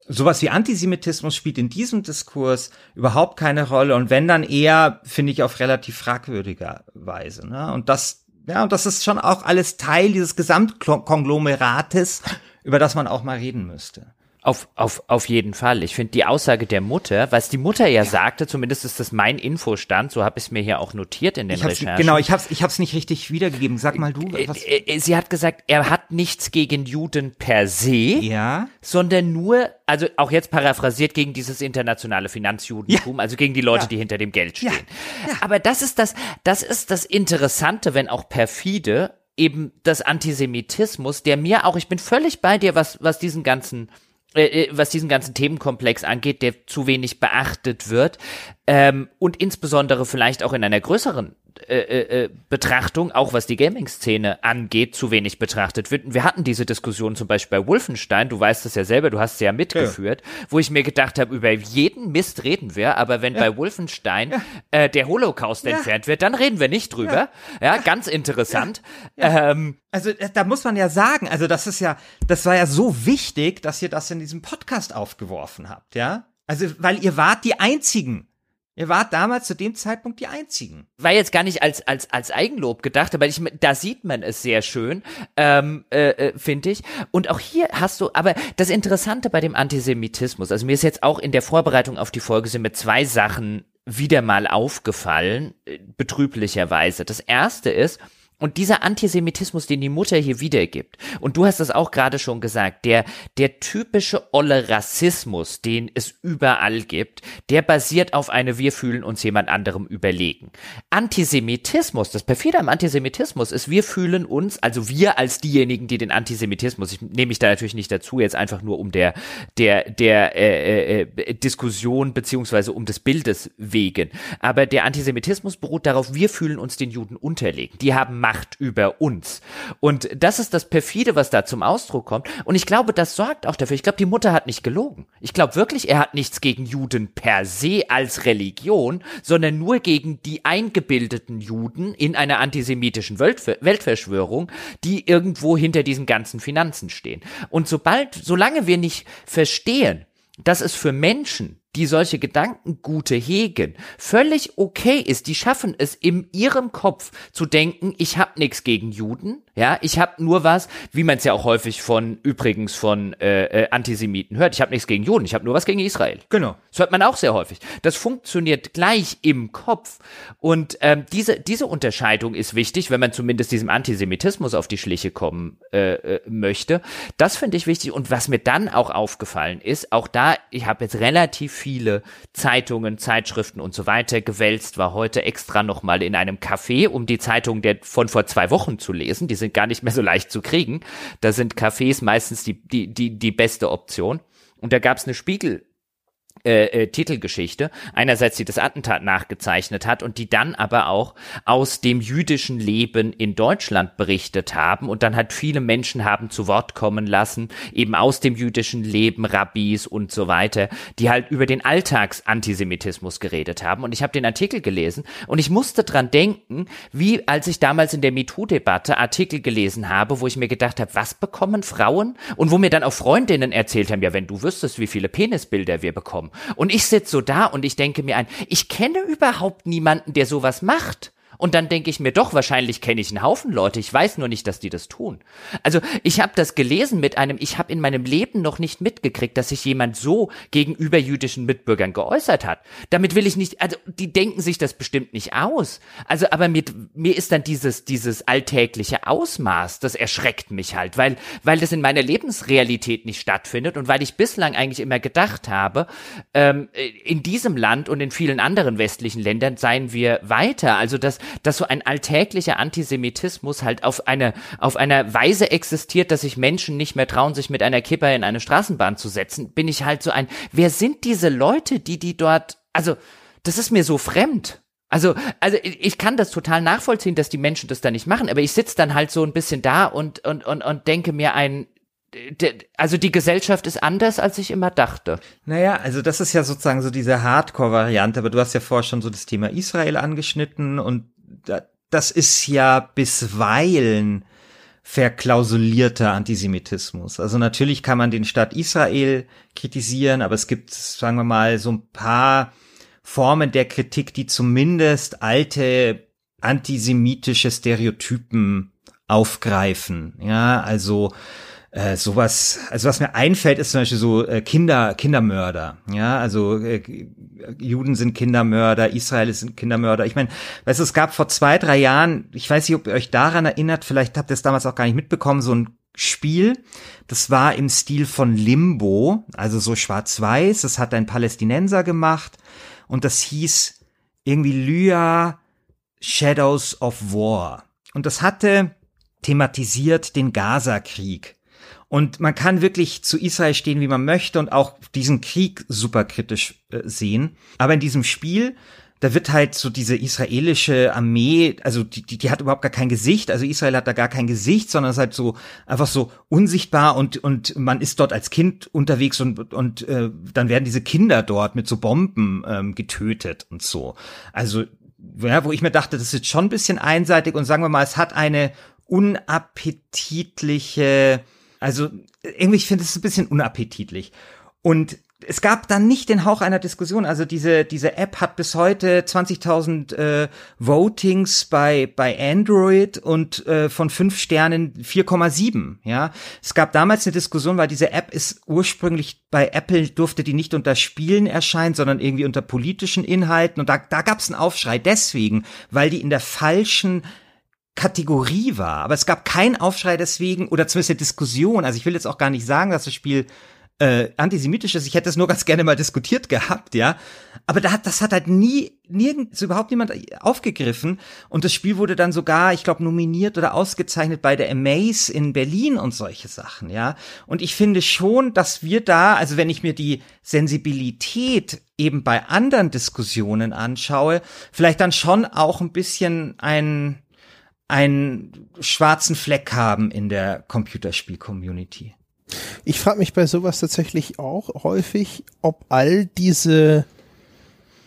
Sowas wie Antisemitismus spielt in diesem Diskurs überhaupt keine Rolle und wenn dann eher, finde ich, auf relativ fragwürdiger Weise. Ne? Und das, ja, und das ist schon auch alles Teil dieses Gesamtkonglomerates, über das man auch mal reden müsste. Auf, auf, auf jeden Fall. Ich finde die Aussage der Mutter, was die Mutter ja, ja. sagte, zumindest ist das mein Infostand, so habe ich es mir hier auch notiert in den ich Recherchen. Genau, ich habe es ich hab's nicht richtig wiedergegeben. Sag mal du. Was? Äh, äh, sie hat gesagt, er hat nichts gegen Juden per se, ja. sondern nur, also auch jetzt paraphrasiert gegen dieses internationale Finanzjudentum, ja. also gegen die Leute, die hinter dem Geld stehen. Aber das ist das, das ist das Interessante, wenn auch perfide, eben das Antisemitismus, der mir auch, ich bin völlig bei dir, was, was diesen ganzen, äh, äh, was diesen ganzen Themenkomplex angeht, der zu wenig beachtet wird ähm, und insbesondere vielleicht auch in einer größeren äh, äh, äh, Betrachtung, auch was die Gaming-Szene angeht, zu wenig betrachtet wird. wir hatten diese Diskussion zum Beispiel bei Wolfenstein, du weißt es ja selber, du hast es ja mitgeführt, ja. wo ich mir gedacht habe, über jeden Mist reden wir, aber wenn ja. bei Wolfenstein ja. äh, der Holocaust entfernt wird, dann reden wir nicht drüber. Ja, ganz interessant. Ähm, also äh, da muss man ja sagen, also das ist ja, das war ja so wichtig, dass ihr das in diesem Podcast aufgeworfen habt, ja? Also, weil ihr wart die einzigen, Ihr wart damals zu dem Zeitpunkt die Einzigen. War jetzt gar nicht als, als, als Eigenlob gedacht, aber ich, da sieht man es sehr schön, ähm, äh, äh, finde ich. Und auch hier hast du, aber das Interessante bei dem Antisemitismus, also mir ist jetzt auch in der Vorbereitung auf die Folge sind mir zwei Sachen wieder mal aufgefallen, äh, betrüblicherweise. Das erste ist, und dieser Antisemitismus, den die Mutter hier wiedergibt, und du hast es auch gerade schon gesagt, der, der typische olle Rassismus, den es überall gibt, der basiert auf eine Wir fühlen uns jemand anderem überlegen. Antisemitismus, das perfide am Antisemitismus ist, wir fühlen uns, also wir als diejenigen, die den Antisemitismus, ich nehme mich da natürlich nicht dazu, jetzt einfach nur um der, der, der äh, äh, Diskussion beziehungsweise um des Bildes wegen. Aber der Antisemitismus beruht darauf, wir fühlen uns den Juden unterlegen. Die haben Macht über uns. Und das ist das perfide, was da zum Ausdruck kommt. Und ich glaube, das sorgt auch dafür. Ich glaube, die Mutter hat nicht gelogen. Ich glaube wirklich, er hat nichts gegen Juden per se als Religion, sondern nur gegen die eingebildeten Juden in einer antisemitischen Weltverschwörung, die irgendwo hinter diesen ganzen Finanzen stehen. Und sobald, solange wir nicht verstehen, dass es für Menschen, die solche Gedankengute hegen, völlig okay ist. Die schaffen es in ihrem Kopf zu denken, ich habe nichts gegen Juden, ja, ich habe nur was, wie man es ja auch häufig von übrigens von äh, äh, Antisemiten hört. Ich habe nichts gegen Juden, ich habe nur was gegen Israel. Genau. Das hört man auch sehr häufig. Das funktioniert gleich im Kopf und ähm, diese diese Unterscheidung ist wichtig, wenn man zumindest diesem Antisemitismus auf die Schliche kommen äh, äh, möchte. Das finde ich wichtig und was mir dann auch aufgefallen ist, auch da, ich habe jetzt relativ viele Zeitungen, Zeitschriften und so weiter gewälzt, war heute extra noch mal in einem Café, um die Zeitung der von vor zwei Wochen zu lesen. Diese sind gar nicht mehr so leicht zu kriegen. Da sind Cafés meistens die, die, die, die beste Option. Und da gab es eine Spiegel äh, äh, Titelgeschichte. Einerseits, die das Attentat nachgezeichnet hat und die dann aber auch aus dem jüdischen Leben in Deutschland berichtet haben und dann halt viele Menschen haben zu Wort kommen lassen, eben aus dem jüdischen Leben, Rabbis und so weiter, die halt über den Alltagsantisemitismus geredet haben. Und ich habe den Artikel gelesen und ich musste dran denken, wie als ich damals in der MeToo-Debatte Artikel gelesen habe, wo ich mir gedacht habe, was bekommen Frauen? Und wo mir dann auch Freundinnen erzählt haben, ja, wenn du wüsstest, wie viele Penisbilder wir bekommen. Und ich sitze so da und ich denke mir ein, ich kenne überhaupt niemanden, der sowas macht. Und dann denke ich mir doch, wahrscheinlich kenne ich einen Haufen Leute, ich weiß nur nicht, dass die das tun. Also ich habe das gelesen mit einem, ich habe in meinem Leben noch nicht mitgekriegt, dass sich jemand so gegenüber jüdischen Mitbürgern geäußert hat. Damit will ich nicht, also die denken sich das bestimmt nicht aus. Also aber mit, mir ist dann dieses, dieses alltägliche Ausmaß, das erschreckt mich halt, weil, weil das in meiner Lebensrealität nicht stattfindet und weil ich bislang eigentlich immer gedacht habe, ähm, in diesem Land und in vielen anderen westlichen Ländern seien wir weiter. Also dass dass so ein alltäglicher Antisemitismus halt auf eine, auf einer Weise existiert, dass sich Menschen nicht mehr trauen, sich mit einer Kipper in eine Straßenbahn zu setzen, bin ich halt so ein, wer sind diese Leute, die die dort, also, das ist mir so fremd. Also, also ich kann das total nachvollziehen, dass die Menschen das da nicht machen, aber ich sitze dann halt so ein bisschen da und, und, und, und denke mir ein, also die Gesellschaft ist anders, als ich immer dachte. Naja, also das ist ja sozusagen so diese Hardcore-Variante, aber du hast ja vorher schon so das Thema Israel angeschnitten und das ist ja bisweilen verklausulierter Antisemitismus. Also natürlich kann man den Staat Israel kritisieren, aber es gibt, sagen wir mal, so ein paar Formen der Kritik, die zumindest alte antisemitische Stereotypen aufgreifen. Ja, also äh, sowas, also was mir einfällt, ist zum Beispiel so äh, Kinder, Kindermörder. Ja, also äh, Juden sind Kindermörder, Israel ist Kindermörder. Ich meine, weißt du, es gab vor zwei, drei Jahren, ich weiß nicht, ob ihr euch daran erinnert, vielleicht habt ihr es damals auch gar nicht mitbekommen, so ein Spiel, das war im Stil von Limbo, also so schwarz-weiß, das hat ein Palästinenser gemacht und das hieß irgendwie Lya Shadows of War. Und das hatte thematisiert den Gaza-Krieg. Und man kann wirklich zu Israel stehen, wie man möchte und auch diesen Krieg super kritisch äh, sehen. Aber in diesem Spiel, da wird halt so diese israelische Armee, also die, die, die hat überhaupt gar kein Gesicht, also Israel hat da gar kein Gesicht, sondern ist halt so einfach so unsichtbar und und man ist dort als Kind unterwegs und und äh, dann werden diese Kinder dort mit so Bomben ähm, getötet und so. Also ja, wo ich mir dachte, das ist schon ein bisschen einseitig und sagen wir mal, es hat eine unappetitliche also irgendwie, ich finde es ein bisschen unappetitlich. Und es gab dann nicht den Hauch einer Diskussion. Also diese, diese App hat bis heute 20.000 äh, Votings bei, bei Android und äh, von fünf Sternen 4,7. Ja, es gab damals eine Diskussion, weil diese App ist ursprünglich bei Apple durfte die nicht unter Spielen erscheinen, sondern irgendwie unter politischen Inhalten. Und da, da gab es einen Aufschrei deswegen, weil die in der falschen Kategorie war. Aber es gab keinen Aufschrei deswegen oder zumindest eine Diskussion. Also ich will jetzt auch gar nicht sagen, dass das Spiel äh, antisemitisch ist. Ich hätte es nur ganz gerne mal diskutiert gehabt, ja. Aber da hat, das hat halt nie, nirgends, überhaupt niemand aufgegriffen. Und das Spiel wurde dann sogar, ich glaube, nominiert oder ausgezeichnet bei der Amaze in Berlin und solche Sachen, ja. Und ich finde schon, dass wir da, also wenn ich mir die Sensibilität eben bei anderen Diskussionen anschaue, vielleicht dann schon auch ein bisschen ein, einen schwarzen Fleck haben in der Computerspiel-Community. Ich frage mich bei sowas tatsächlich auch häufig, ob all diese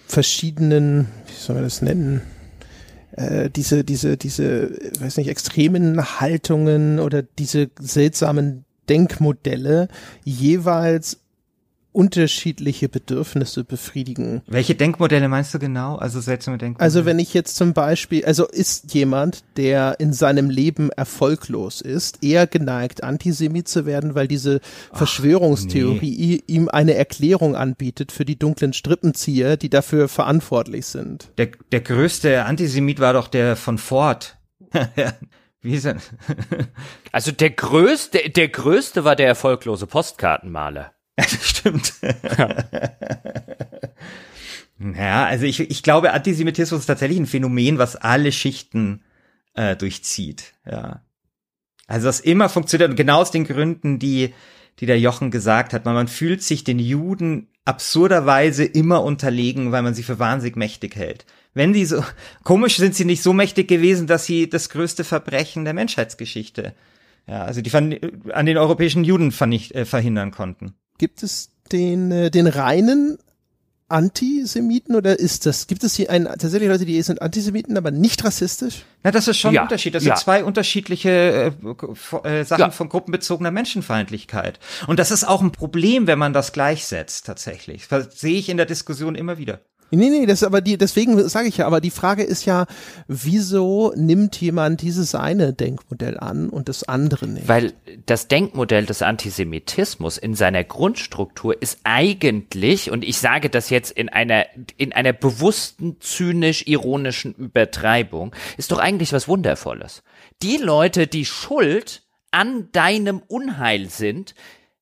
verschiedenen, wie soll man das nennen, äh, diese, diese, diese, weiß nicht, extremen Haltungen oder diese seltsamen Denkmodelle jeweils unterschiedliche Bedürfnisse befriedigen. Welche Denkmodelle meinst du genau? Also seltsame Denkmodelle? Also wenn ich jetzt zum Beispiel, also ist jemand, der in seinem Leben erfolglos ist, eher geneigt, Antisemit zu werden, weil diese Ach, Verschwörungstheorie nee. ihm eine Erklärung anbietet für die dunklen Strippenzieher, die dafür verantwortlich sind. Der, der größte Antisemit war doch der von Ford. Wie ist er? also der größte, der größte war der erfolglose Postkartenmaler. das stimmt. Ja. ja, also ich, ich glaube, Antisemitismus ist tatsächlich ein Phänomen, was alle Schichten äh, durchzieht. Ja. Also das immer funktioniert und genau aus den Gründen, die die der Jochen gesagt hat. Man, man fühlt sich den Juden absurderweise immer unterlegen, weil man sie für wahnsinnig mächtig hält. Wenn die so, komisch sind sie nicht so mächtig gewesen, dass sie das größte Verbrechen der Menschheitsgeschichte, ja, also die an den europäischen Juden vernicht, äh, verhindern konnten. Gibt es den, äh, den reinen Antisemiten oder ist das, gibt es hier einen, tatsächlich Leute, die sind Antisemiten, aber nicht rassistisch? Na, das ist schon ja, ein Unterschied. Das ja. sind zwei unterschiedliche äh, äh, Sachen ja. von gruppenbezogener Menschenfeindlichkeit. Und das ist auch ein Problem, wenn man das gleichsetzt, tatsächlich. Das sehe ich in der Diskussion immer wieder. Nee, nee, das ist aber die, deswegen sage ich ja, aber die Frage ist ja, wieso nimmt jemand dieses eine Denkmodell an und das andere nicht? Weil das Denkmodell des Antisemitismus in seiner Grundstruktur ist eigentlich, und ich sage das jetzt in einer, in einer bewussten, zynisch-ironischen Übertreibung, ist doch eigentlich was Wundervolles. Die Leute, die schuld an deinem Unheil sind,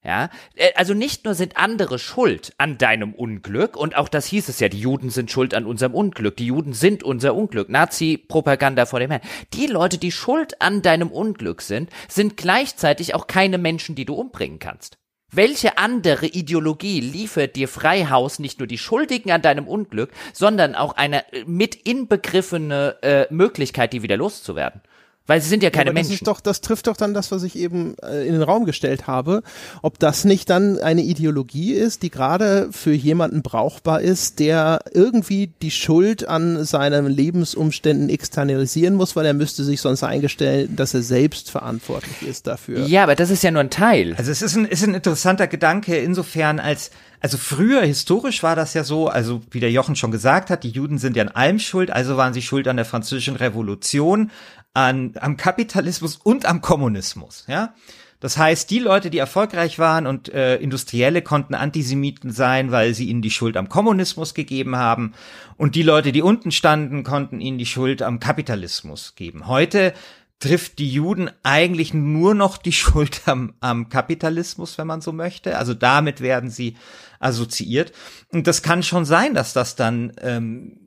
ja, äh, also nicht nur sind andere schuld an deinem Unglück, und auch das hieß es ja, die Juden sind schuld an unserem Unglück, die Juden sind unser Unglück, Nazi-Propaganda vor dem Herrn. Die Leute, die schuld an deinem Unglück sind, sind gleichzeitig auch keine Menschen, die du umbringen kannst. Welche andere Ideologie liefert dir Freihaus nicht nur die Schuldigen an deinem Unglück, sondern auch eine äh, mit inbegriffene äh, Möglichkeit, die wieder loszuwerden? Weil sie sind ja keine ja, Menschen. Das, ist doch, das trifft doch dann das, was ich eben äh, in den Raum gestellt habe. Ob das nicht dann eine Ideologie ist, die gerade für jemanden brauchbar ist, der irgendwie die Schuld an seinen Lebensumständen externalisieren muss, weil er müsste sich sonst eingestellen, dass er selbst verantwortlich ist dafür. Ja, aber das ist ja nur ein Teil. Also es ist ein, ist ein interessanter Gedanke insofern als also früher historisch war das ja so, also wie der Jochen schon gesagt hat, die Juden sind ja an allem schuld, also waren sie schuld an der französischen Revolution, an, am Kapitalismus und am Kommunismus, ja. Das heißt, die Leute, die erfolgreich waren und äh, Industrielle konnten Antisemiten sein, weil sie ihnen die Schuld am Kommunismus gegeben haben. Und die Leute, die unten standen, konnten ihnen die Schuld am Kapitalismus geben. Heute trifft die Juden eigentlich nur noch die Schuld am, am Kapitalismus, wenn man so möchte. Also damit werden sie assoziiert. Und das kann schon sein, dass das dann ähm,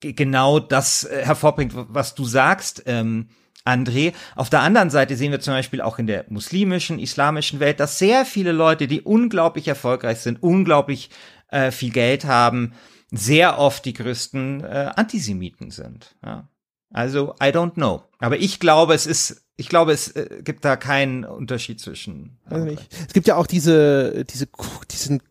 genau das äh, hervorbringt, was du sagst, ähm, André. Auf der anderen Seite sehen wir zum Beispiel auch in der muslimischen, islamischen Welt, dass sehr viele Leute, die unglaublich erfolgreich sind, unglaublich äh, viel Geld haben, sehr oft die größten äh, Antisemiten sind. Ja. Also, I don't know. Aber ich glaube, es ist ich glaube, es äh, gibt da keinen Unterschied zwischen. Also nicht. Es gibt ja auch diese, diese, diesen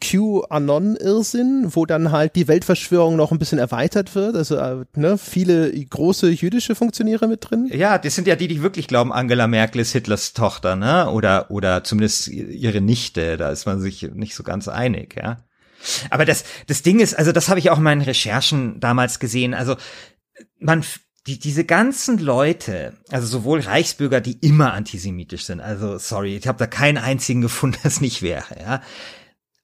QAnon-Irrsinn, wo dann halt die Weltverschwörung noch ein bisschen erweitert wird. Also äh, ne, viele große jüdische Funktionäre mit drin. Ja, das sind ja die, die wirklich glauben, Angela Merkel ist Hitlers Tochter, ne? Oder oder zumindest ihre Nichte. Da ist man sich nicht so ganz einig, ja. Aber das, das Ding ist, also das habe ich auch in meinen Recherchen damals gesehen. Also man die, diese ganzen Leute, also sowohl Reichsbürger, die immer antisemitisch sind, also sorry, ich habe da keinen einzigen gefunden, das nicht wäre, ja.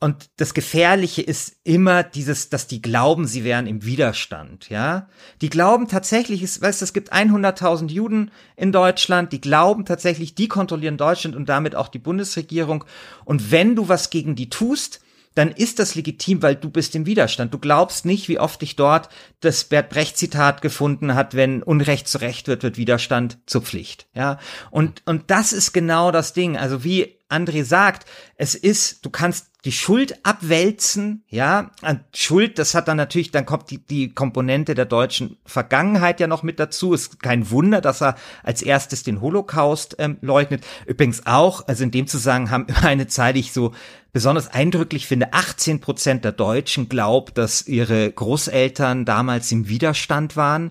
Und das Gefährliche ist immer dieses, dass die glauben, sie wären im Widerstand, ja. Die glauben tatsächlich, es, weißt, es gibt 100.000 Juden in Deutschland, die glauben tatsächlich, die kontrollieren Deutschland und damit auch die Bundesregierung. Und wenn du was gegen die tust, dann ist das legitim, weil du bist im Widerstand. Du glaubst nicht, wie oft ich dort das Bert Brecht Zitat gefunden hat, wenn Unrecht zu Recht wird, wird Widerstand zur Pflicht. Ja. Und, und das ist genau das Ding. Also wie André sagt, es ist, du kannst die Schuld abwälzen, ja, Schuld, das hat dann natürlich, dann kommt die, die Komponente der deutschen Vergangenheit ja noch mit dazu. Ist kein Wunder, dass er als erstes den Holocaust ähm, leugnet. Übrigens auch, also in dem Zusammenhang immer eine Zahl, die ich so besonders eindrücklich finde, 18 Prozent der Deutschen glaubt, dass ihre Großeltern damals im Widerstand waren.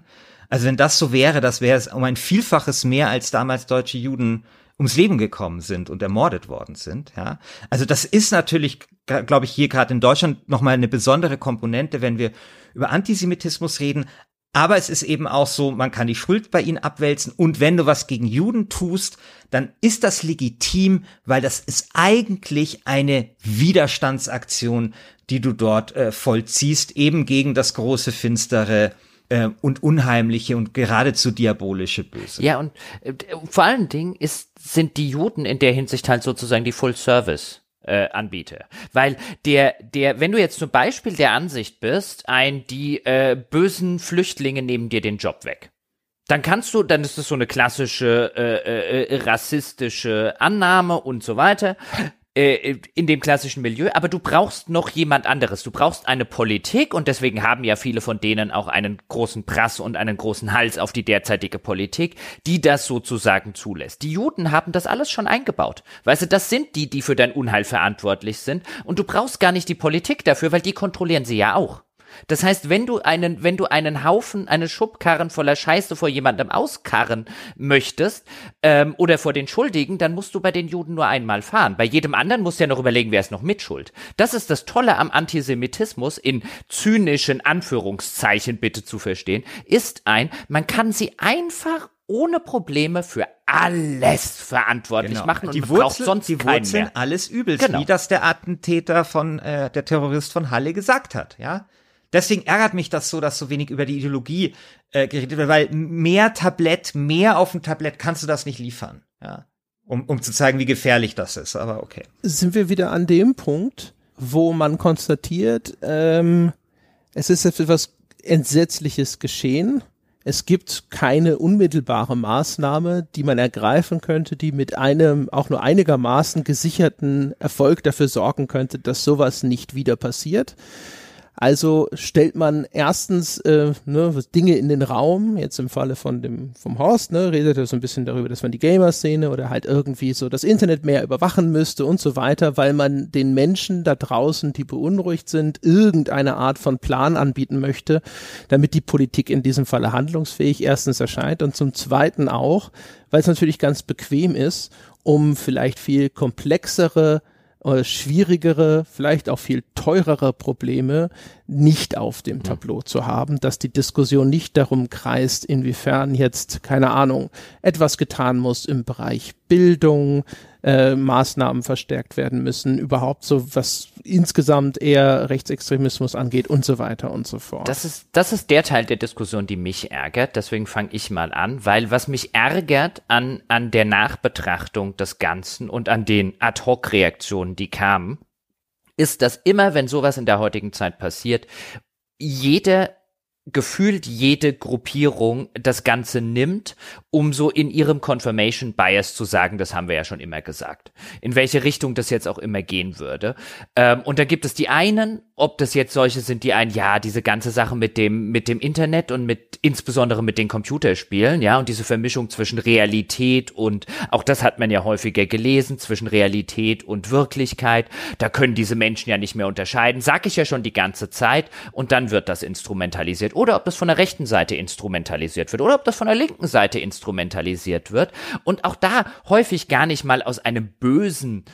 Also wenn das so wäre, das wäre es um ein Vielfaches mehr als damals deutsche Juden ums Leben gekommen sind und ermordet worden sind. Ja, also das ist natürlich, glaube ich, hier gerade in Deutschland nochmal eine besondere Komponente, wenn wir über Antisemitismus reden. Aber es ist eben auch so, man kann die Schuld bei ihnen abwälzen und wenn du was gegen Juden tust, dann ist das legitim, weil das ist eigentlich eine Widerstandsaktion, die du dort äh, vollziehst, eben gegen das große finstere äh, und unheimliche und geradezu diabolische Böse. Ja, und äh, vor allen Dingen ist, sind die Juden in der Hinsicht halt sozusagen die Full Service. Äh, Anbieter. Weil der, der, wenn du jetzt zum Beispiel der Ansicht bist, ein, die äh, bösen Flüchtlinge nehmen dir den Job weg. Dann kannst du, dann ist das so eine klassische äh, äh, äh rassistische Annahme und so weiter. Äh, in dem klassischen Milieu, aber du brauchst noch jemand anderes. Du brauchst eine Politik und deswegen haben ja viele von denen auch einen großen Prass und einen großen Hals auf die derzeitige Politik, die das sozusagen zulässt. Die Juden haben das alles schon eingebaut. Weißt du, das sind die, die für dein Unheil verantwortlich sind und du brauchst gar nicht die Politik dafür, weil die kontrollieren sie ja auch. Das heißt, wenn du einen, wenn du einen Haufen, eine Schubkarren voller Scheiße vor jemandem auskarren möchtest ähm, oder vor den Schuldigen, dann musst du bei den Juden nur einmal fahren. Bei jedem anderen musst du ja noch überlegen, wer ist noch mitschuld. Das ist das Tolle am Antisemitismus in zynischen Anführungszeichen bitte zu verstehen, ist ein, man kann sie einfach ohne Probleme für alles verantwortlich genau. machen und die Wurzel, braucht sonst die Wurzeln mehr. alles Übels, genau. wie das der Attentäter von äh, der Terrorist von Halle gesagt hat, ja. Deswegen ärgert mich das so, dass so wenig über die Ideologie äh, geredet wird, weil mehr Tablett, mehr auf dem Tablett kannst du das nicht liefern, ja. Um, um zu zeigen, wie gefährlich das ist, aber okay. Sind wir wieder an dem Punkt, wo man konstatiert, ähm, es ist etwas Entsetzliches geschehen. Es gibt keine unmittelbare Maßnahme, die man ergreifen könnte, die mit einem auch nur einigermaßen gesicherten Erfolg dafür sorgen könnte, dass sowas nicht wieder passiert. Also stellt man erstens äh, ne, Dinge in den Raum, jetzt im Falle von dem vom Horst, ne, redet er so ein bisschen darüber, dass man die Gamer-Szene oder halt irgendwie so das Internet mehr überwachen müsste und so weiter, weil man den Menschen da draußen, die beunruhigt sind, irgendeine Art von Plan anbieten möchte, damit die Politik in diesem Falle handlungsfähig erstens erscheint und zum Zweiten auch, weil es natürlich ganz bequem ist, um vielleicht viel komplexere schwierigere, vielleicht auch viel teurere Probleme nicht auf dem Tableau zu haben, dass die Diskussion nicht darum kreist, inwiefern jetzt, keine Ahnung, etwas getan muss im Bereich Bildung, äh, Maßnahmen verstärkt werden müssen, überhaupt so was insgesamt eher Rechtsextremismus angeht und so weiter und so fort. Das ist, das ist der Teil der Diskussion, die mich ärgert. Deswegen fange ich mal an, weil was mich ärgert an, an der Nachbetrachtung des Ganzen und an den Ad-Hoc-Reaktionen, die kamen, ist, dass immer, wenn sowas in der heutigen Zeit passiert, jede gefühlt jede Gruppierung das Ganze nimmt, um so in ihrem Confirmation Bias zu sagen, das haben wir ja schon immer gesagt, in welche Richtung das jetzt auch immer gehen würde. Ähm, und da gibt es die einen, ob das jetzt solche sind, die ein, ja, diese ganze Sache mit dem, mit dem Internet und mit, insbesondere mit den Computerspielen, ja, und diese Vermischung zwischen Realität und, auch das hat man ja häufiger gelesen, zwischen Realität und Wirklichkeit, da können diese Menschen ja nicht mehr unterscheiden, sag ich ja schon die ganze Zeit, und dann wird das instrumentalisiert. Oder ob das von der rechten Seite instrumentalisiert wird, oder ob das von der linken Seite instrumentalisiert wird, und auch da häufig gar nicht mal aus einem bösen,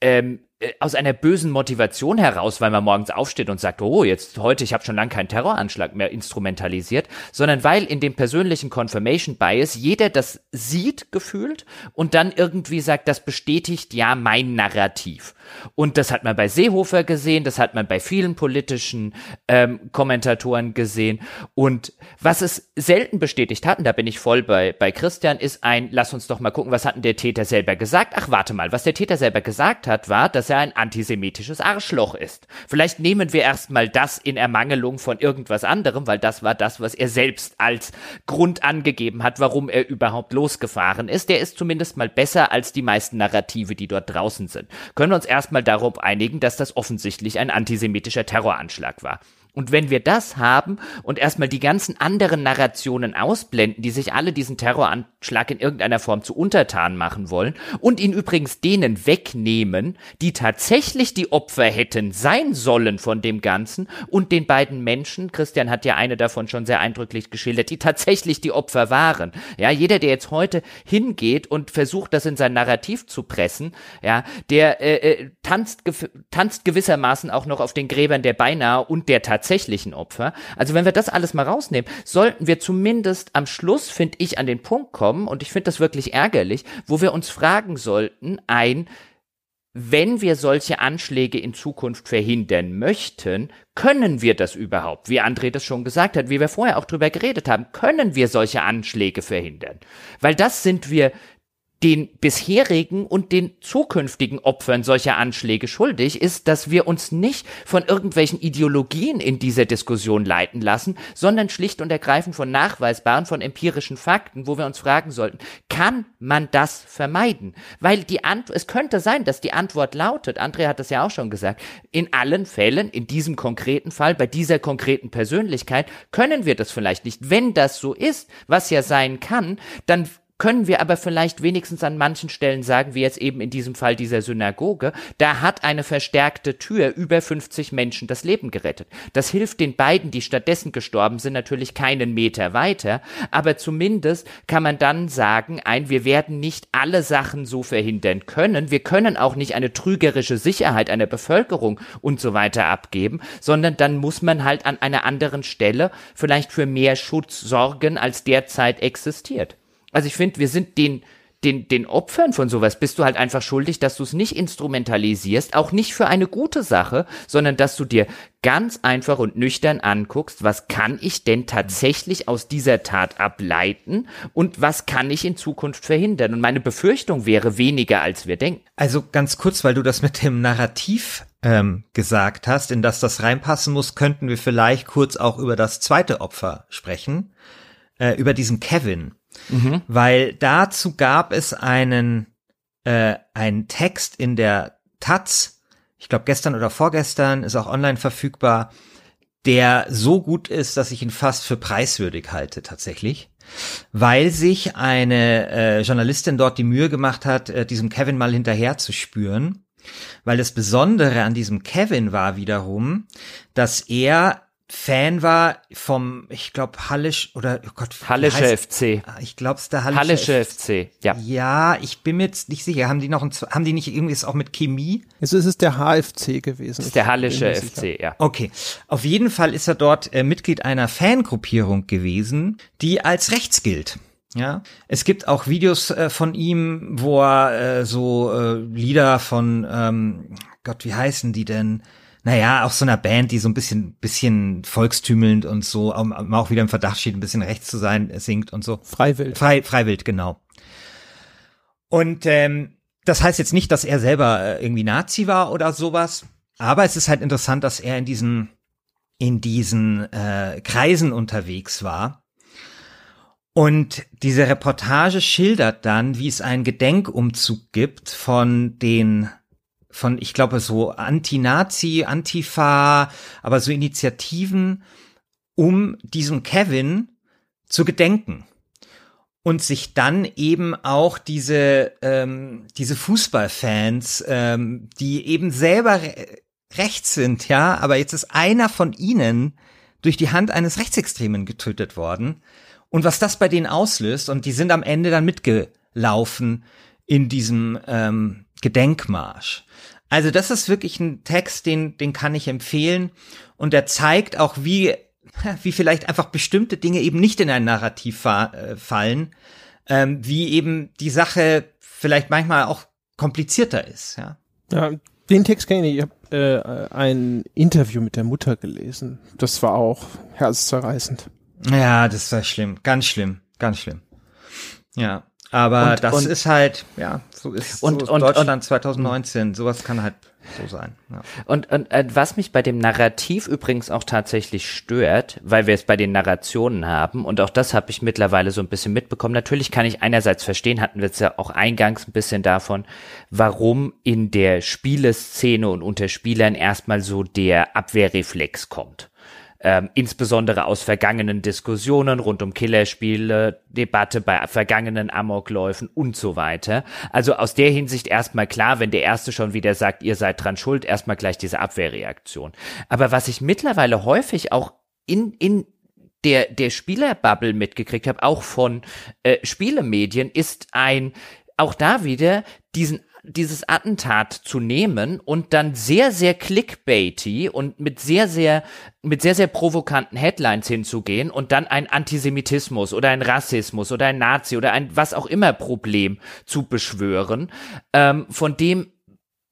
ähm, äh, aus einer bösen Motivation heraus, weil man morgens aufsteht und sagt, oh, jetzt heute, ich habe schon lange keinen Terroranschlag mehr instrumentalisiert, sondern weil in dem persönlichen Confirmation Bias jeder das sieht gefühlt und dann irgendwie sagt, das bestätigt ja mein Narrativ. Und das hat man bei Seehofer gesehen, das hat man bei vielen politischen ähm, Kommentatoren gesehen. Und was es selten bestätigt hat, und da bin ich voll bei, bei Christian, ist ein, lass uns doch mal gucken, was hat denn der Täter selber gesagt? Ach, warte mal, was der Täter selber gesagt hat, war, dass er ein antisemitisches Arschloch ist. Vielleicht nehmen wir erstmal das in Ermangelung von irgendwas anderem, weil das war das, was er selbst als Grund angegeben hat, warum er überhaupt losgefahren ist. Der ist zumindest mal besser als die meisten Narrative, die dort draußen sind. Können wir uns erstmal darauf einigen, dass das offensichtlich ein antisemitischer Terroranschlag war. Und wenn wir das haben und erstmal die ganzen anderen Narrationen ausblenden, die sich alle diesen Terroranschlag in irgendeiner Form zu untertan machen wollen und ihn übrigens denen wegnehmen, die tatsächlich die Opfer hätten sein sollen von dem Ganzen und den beiden Menschen, Christian hat ja eine davon schon sehr eindrücklich geschildert, die tatsächlich die Opfer waren. Ja, jeder, der jetzt heute hingeht und versucht, das in sein Narrativ zu pressen, ja, der äh, äh, tanzt, tanzt gewissermaßen auch noch auf den Gräbern der beinahe und der tatsächlich tatsächlichen Opfer. Also wenn wir das alles mal rausnehmen, sollten wir zumindest am Schluss, finde ich, an den Punkt kommen, und ich finde das wirklich ärgerlich, wo wir uns fragen sollten, ein, wenn wir solche Anschläge in Zukunft verhindern möchten, können wir das überhaupt? Wie André das schon gesagt hat, wie wir vorher auch drüber geredet haben, können wir solche Anschläge verhindern? Weil das sind wir den bisherigen und den zukünftigen Opfern solcher Anschläge schuldig ist, dass wir uns nicht von irgendwelchen Ideologien in dieser Diskussion leiten lassen, sondern schlicht und ergreifend von nachweisbaren, von empirischen Fakten, wo wir uns fragen sollten, kann man das vermeiden? Weil die Antwort, es könnte sein, dass die Antwort lautet, André hat das ja auch schon gesagt, in allen Fällen, in diesem konkreten Fall, bei dieser konkreten Persönlichkeit, können wir das vielleicht nicht. Wenn das so ist, was ja sein kann, dann können wir aber vielleicht wenigstens an manchen Stellen sagen, wie jetzt eben in diesem Fall dieser Synagoge, da hat eine verstärkte Tür über 50 Menschen das Leben gerettet. Das hilft den beiden, die stattdessen gestorben sind, natürlich keinen Meter weiter, aber zumindest kann man dann sagen, ein, wir werden nicht alle Sachen so verhindern können, wir können auch nicht eine trügerische Sicherheit einer Bevölkerung und so weiter abgeben, sondern dann muss man halt an einer anderen Stelle vielleicht für mehr Schutz sorgen, als derzeit existiert. Also ich finde, wir sind den, den, den Opfern von sowas bist du halt einfach schuldig, dass du es nicht instrumentalisierst, auch nicht für eine gute Sache, sondern dass du dir ganz einfach und nüchtern anguckst, was kann ich denn tatsächlich aus dieser Tat ableiten und was kann ich in Zukunft verhindern. Und meine Befürchtung wäre weniger, als wir denken. Also ganz kurz, weil du das mit dem Narrativ ähm, gesagt hast, in das das reinpassen muss, könnten wir vielleicht kurz auch über das zweite Opfer sprechen, äh, über diesen Kevin. Mhm. Weil dazu gab es einen, äh, einen Text in der Taz, ich glaube gestern oder vorgestern, ist auch online verfügbar, der so gut ist, dass ich ihn fast für preiswürdig halte tatsächlich, weil sich eine äh, Journalistin dort die Mühe gemacht hat, äh, diesem Kevin mal hinterher zu spüren. Weil das Besondere an diesem Kevin war wiederum, dass er Fan war vom, ich glaube, Hallisch oder oh Gott, Hallische heißt, FC. Ah, ich glaube, es der Hallische, Hallische FC. Ja. Ja, ich bin mir jetzt nicht sicher. Haben die noch, ein, haben die nicht irgendwie auch mit Chemie? Also es ist der HFC gewesen. Das ist der Hallische FC, ja. Okay. Auf jeden Fall ist er dort äh, Mitglied einer Fangruppierung gewesen, die als rechts gilt. Ja, es gibt auch Videos äh, von ihm, wo er äh, so äh, Lieder von ähm, Gott, wie heißen die denn? Naja, auch so einer Band, die so ein bisschen, bisschen volkstümelnd und so, auch wieder im Verdacht steht, ein bisschen rechts zu sein, singt und so. Freiwild. Frei, Freiwild, genau. Und ähm, das heißt jetzt nicht, dass er selber äh, irgendwie Nazi war oder sowas, aber es ist halt interessant, dass er in diesen in diesen äh, Kreisen unterwegs war. Und diese Reportage schildert dann, wie es einen Gedenkumzug gibt von den von, ich glaube, so Anti-Nazi, Antifa, aber so Initiativen, um diesem Kevin zu gedenken. Und sich dann eben auch diese, ähm, diese Fußballfans, ähm, die eben selber re rechts sind, ja, aber jetzt ist einer von ihnen durch die Hand eines Rechtsextremen getötet worden. Und was das bei denen auslöst, und die sind am Ende dann mitgelaufen in diesem ähm, Gedenkmarsch. Also das ist wirklich ein Text, den, den kann ich empfehlen. Und er zeigt auch, wie, wie vielleicht einfach bestimmte Dinge eben nicht in ein Narrativ fa äh, fallen, ähm, wie eben die Sache vielleicht manchmal auch komplizierter ist, ja. Ja, den Text kenne ich. Ich habe äh, ein Interview mit der Mutter gelesen. Das war auch herzzerreißend. Ja, das war schlimm. Ganz schlimm. Ganz schlimm. Ja. Aber und, das und, ist halt, ja, so ist und, so und, Deutschland 2019. Sowas kann halt so sein. Ja. Und, und äh, was mich bei dem Narrativ übrigens auch tatsächlich stört, weil wir es bei den Narrationen haben, und auch das habe ich mittlerweile so ein bisschen mitbekommen. Natürlich kann ich einerseits verstehen, hatten wir es ja auch eingangs ein bisschen davon, warum in der Spieleszene und unter Spielern erstmal so der Abwehrreflex kommt ähm, insbesondere aus vergangenen Diskussionen rund um Killerspiele, Debatte bei vergangenen Amokläufen und so weiter. Also aus der Hinsicht erstmal klar, wenn der Erste schon wieder sagt, ihr seid dran schuld, erstmal gleich diese Abwehrreaktion. Aber was ich mittlerweile häufig auch in, in der, der Spielerbubble mitgekriegt habe, auch von äh, Spielemedien, ist ein, auch da wieder diesen dieses Attentat zu nehmen und dann sehr, sehr clickbaity und mit sehr, sehr, mit sehr, sehr provokanten Headlines hinzugehen und dann ein Antisemitismus oder ein Rassismus oder ein Nazi oder ein was auch immer Problem zu beschwören, ähm, von dem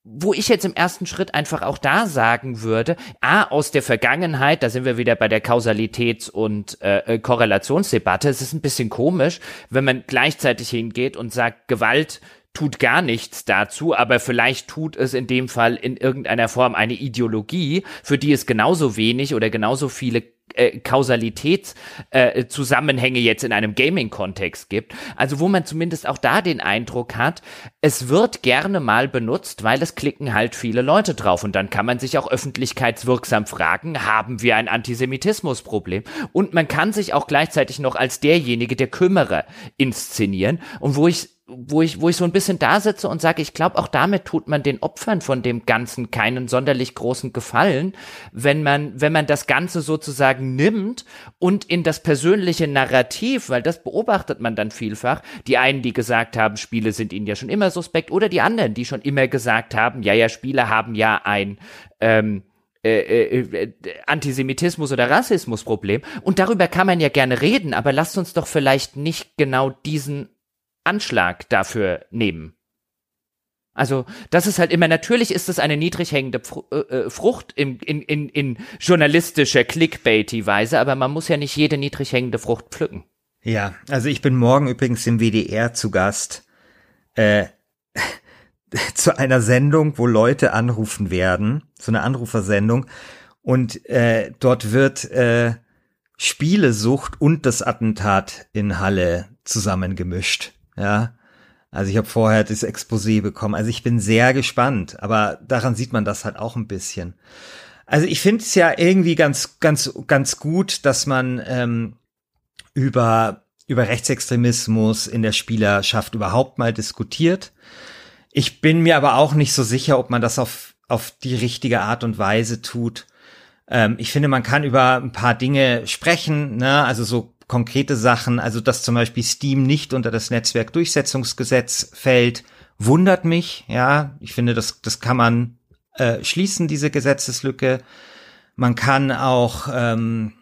wo ich jetzt im ersten Schritt einfach auch da sagen würde, a, aus der Vergangenheit, da sind wir wieder bei der Kausalitäts- und äh, äh, Korrelationsdebatte, es ist ein bisschen komisch, wenn man gleichzeitig hingeht und sagt, Gewalt tut gar nichts dazu, aber vielleicht tut es in dem Fall in irgendeiner Form eine Ideologie, für die es genauso wenig oder genauso viele äh, Kausalitätszusammenhänge äh, jetzt in einem Gaming-Kontext gibt. Also wo man zumindest auch da den Eindruck hat, es wird gerne mal benutzt, weil es klicken halt viele Leute drauf. Und dann kann man sich auch öffentlichkeitswirksam fragen, haben wir ein Antisemitismusproblem? Und man kann sich auch gleichzeitig noch als derjenige, der Kümmerer inszenieren. Und wo ich wo ich, wo ich so ein bisschen da sitze und sage, ich glaube, auch damit tut man den Opfern von dem Ganzen keinen sonderlich großen Gefallen, wenn man, wenn man das Ganze sozusagen nimmt und in das persönliche Narrativ, weil das beobachtet man dann vielfach, die einen, die gesagt haben, Spiele sind ihnen ja schon immer suspekt, oder die anderen, die schon immer gesagt haben, ja, ja, Spiele haben ja ein, ähm, äh, äh, äh, Antisemitismus oder Rassismusproblem. Und darüber kann man ja gerne reden, aber lasst uns doch vielleicht nicht genau diesen Anschlag dafür nehmen. Also, das ist halt immer, natürlich ist es eine niedrig hängende äh, äh, Frucht in, in, in, in journalistischer Clickbaity-Weise, aber man muss ja nicht jede niedrig hängende Frucht pflücken. Ja, also ich bin morgen übrigens im WDR zu Gast äh, zu einer Sendung, wo Leute anrufen werden, so eine Anrufersendung, und äh, dort wird äh, Spielesucht und das Attentat in Halle zusammengemischt. Ja. Also ich habe vorher das Exposé bekommen. Also ich bin sehr gespannt, aber daran sieht man das halt auch ein bisschen. Also ich finde es ja irgendwie ganz, ganz, ganz gut, dass man ähm, über über Rechtsextremismus in der Spielerschaft überhaupt mal diskutiert. Ich bin mir aber auch nicht so sicher, ob man das auf auf die richtige Art und Weise tut. Ähm, ich finde, man kann über ein paar Dinge sprechen, ne? also so konkrete Sachen, also dass zum Beispiel Steam nicht unter das Netzwerkdurchsetzungsgesetz fällt, wundert mich. Ja, ich finde, das, das kann man äh, schließen, diese Gesetzeslücke. Man kann auch ähm,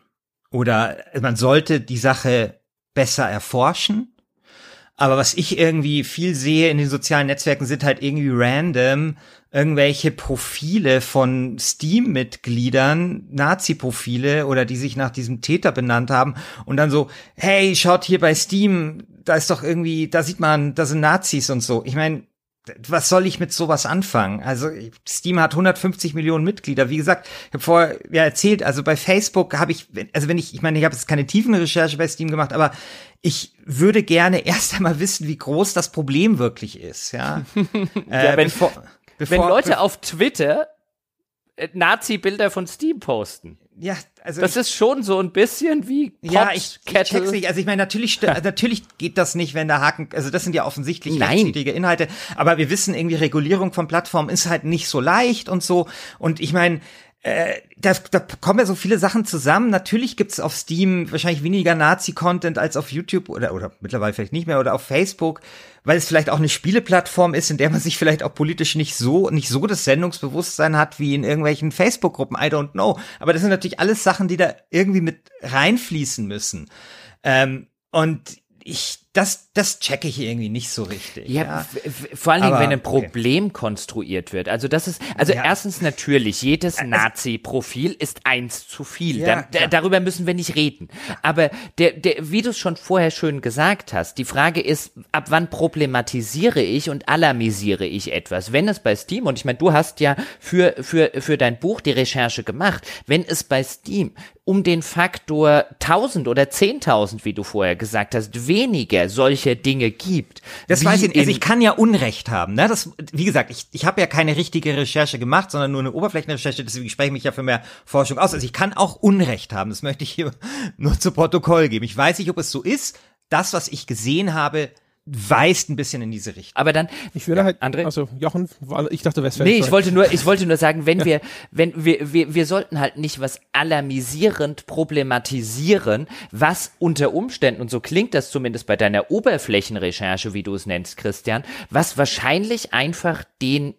oder man sollte die Sache besser erforschen. Aber was ich irgendwie viel sehe in den sozialen Netzwerken sind halt irgendwie random irgendwelche Profile von Steam-Mitgliedern, Nazi-Profile oder die sich nach diesem Täter benannt haben und dann so, hey, schaut hier bei Steam, da ist doch irgendwie, da sieht man, da sind Nazis und so. Ich meine, was soll ich mit sowas anfangen? Also Steam hat 150 Millionen Mitglieder. Wie gesagt, ich habe vorher ja erzählt, also bei Facebook habe ich, also wenn ich, ich meine, ich habe jetzt keine tiefen Recherche bei Steam gemacht, aber ich würde gerne erst einmal wissen, wie groß das Problem wirklich ist. Ja, äh, ja wenn, bevor, Bevor, wenn Leute auf Twitter äh, Nazi-Bilder von Steam posten. Ja, also das ist schon so ein bisschen wie Pot, Ja, ich, ich check's nicht. Also ich meine, natürlich, natürlich geht das nicht, wenn der Haken, also das sind ja offensichtlich rechtswidrige Inhalte, aber wir wissen irgendwie, Regulierung von Plattformen ist halt nicht so leicht und so. Und ich meine, äh, da, da kommen ja so viele Sachen zusammen. Natürlich gibt's auf Steam wahrscheinlich weniger Nazi-Content als auf YouTube oder, oder mittlerweile vielleicht nicht mehr oder auf Facebook, weil es vielleicht auch eine Spieleplattform ist, in der man sich vielleicht auch politisch nicht so, nicht so das Sendungsbewusstsein hat wie in irgendwelchen Facebook-Gruppen. I don't know. Aber das sind natürlich alles Sachen, die da irgendwie mit reinfließen müssen. Ähm, und ich, das, das checke ich irgendwie nicht so richtig. Ja, ja. vor allen Dingen, wenn ein Problem okay. konstruiert wird. Also das ist, also ja. erstens natürlich, jedes also, Nazi-Profil ist eins zu viel. Ja, da, darüber müssen wir nicht reden. Aber der, der, wie du es schon vorher schön gesagt hast, die Frage ist, ab wann problematisiere ich und alarmisiere ich etwas? Wenn es bei Steam, und ich meine, du hast ja für, für, für dein Buch die Recherche gemacht, wenn es bei Steam um den Faktor 1000 oder 10.000, wie du vorher gesagt hast, weniger solcher Dinge gibt. Das weiß ich nicht. Also ich kann ja Unrecht haben. Ne? Das, wie gesagt, ich, ich habe ja keine richtige Recherche gemacht, sondern nur eine Oberflächenrecherche, deswegen spreche ich mich ja für mehr Forschung aus. Also ich kann auch Unrecht haben. Das möchte ich hier nur zu Protokoll geben. Ich weiß nicht, ob es so ist. Das, was ich gesehen habe, weist ein bisschen in diese Richtung. Aber dann, ich würde ja, halt, André? also Jochen, ich dachte, wär's Nee, ich wollte nur, ich wollte nur sagen, wenn wir, wenn wir, wir, wir sollten halt nicht was alarmisierend problematisieren, was unter Umständen, und so klingt das zumindest bei deiner Oberflächenrecherche, wie du es nennst, Christian, was wahrscheinlich einfach den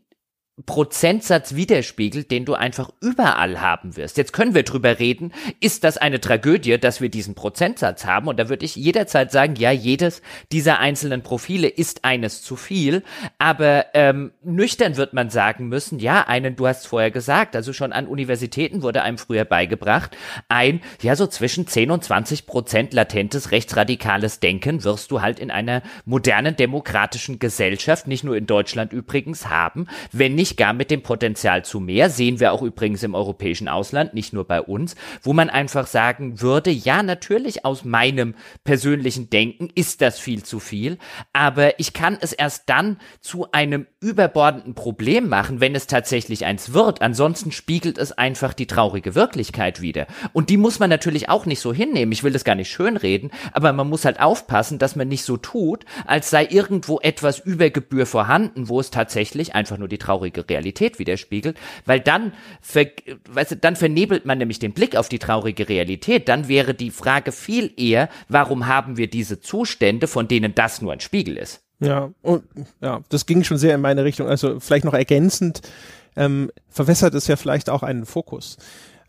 Prozentsatz widerspiegelt, den du einfach überall haben wirst. Jetzt können wir drüber reden, ist das eine Tragödie, dass wir diesen Prozentsatz haben? Und da würde ich jederzeit sagen, ja, jedes dieser einzelnen Profile ist eines zu viel. Aber ähm, nüchtern wird man sagen müssen, ja, einen, du hast vorher gesagt, also schon an Universitäten wurde einem früher beigebracht, ein, ja, so zwischen 10 und 20 Prozent latentes rechtsradikales Denken wirst du halt in einer modernen demokratischen Gesellschaft, nicht nur in Deutschland übrigens, haben, wenn nicht gar mit dem Potenzial zu mehr, sehen wir auch übrigens im europäischen Ausland, nicht nur bei uns, wo man einfach sagen würde, ja, natürlich aus meinem persönlichen Denken ist das viel zu viel, aber ich kann es erst dann zu einem überbordenden Problem machen, wenn es tatsächlich eins wird. Ansonsten spiegelt es einfach die traurige Wirklichkeit wieder. Und die muss man natürlich auch nicht so hinnehmen. Ich will das gar nicht schönreden, aber man muss halt aufpassen, dass man nicht so tut, als sei irgendwo etwas über Gebühr vorhanden, wo es tatsächlich einfach nur die traurige traurige Realität widerspiegelt, weil dann, ver, weißt du, dann vernebelt man nämlich den Blick auf die traurige Realität. Dann wäre die Frage viel eher, warum haben wir diese Zustände, von denen das nur ein Spiegel ist? Ja, und ja, das ging schon sehr in meine Richtung. Also vielleicht noch ergänzend, ähm, verwässert es ja vielleicht auch einen Fokus.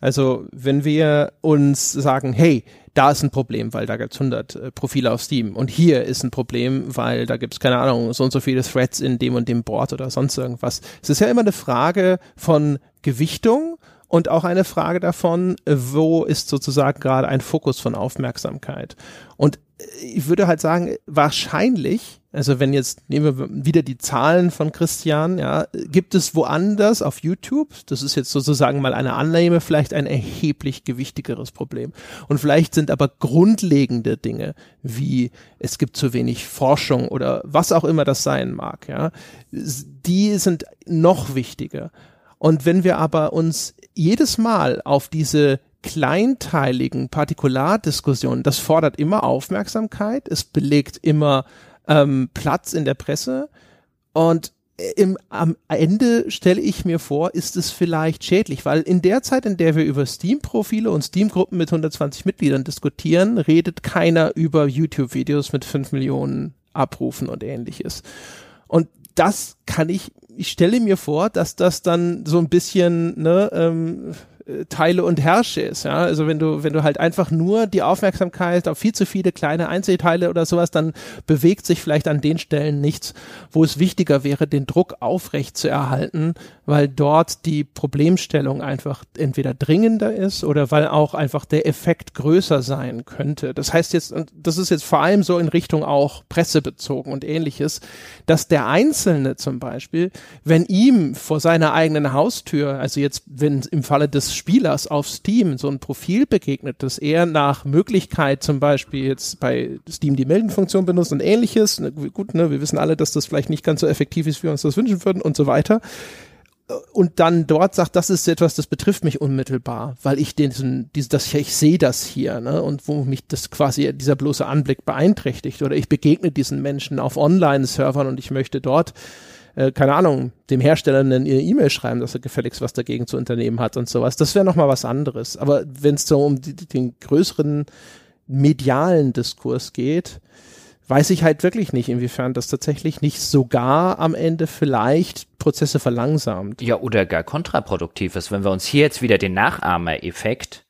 Also wenn wir uns sagen, hey, da ist ein Problem, weil da gibt's 100 äh, Profile auf Steam und hier ist ein Problem, weil da gibt's keine Ahnung, so und so viele Threads in dem und dem Board oder sonst irgendwas. Es ist ja immer eine Frage von Gewichtung und auch eine Frage davon, wo ist sozusagen gerade ein Fokus von Aufmerksamkeit. Und ich würde halt sagen, wahrscheinlich, also wenn jetzt nehmen wir wieder die Zahlen von Christian, ja, gibt es woanders auf YouTube, das ist jetzt sozusagen mal eine Annahme, vielleicht ein erheblich gewichtigeres Problem. Und vielleicht sind aber grundlegende Dinge, wie es gibt zu wenig Forschung oder was auch immer das sein mag, ja, die sind noch wichtiger. Und wenn wir aber uns jedes Mal auf diese kleinteiligen Partikulardiskussionen, das fordert immer Aufmerksamkeit, es belegt immer ähm, Platz in der Presse. Und im, am Ende stelle ich mir vor, ist es vielleicht schädlich, weil in der Zeit, in der wir über Steam-Profile und Steam-Gruppen mit 120 Mitgliedern diskutieren, redet keiner über YouTube-Videos mit 5 Millionen Abrufen und ähnliches. Und das kann ich, ich stelle mir vor, dass das dann so ein bisschen, ne, ähm, äh, teile und herrsche ist. Ja? Also wenn du, wenn du halt einfach nur die Aufmerksamkeit auf viel zu viele kleine Einzelteile oder sowas, dann bewegt sich vielleicht an den Stellen nichts, wo es wichtiger wäre, den Druck aufrecht zu erhalten, weil dort die Problemstellung einfach entweder dringender ist oder weil auch einfach der Effekt größer sein könnte. Das heißt jetzt, und das ist jetzt vor allem so in Richtung auch pressebezogen und ähnliches, dass der Einzelne zum Beispiel, wenn ihm vor seiner eigenen Haustür, also jetzt, wenn im Falle des Spielers auf Steam so ein Profil begegnet, das er nach Möglichkeit zum Beispiel jetzt bei Steam die Meldenfunktion benutzt und ähnliches, gut, ne, wir wissen alle, dass das vielleicht nicht ganz so effektiv ist, wie wir uns das wünschen würden und so weiter, und dann dort sagt, das ist etwas, das betrifft mich unmittelbar, weil ich den, diese, das, ich sehe das hier, ne, und wo mich das quasi dieser bloße Anblick beeinträchtigt. Oder ich begegne diesen Menschen auf Online-Servern und ich möchte dort äh, keine Ahnung, dem Hersteller eine E-Mail schreiben, dass er gefälligst was dagegen zu unternehmen hat und sowas. Das wäre nochmal was anderes. Aber wenn es so um die, den größeren medialen Diskurs geht, weiß ich halt wirklich nicht, inwiefern das tatsächlich nicht sogar am Ende vielleicht Prozesse verlangsamt. Ja, oder gar kontraproduktiv ist, wenn wir uns hier jetzt wieder den Nachahmereffekt,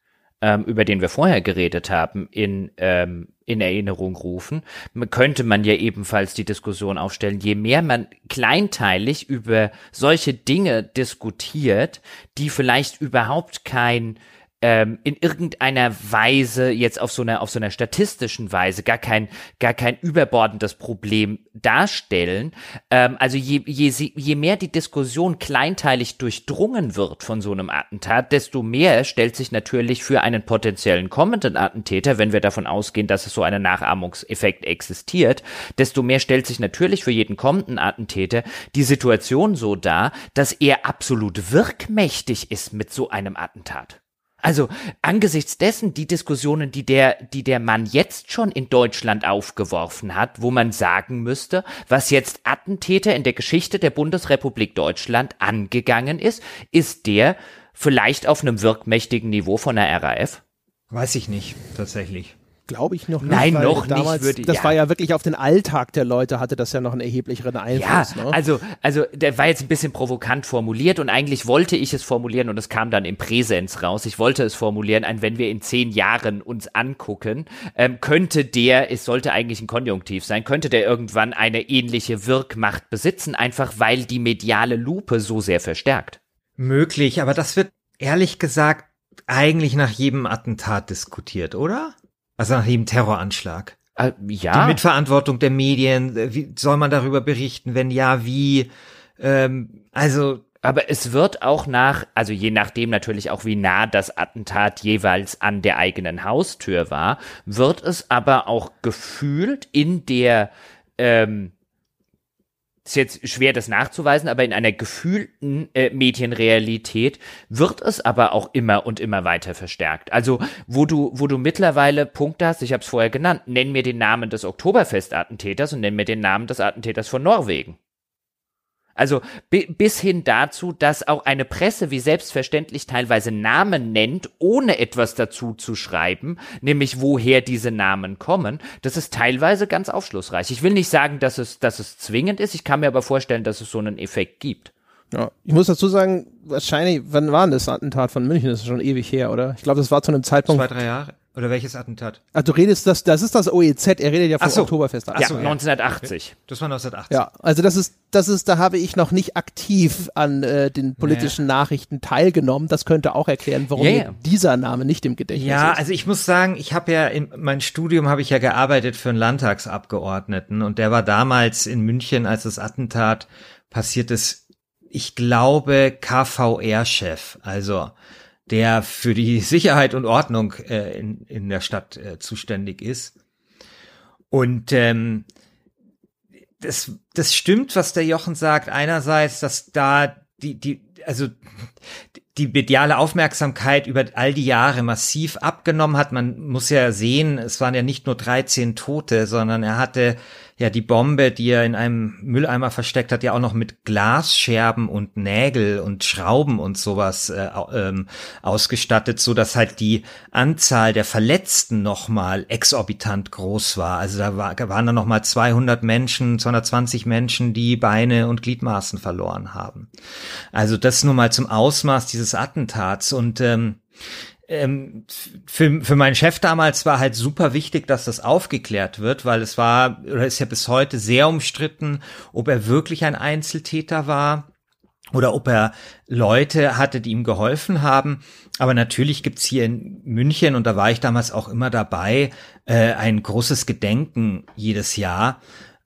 ähm, über den wir vorher geredet haben, in ähm, in Erinnerung rufen, könnte man ja ebenfalls die Diskussion aufstellen, je mehr man kleinteilig über solche Dinge diskutiert, die vielleicht überhaupt kein ähm, in irgendeiner Weise jetzt auf so einer auf so einer statistischen Weise gar kein gar kein überbordendes Problem darstellen. Ähm, also je, je je mehr die Diskussion kleinteilig durchdrungen wird von so einem Attentat, desto mehr stellt sich natürlich für einen potenziellen kommenden Attentäter, wenn wir davon ausgehen, dass es so einen Nachahmungseffekt existiert, desto mehr stellt sich natürlich für jeden kommenden Attentäter die Situation so dar, dass er absolut wirkmächtig ist mit so einem Attentat. Also angesichts dessen die Diskussionen, die der, die der Mann jetzt schon in Deutschland aufgeworfen hat, wo man sagen müsste, was jetzt Attentäter in der Geschichte der Bundesrepublik Deutschland angegangen ist, ist der vielleicht auf einem wirkmächtigen Niveau von der RAF? Weiß ich nicht, tatsächlich. Glaube ich noch nicht. Nein, noch damals, nicht. Würde, das ja. war ja wirklich auf den Alltag der Leute, hatte das ja noch einen erheblicheren Einfluss. Ja, ne? also, also der war jetzt ein bisschen provokant formuliert und eigentlich wollte ich es formulieren und es kam dann im Präsens raus. Ich wollte es formulieren, ein wenn wir in zehn Jahren uns angucken, ähm, könnte der, es sollte eigentlich ein Konjunktiv sein, könnte der irgendwann eine ähnliche Wirkmacht besitzen, einfach weil die mediale Lupe so sehr verstärkt. Möglich, aber das wird ehrlich gesagt eigentlich nach jedem Attentat diskutiert, oder? Also nach jedem Terroranschlag. Äh, ja. Die Mitverantwortung der Medien, äh, wie soll man darüber berichten? Wenn ja, wie? Ähm, also aber es wird auch nach, also je nachdem natürlich auch, wie nah das Attentat jeweils an der eigenen Haustür war, wird es aber auch gefühlt in der ähm, ist jetzt schwer, das nachzuweisen, aber in einer gefühlten äh, Medienrealität wird es aber auch immer und immer weiter verstärkt. Also, wo du, wo du mittlerweile Punkte hast, ich habe es vorher genannt, nenn mir den Namen des Oktoberfest-Attentäters und nenn mir den Namen des Attentäters von Norwegen. Also bi bis hin dazu, dass auch eine Presse wie selbstverständlich teilweise Namen nennt, ohne etwas dazu zu schreiben, nämlich woher diese Namen kommen. Das ist teilweise ganz aufschlussreich. Ich will nicht sagen, dass es, dass es zwingend ist. Ich kann mir aber vorstellen, dass es so einen Effekt gibt. Ja, ich muss dazu sagen, wahrscheinlich, wann war denn das Attentat von München? Das ist schon ewig her, oder? Ich glaube, das war zu einem Zeitpunkt. Zwei, drei Jahre. Oder welches Attentat? Ach, du redest, das, das ist das OEZ, er redet ja vom so. Oktoberfest. Ja, so, 1980. Das war 1980. Ja, also das ist, das ist, da habe ich noch nicht aktiv an äh, den politischen naja. Nachrichten teilgenommen. Das könnte auch erklären, warum yeah. dieser Name nicht im Gedächtnis ja, ist. also ich muss sagen, ich habe ja in mein Studium habe ich ja gearbeitet für einen Landtagsabgeordneten und der war damals in München, als das Attentat passiert ist, ich glaube KVR-Chef. Also der für die Sicherheit und Ordnung äh, in, in der Stadt äh, zuständig ist. Und ähm, das, das stimmt, was der Jochen sagt. Einerseits, dass da die, die, also die mediale Aufmerksamkeit über all die Jahre massiv abgenommen hat. Man muss ja sehen, es waren ja nicht nur 13 Tote, sondern er hatte ja die Bombe, die er in einem Mülleimer versteckt hat, ja auch noch mit Glasscherben und Nägel und Schrauben und sowas äh, ähm, ausgestattet, so dass halt die Anzahl der Verletzten nochmal exorbitant groß war. Also da war, waren dann nochmal 200 Menschen, 220 Menschen, die Beine und Gliedmaßen verloren haben. Also das nur mal zum Ausmaß dieses Attentats und ähm, ähm, für, für meinen Chef damals war halt super wichtig, dass das aufgeklärt wird, weil es war, oder ist ja bis heute sehr umstritten, ob er wirklich ein Einzeltäter war oder ob er Leute hatte, die ihm geholfen haben. Aber natürlich gibt's hier in München, und da war ich damals auch immer dabei, äh, ein großes Gedenken jedes Jahr.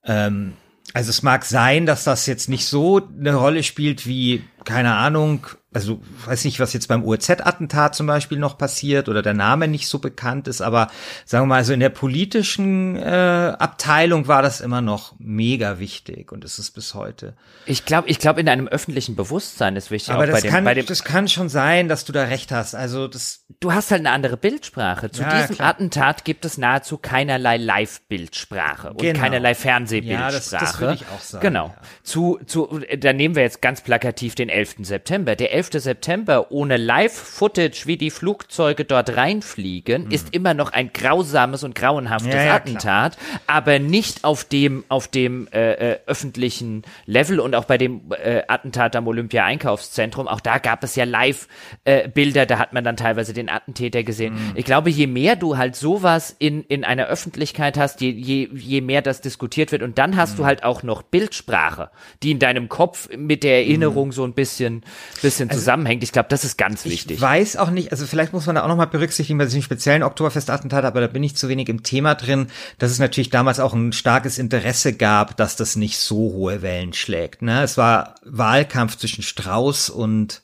Ähm, also es mag sein, dass das jetzt nicht so eine Rolle spielt wie, keine Ahnung, also weiß nicht, was jetzt beim UZ-Attentat zum Beispiel noch passiert oder der Name nicht so bekannt ist, aber sagen wir mal, also in der politischen äh, Abteilung war das immer noch mega wichtig und ist es bis heute. Ich glaube, ich glaube, in einem öffentlichen Bewusstsein ist wichtig. Aber das, dem, kann, das kann schon sein, dass du da recht hast. Also das. Du hast halt eine andere Bildsprache. Zu Ja, diesem klar. Attentat gibt es nahezu keinerlei Live-Bildsprache und Genau. keinerlei Ja, Fernsehbildsprache. das- das würde ich auch sagen, Genau. ja. Zu, zu, da nehmen wir jetzt ganz plakativ den 11. September. Der 11. September ohne Live-Footage, wie die Flugzeuge dort reinfliegen, ist immer noch ein grausames und grauenhaftes Mhm. Ja, ja, Attentat, aber nicht auf dem, auf dem äh, äh, öffentlichen Level und auch bei dem äh, Attentat am Olympia-Einkaufszentrum. Auch da gab es ja Live-Bilder, da hat man dann teilweise den Attentäter gesehen. Mhm. Ich glaube, je mehr du halt sowas in, in einer Öffentlichkeit hast, je, je, je mehr das diskutiert wird und dann hast Mhm. du halt auch noch Bildsprache, die in deinem Kopf mit der Erinnerung so ein bisschen, bisschen zusammenhängt. Ich glaube, das ist ganz Ich wichtig. weiß auch nicht, also vielleicht muss man da auch nochmal berücksichtigen bei diesem speziellen Oktoberfest-Attentat, aber da bin ich zu wenig im Thema drin, dass es natürlich damals auch ein starkes Interesse gab, dass das nicht so hohe Wellen schlägt. Ne? Es war Wahlkampf zwischen Strauß und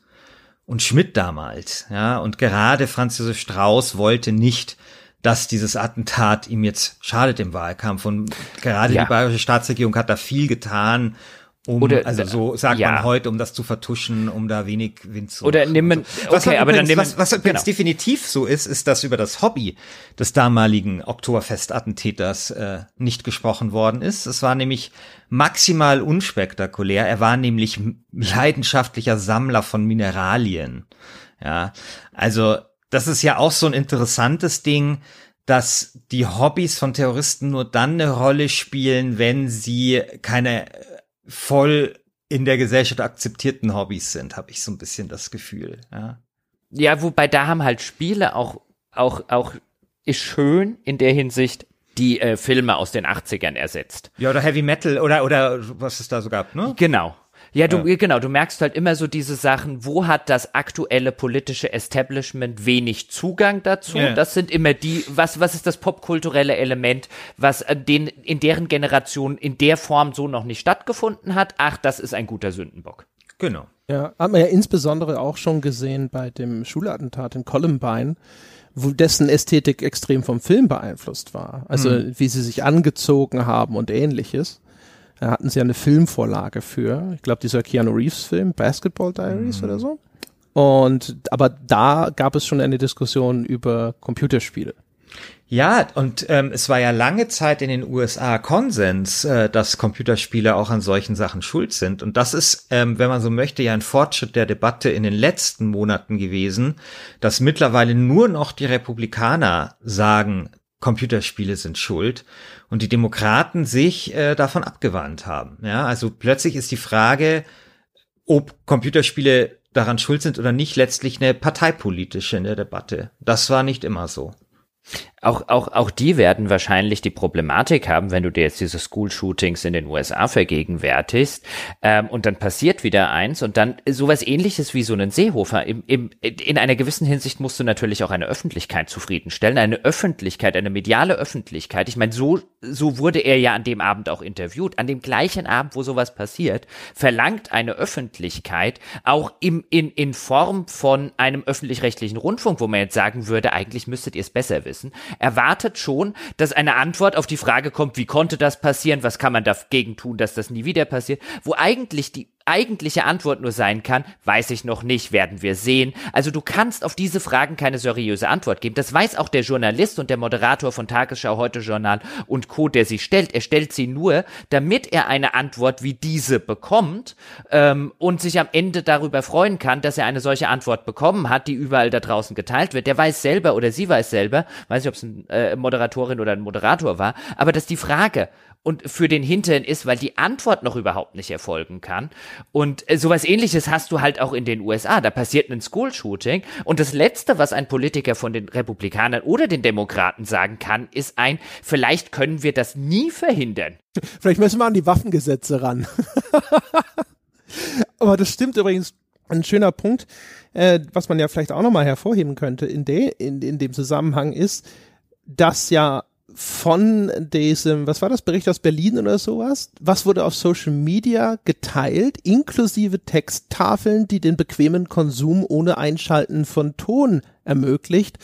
und Schmidt damals, ja, und gerade Franz Josef Strauß wollte nicht, dass dieses Attentat ihm jetzt schadet im Wahlkampf und gerade Ja. die bayerische Staatsregierung hat da viel getan, um, Oder- also so sagt ja. man heute, um das zu vertuschen, um da wenig Wind zu Oder man- so. Was okay, aber dann nimm- was, was übrigens genau. definitiv so ist, ist, dass über das Hobby des damaligen Oktoberfest-Attentäters äh, nicht gesprochen worden ist. Es war nämlich maximal unspektakulär. Er war nämlich leidenschaftlicher Sammler von Mineralien. Ja, also das ist ja auch so ein interessantes Ding. dass die Hobbys von Terroristen nur dann eine Rolle spielen, wenn sie keine äh, voll in der Gesellschaft akzeptierten Hobbys sind, habe ich so ein bisschen das Gefühl. Ja. ja, wobei da haben halt Spiele auch auch auch ist schön in der Hinsicht, die äh, Filme aus den 80ern ersetzt. Ja, oder Heavy Metal oder oder was es da so gab, ne? Genau. Ja, du, ja. genau, du merkst halt immer so diese Sachen, wo hat das aktuelle politische Establishment wenig Zugang dazu? Ja. Das sind immer die, was, was ist das popkulturelle Element, was äh, den, in deren Generation in der Form so noch nicht stattgefunden hat? Ach, das ist ein guter Sündenbock. Genau. Ja, hat man ja insbesondere auch schon gesehen bei dem Schulattentat in Columbine, wo dessen Ästhetik extrem vom Film beeinflusst war. Also, mhm. wie sie sich angezogen haben und ähnliches. Da hatten sie eine Filmvorlage für. Ich glaube, dieser Keanu Reeves Film, Basketball Diaries mhm. oder so. Und aber da gab es schon eine Diskussion über Computerspiele. Ja, und ähm, es war ja lange Zeit in den USA Konsens, äh, dass Computerspiele auch an solchen Sachen schuld sind. Und das ist, ähm, wenn man so möchte, ja ein Fortschritt der Debatte in den letzten Monaten gewesen, dass mittlerweile nur noch die Republikaner sagen, Computerspiele sind schuld und die Demokraten sich äh, davon abgewandt haben. Ja, also plötzlich ist die Frage, ob Computerspiele daran schuld sind oder nicht, letztlich eine parteipolitische in der Debatte. Das war nicht immer so. Auch, auch, auch die werden wahrscheinlich die Problematik haben, wenn du dir jetzt diese School-Shootings in den USA vergegenwärtigst ähm, und dann passiert wieder eins und dann sowas ähnliches wie so einen Seehofer. Im, im, in einer gewissen Hinsicht musst du natürlich auch eine Öffentlichkeit zufriedenstellen, eine Öffentlichkeit, eine mediale Öffentlichkeit. Ich meine, so, so wurde er ja an dem Abend auch interviewt. An dem gleichen Abend, wo sowas passiert, verlangt eine Öffentlichkeit auch im, in, in Form von einem öffentlich-rechtlichen Rundfunk, wo man jetzt sagen würde, eigentlich müsstet ihr es besser wissen erwartet schon, dass eine Antwort auf die Frage kommt, wie konnte das passieren, was kann man dagegen tun, dass das nie wieder passiert, wo eigentlich die eigentliche Antwort nur sein kann, weiß ich noch nicht, werden wir sehen. Also du kannst auf diese Fragen keine seriöse Antwort geben. Das weiß auch der Journalist und der Moderator von Tagesschau, Heute Journal und Co., der sie stellt. Er stellt sie nur, damit er eine Antwort wie diese bekommt ähm, und sich am Ende darüber freuen kann, dass er eine solche Antwort bekommen hat, die überall da draußen geteilt wird. Der weiß selber oder sie weiß selber, weiß nicht, ob es eine äh, Moderatorin oder ein Moderator war, aber dass die Frage, und für den Hintern ist, weil die Antwort noch überhaupt nicht erfolgen kann. Und äh, sowas ähnliches hast du halt auch in den USA. Da passiert ein School-Shooting und das Letzte, was ein Politiker von den Republikanern oder den Demokraten sagen kann, ist ein, vielleicht können wir das nie verhindern. Vielleicht müssen wir an die Waffengesetze ran. Aber das stimmt übrigens. Ein schöner Punkt, äh, was man ja vielleicht auch nochmal hervorheben könnte in, de, in, in dem Zusammenhang ist, dass ja von diesem, was war das, Bericht aus Berlin oder sowas? Was wurde auf Social Media geteilt, inklusive Texttafeln, die den bequemen Konsum ohne Einschalten von Ton ermöglicht?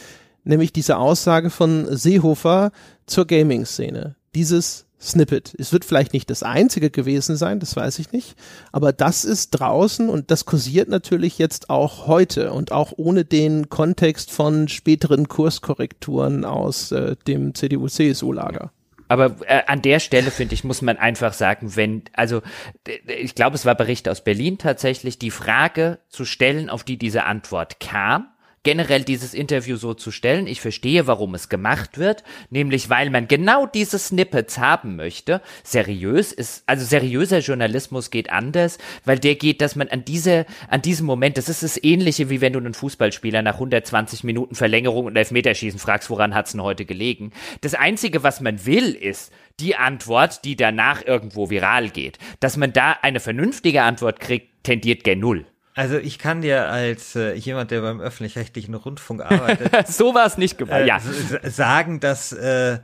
Nämlich diese Aussage von Seehofer zur Gaming-Szene. Dieses Snippet. Es wird vielleicht nicht das einzige gewesen sein, das weiß ich nicht, aber das ist draußen und das kursiert natürlich jetzt auch heute und auch ohne den Kontext von späteren Kurskorrekturen aus äh, dem CDU-CSU-Lager. Aber äh, an der Stelle, finde ich, muss man einfach sagen, wenn, also ich glaube, es war Bericht aus Berlin tatsächlich, die Frage zu stellen, auf die diese Antwort kam, generell dieses Interview so zu stellen. Ich verstehe, warum es gemacht wird, nämlich weil man genau diese Snippets haben möchte. Seriös ist, also seriöser Journalismus geht anders, weil der geht, dass man an diese, an diesem Moment, das ist das ähnliche, wie wenn du einen Fußballspieler nach 120 Minuten Verlängerung und Elfmeterschießen fragst, woran hat's denn heute gelegen? Das einzige, was man will, ist, die Antwort, die danach irgendwo viral geht. Dass man da eine vernünftige Antwort kriegt, tendiert gen Null. Also ich kann dir als äh, jemand, der beim öffentlich-rechtlichen Rundfunk arbeitet, so war es nicht gemeint. Äh, ja. sagen, dass äh,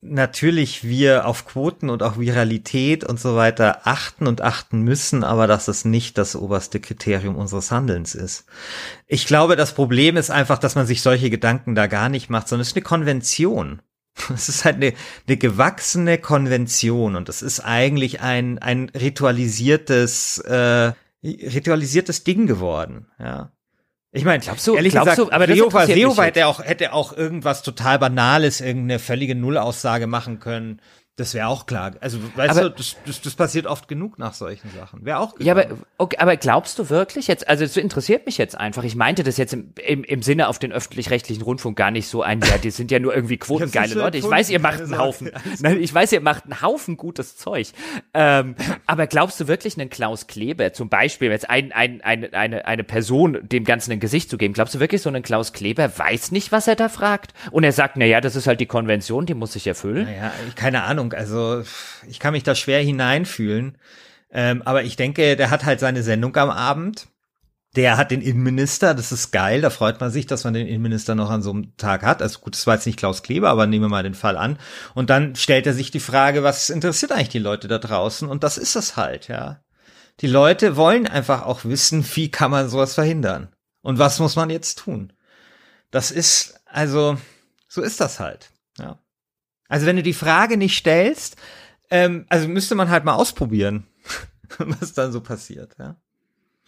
natürlich wir auf Quoten und auch Viralität und so weiter achten und achten müssen, aber dass es nicht das oberste Kriterium unseres Handelns ist. Ich glaube, das Problem ist einfach, dass man sich solche Gedanken da gar nicht macht, sondern es ist eine Konvention. Es ist halt eine, eine gewachsene Konvention und es ist eigentlich ein, ein ritualisiertes äh, ritualisiertes Ding geworden, ja. Ich meine, glaubst du, ehrlich glaubst gesagt, du, aber Seehofer, Seehofer hätte auch, hätte auch irgendwas total Banales, irgendeine völlige Nullaussage machen können. Das wäre auch klar. Also, weißt Aber- du, das, das, das passiert oft genug nach solchen Sachen. Wäre auch Ja, klar. aber, okay, aber glaubst du wirklich jetzt, also es interessiert mich jetzt einfach, ich meinte das jetzt im, im, im Sinne auf den öffentlich-rechtlichen Rundfunk gar nicht so ein, ja, die sind ja nur irgendwie quotengeile Ja, Leute. Ich weiß, ihr macht einen. Haufen, nein, ich weiß, ihr macht einen Haufen gutes Zeug. Ähm, aber glaubst du wirklich, einen Klaus Kleber, zum Beispiel jetzt ein, ein, eine, eine, eine Person dem Ganzen ein Gesicht zu geben, glaubst du wirklich, so einen Klaus Kleber weiß nicht, was er da fragt? Und er sagt, na ja, das ist halt die Konvention, die muss sich erfüllen? Naja, ich- keine Ahnung. Also ich kann mich da schwer hineinfühlen. Ähm, aber ich denke, der hat halt seine Sendung am Abend. Der hat den Innenminister, das ist geil, da freut man sich, dass man den Innenminister noch an so einem Tag hat. Also gut, das war jetzt nicht Klaus Kleber, aber nehmen wir mal den Fall an. Und dann stellt er sich die Frage, was interessiert eigentlich die Leute da draußen? Und das ist es halt, ja. Die Leute wollen einfach auch wissen, wie kann man sowas verhindern? Und was muss man jetzt tun? Das ist, also, so ist das halt. Also wenn du die Frage nicht stellst, ähm, also müsste man halt mal ausprobieren, was dann so passiert, ja.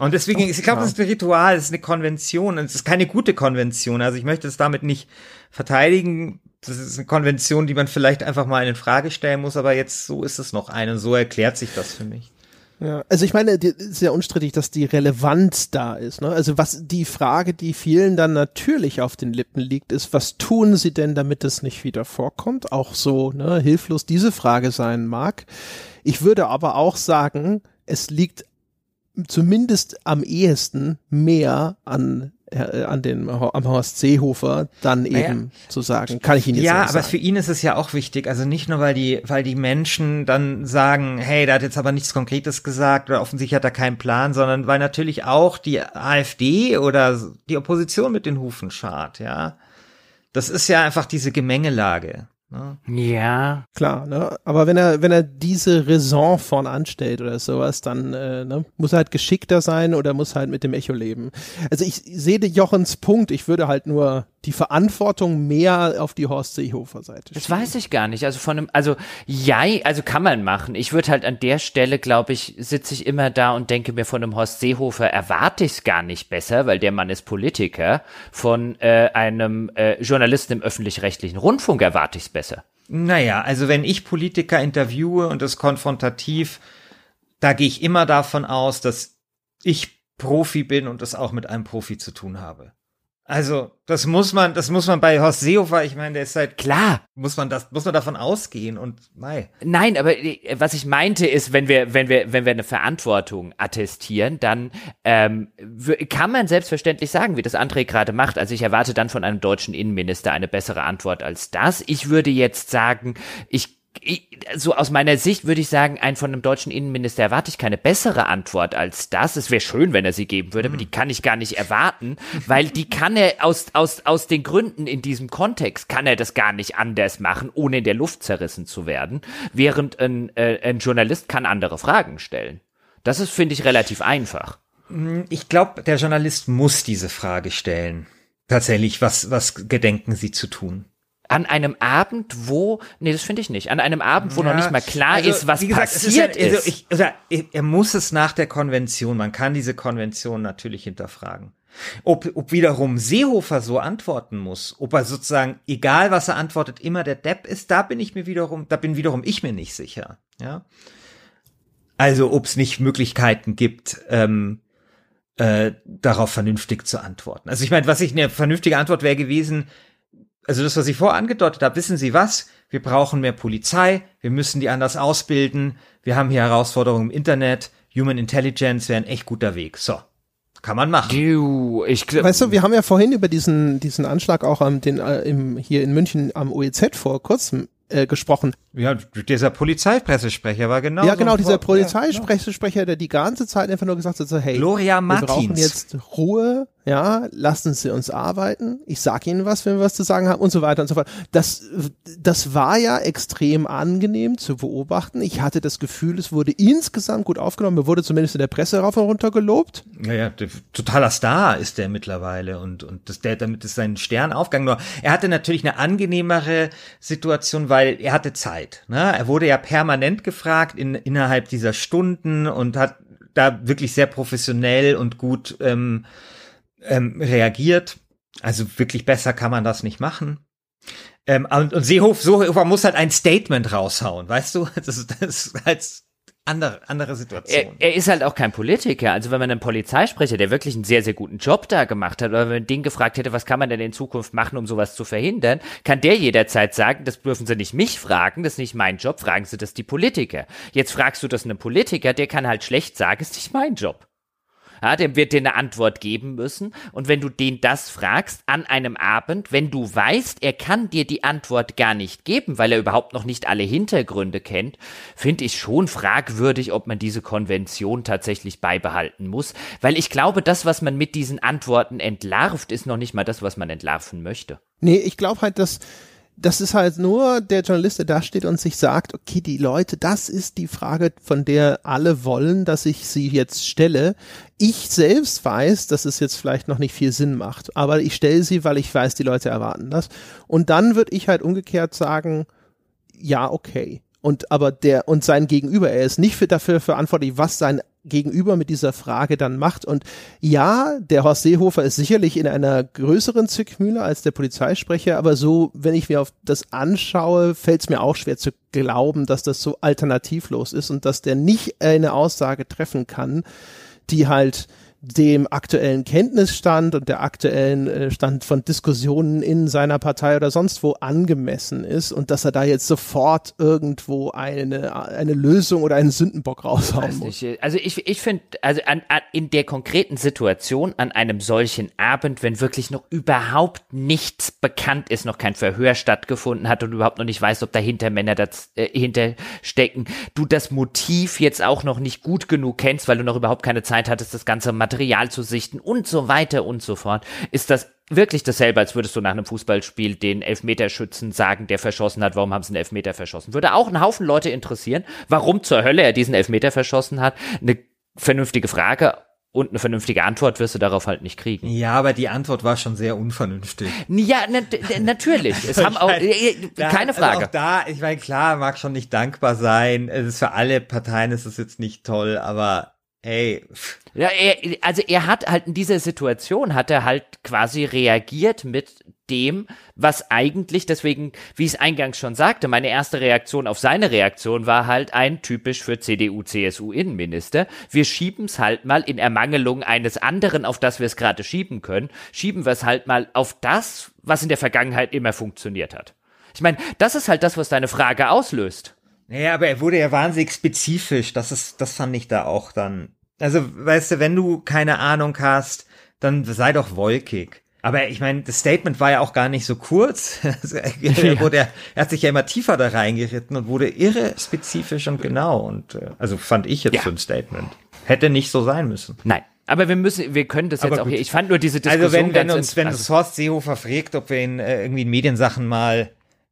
Und deswegen, ich glaube, das ist ein Ritual, das ist eine Konvention, und es ist keine gute Konvention. Also ich möchte es damit nicht verteidigen. Das ist eine Konvention, die man vielleicht einfach mal in Frage stellen muss, aber jetzt so ist es noch eine und so erklärt sich das für mich. Ja, also ich meine, ist ja unstrittig, dass die Relevanz da ist. Ne? Also was die Frage, die vielen dann natürlich auf den Lippen liegt, ist, was tun sie denn, damit es nicht wieder vorkommt? Auch so ne, hilflos diese Frage sein mag. Ich würde aber auch sagen, es liegt zumindest am ehesten mehr an äh, an den am Horst Seehofer dann eben Naja. zu sagen, kann ich Ihnen jetzt Ja, nicht aber sagen. für ihn ist es ja auch wichtig. Also nicht nur, weil die, weil die Menschen dann sagen, hey, der hat jetzt aber nichts Konkretes gesagt oder offensichtlich hat er keinen Plan, sondern weil natürlich auch die AfD oder die Opposition mit den Hufen schart, ja. Das ist ja einfach diese Gemengelage. Ne? Ja. Klar, ne? Aber wenn er, wenn er diese Raison vorn anstellt oder sowas, dann äh, ne, muss er halt geschickter sein oder muss halt mit dem Echo leben. Also ich sehe Jochens Punkt, ich würde halt nur die Verantwortung mehr auf die Horst Seehofer Seite Das weiß ich gar nicht. Also von einem, also ja, also kann man machen. Ich würde halt an der Stelle, glaube ich, sitze ich immer da und denke mir von einem Horst Seehofer erwarte ich es gar nicht besser, weil der Mann ist Politiker. Von äh, einem äh, Journalisten im öffentlich-rechtlichen Rundfunk erwarte ich es besser. Naja, also wenn ich Politiker interviewe und das konfrontativ, da gehe ich immer davon aus, dass ich Profi bin und das auch mit einem Profi zu tun habe. Also, das muss man, das muss man bei Horst Seehofer, ich meine, der ist seit, Klar, muss man das, muss man davon ausgehen und, mei. Nein, aber äh, was ich meinte ist, wenn wir, wenn wir, wenn wir eine Verantwortung attestieren, dann ähm, kann man selbstverständlich sagen, wie das André gerade macht. Also ich erwarte dann von einem deutschen Innenminister eine bessere Antwort als das. Ich würde jetzt sagen, ich, so aus meiner Sicht würde ich sagen, ein von einem deutschen Innenminister erwarte ich keine bessere Antwort als das. Es wäre schön, wenn er sie geben würde, aber die kann ich gar nicht erwarten, weil die kann er aus, aus, aus den Gründen in diesem Kontext kann er das gar nicht anders machen, ohne in der Luft zerrissen zu werden, während ein, äh, ein Journalist kann andere Fragen stellen. Das ist, finde ich, relativ einfach. Ich glaube, der Journalist muss diese Frage stellen. Tatsächlich, was, was gedenken Sie zu tun? An einem Abend, wo, nee, das finde ich nicht, an einem Abend, wo noch Ja, nicht mal klar also, ist, was gesagt, es passiert ja, also ist. Ich, oder, er muss es nach der Konvention, man kann diese Konvention natürlich hinterfragen. Ob, ob wiederum Seehofer so antworten muss, ob er sozusagen, egal was er antwortet, immer der Depp ist, da bin ich mir wiederum, da bin wiederum ich mir nicht sicher. Ja. Also ob es nicht Möglichkeiten gibt, ähm, äh, darauf vernünftig zu antworten. Also ich meine, was ich eine vernünftige Antwort wäre gewesen, also das, was ich vorher angedeutet habe, wissen Sie was? Wir brauchen mehr Polizei, wir müssen die anders ausbilden, wir haben hier Herausforderungen im Internet, Human Intelligence wäre ein echt guter Weg. So, kann man machen. Du, ich Weißt du, wir haben ja vorhin über diesen, diesen Anschlag auch am, den, äh, im, hier in München am OEZ vor kurzem äh, gesprochen. Ja, dieser Polizeipressesprecher war genau ja, genau, dieser ja, Polizeisprecher, der die ganze Zeit einfach nur gesagt hat, so, hey, Gloria wir brauchen jetzt Ruhe, ja, lassen Sie uns arbeiten. Ich sag Ihnen was, wenn wir was zu sagen haben und so weiter und so fort. Das, das war ja extrem angenehm zu beobachten. Ich hatte das Gefühl, es wurde insgesamt gut aufgenommen. Mir wurde zumindest in der Presse rauf und runter gelobt. Ja, ja, totaler Star ist der mittlerweile und und das, der damit ist sein Stern aufgegangen. Nur er hatte natürlich eine angenehmere Situation, weil er hatte Zeit. Ne? Er wurde ja permanent gefragt in, innerhalb dieser Stunden und hat da wirklich sehr professionell und gut ähm, ähm, reagiert. Also wirklich besser kann man das nicht machen. Ähm, und, und Seehofer, Seehofer muss halt ein Statement raushauen, weißt du? Das ist, das ist halt andere, andere Situation. Er, er ist halt auch kein Politiker. Also wenn man einen Polizeisprecher, der wirklich einen sehr, sehr guten Job da gemacht hat, oder wenn man den gefragt hätte, was kann man denn in Zukunft machen, um sowas zu verhindern, kann der jederzeit sagen, das dürfen Sie nicht mich fragen, das ist nicht mein Job, fragen Sie das die Politiker. Jetzt fragst du das einem Politiker, der kann halt schlecht sagen, ist nicht mein Job. Ja, der wird dir eine Antwort geben müssen. Und wenn du den das fragst an einem Abend, wenn du weißt, er kann dir die Antwort gar nicht geben, weil er überhaupt noch nicht alle Hintergründe kennt, finde ich schon fragwürdig, ob man diese Konvention tatsächlich beibehalten muss. Weil ich glaube, das, was man mit diesen Antworten entlarvt, ist noch nicht mal das, was man entlarven möchte. Nee, ich glaube halt, dass das ist halt nur der Journalist, der da steht und sich sagt, okay, die Leute, das ist die Frage, von der alle wollen, dass ich sie jetzt stelle. Ich selbst weiß, dass es jetzt vielleicht noch nicht viel Sinn macht, aber ich stelle sie, weil ich weiß, die Leute erwarten das. Und dann würde ich halt umgekehrt sagen, ja, okay. Und aber der und sein Gegenüber, er ist nicht für, dafür verantwortlich, was sein Gegenüber mit dieser Frage dann macht. Und ja, der Horst Seehofer ist sicherlich in einer größeren Zwickmühle als der Polizeisprecher, aber so, wenn ich mir auf das anschaue, fällt es mir auch schwer zu glauben, dass das so alternativlos ist und dass der nicht eine Aussage treffen kann, die halt dem aktuellen Kenntnisstand und der aktuellen äh, Stand von Diskussionen in seiner Partei oder sonst wo angemessen ist und dass er da jetzt sofort irgendwo eine, eine Lösung oder einen Sündenbock raushauen muss. Also ich, ich finde, also an, an, in der konkreten Situation an einem solchen Abend, wenn wirklich noch überhaupt nichts bekannt ist, noch kein Verhör stattgefunden hat und überhaupt noch nicht weiß, ob dahinter Männer das, äh, hinterstecken, du das Motiv jetzt auch noch nicht gut genug kennst, weil du noch überhaupt keine Zeit hattest, das ganze Material zu sichten und so weiter und so fort, ist das wirklich dasselbe, als würdest du nach einem Fußballspiel den Elfmeterschützen sagen, der verschossen hat, warum haben sie einen Elfmeter verschossen? Würde auch einen Haufen Leute interessieren, warum zur Hölle er diesen Elfmeter verschossen hat. Eine vernünftige Frage, und eine vernünftige Antwort wirst du darauf halt nicht kriegen. Ja, aber die Antwort war schon sehr unvernünftig. Ja, na, natürlich. Es haben auch äh, keine Frage. Also auch da, ich meine, klar, mag schon nicht dankbar sein. Es ist für alle Parteien ist es jetzt nicht toll, aber Ey. Ja, er, also er hat halt in dieser Situation hat er halt quasi reagiert mit dem, was eigentlich, deswegen, wie ich es eingangs schon sagte, meine erste Reaktion auf seine Reaktion war halt ein typisch für CDU, CSU Innenminister. Wir schieben es halt mal in Ermangelung eines anderen, auf das wir es gerade schieben können, schieben wir es halt mal auf das, was in der Vergangenheit immer funktioniert hat. Ich meine, das ist halt das, was deine Frage auslöst. Naja, aber er wurde ja wahnsinnig spezifisch. Das ist, das fand ich da auch dann. Also, weißt du, wenn du keine Ahnung hast, dann sei doch wolkig. Aber ich meine, das Statement war ja auch gar nicht so kurz. er, wurde, er, er hat sich ja immer tiefer da reingeritten und wurde irre spezifisch und genau. Und äh, also fand ich jetzt ja. für ein Statement. Hätte nicht so sein müssen. Nein. Aber wir müssen, wir können das jetzt auch hier. Ich fand nur diese Diskussion. Also wenn, wenn uns, wenn also Horst Seehofer fragt, ob wir ihn äh, irgendwie in Mediensachen mal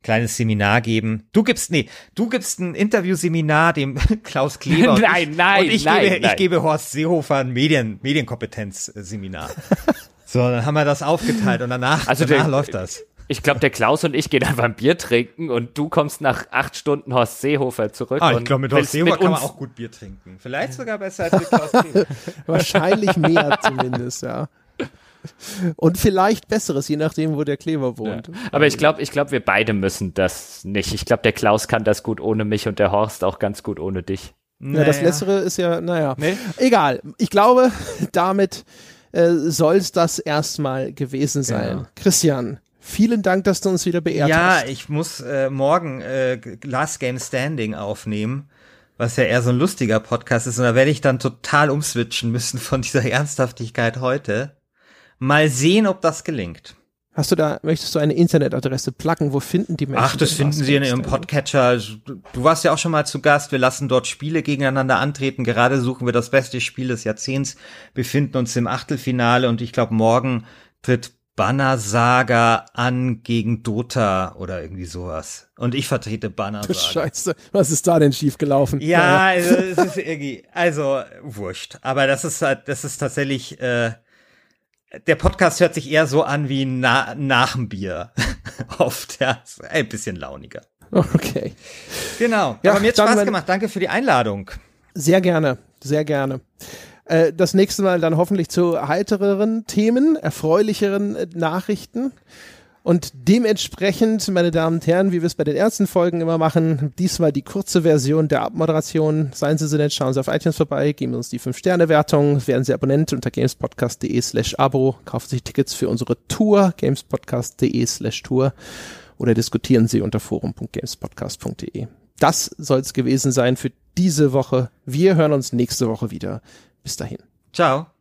kleines Seminar geben. Du gibst, nee, du gibst ein Interviewseminar dem Klaus Kleber. nein, nein, und ich nein, gebe, nein. ich gebe Horst Seehofer ein Medien, Medienkompetenzseminar. so, dann haben wir das aufgeteilt und danach, also danach der, läuft das. Ich glaube, der Klaus und ich gehen einfach ein Bier trinken und du kommst nach acht Stunden Horst Seehofer zurück. Ah, ich glaube, mit Horst Seehofer mit kann man auch gut Bier trinken. Vielleicht sogar besser als mit Klaus Kleber. Wahrscheinlich mehr zumindest, ja. Und vielleicht besseres, je nachdem, wo der Kleber wohnt. Ja. Aber ich glaube, ich glaube, wir beide müssen das nicht. Ich glaube, der Klaus kann das gut ohne mich und der Horst auch ganz gut ohne dich. Naja. Ja, das Letztere ist ja, naja. Nee? Egal. Ich glaube, damit äh, soll es das erstmal gewesen sein. Ja. Christian, vielen Dank, dass du uns wieder beehrt ja, hast. Ja, ich muss äh, morgen äh, Last Game Standing aufnehmen was ja eher so ein lustiger Podcast ist. Und da werde ich dann total umswitchen müssen von dieser Ernsthaftigkeit heute. Mal sehen, ob das gelingt. Hast du da, möchtest du eine Internetadresse placken? Wo finden die Menschen? Ach, das finden sie in ihrem Podcatcher. Du warst ja auch schon mal zu Gast. Wir lassen dort Spiele gegeneinander antreten. Gerade suchen wir das beste Spiel des Jahrzehnts, befinden uns im Achtelfinale und ich glaube, morgen tritt Banner Saga an gegen Dota oder irgendwie sowas. Und ich vertrete Banner Saga. Scheiße, was ist da denn schiefgelaufen? Ja, also, es ist irgendwie, also wurscht. Aber das ist halt, das ist tatsächlich, äh, der Podcast hört sich eher so an wie na, nach dem Bier. Oft, ja. Ein bisschen launiger. Okay. Genau. Ja, Aber mir hat Spaß gemacht. Danke für die Einladung. Sehr gerne. Sehr gerne. Äh, das nächste Mal dann hoffentlich zu heitereren Themen, erfreulicheren äh, Nachrichten. Und dementsprechend, meine Damen und Herren, wie wir es bei den ersten Folgen immer machen, diesmal die kurze Version der Abmoderation. Seien Sie so nett, schauen Sie auf iTunes vorbei, geben uns die 5-Sterne-Wertung, werden Sie Abonnent unter gamespodcast.de slash Abo, kaufen sich Tickets für unsere Tour, gamespodcast.de slash Tour oder diskutieren Sie unter forum.gamespodcast.de. Das soll es gewesen sein für diese Woche. Wir hören uns nächste Woche wieder. Bis dahin. Ciao.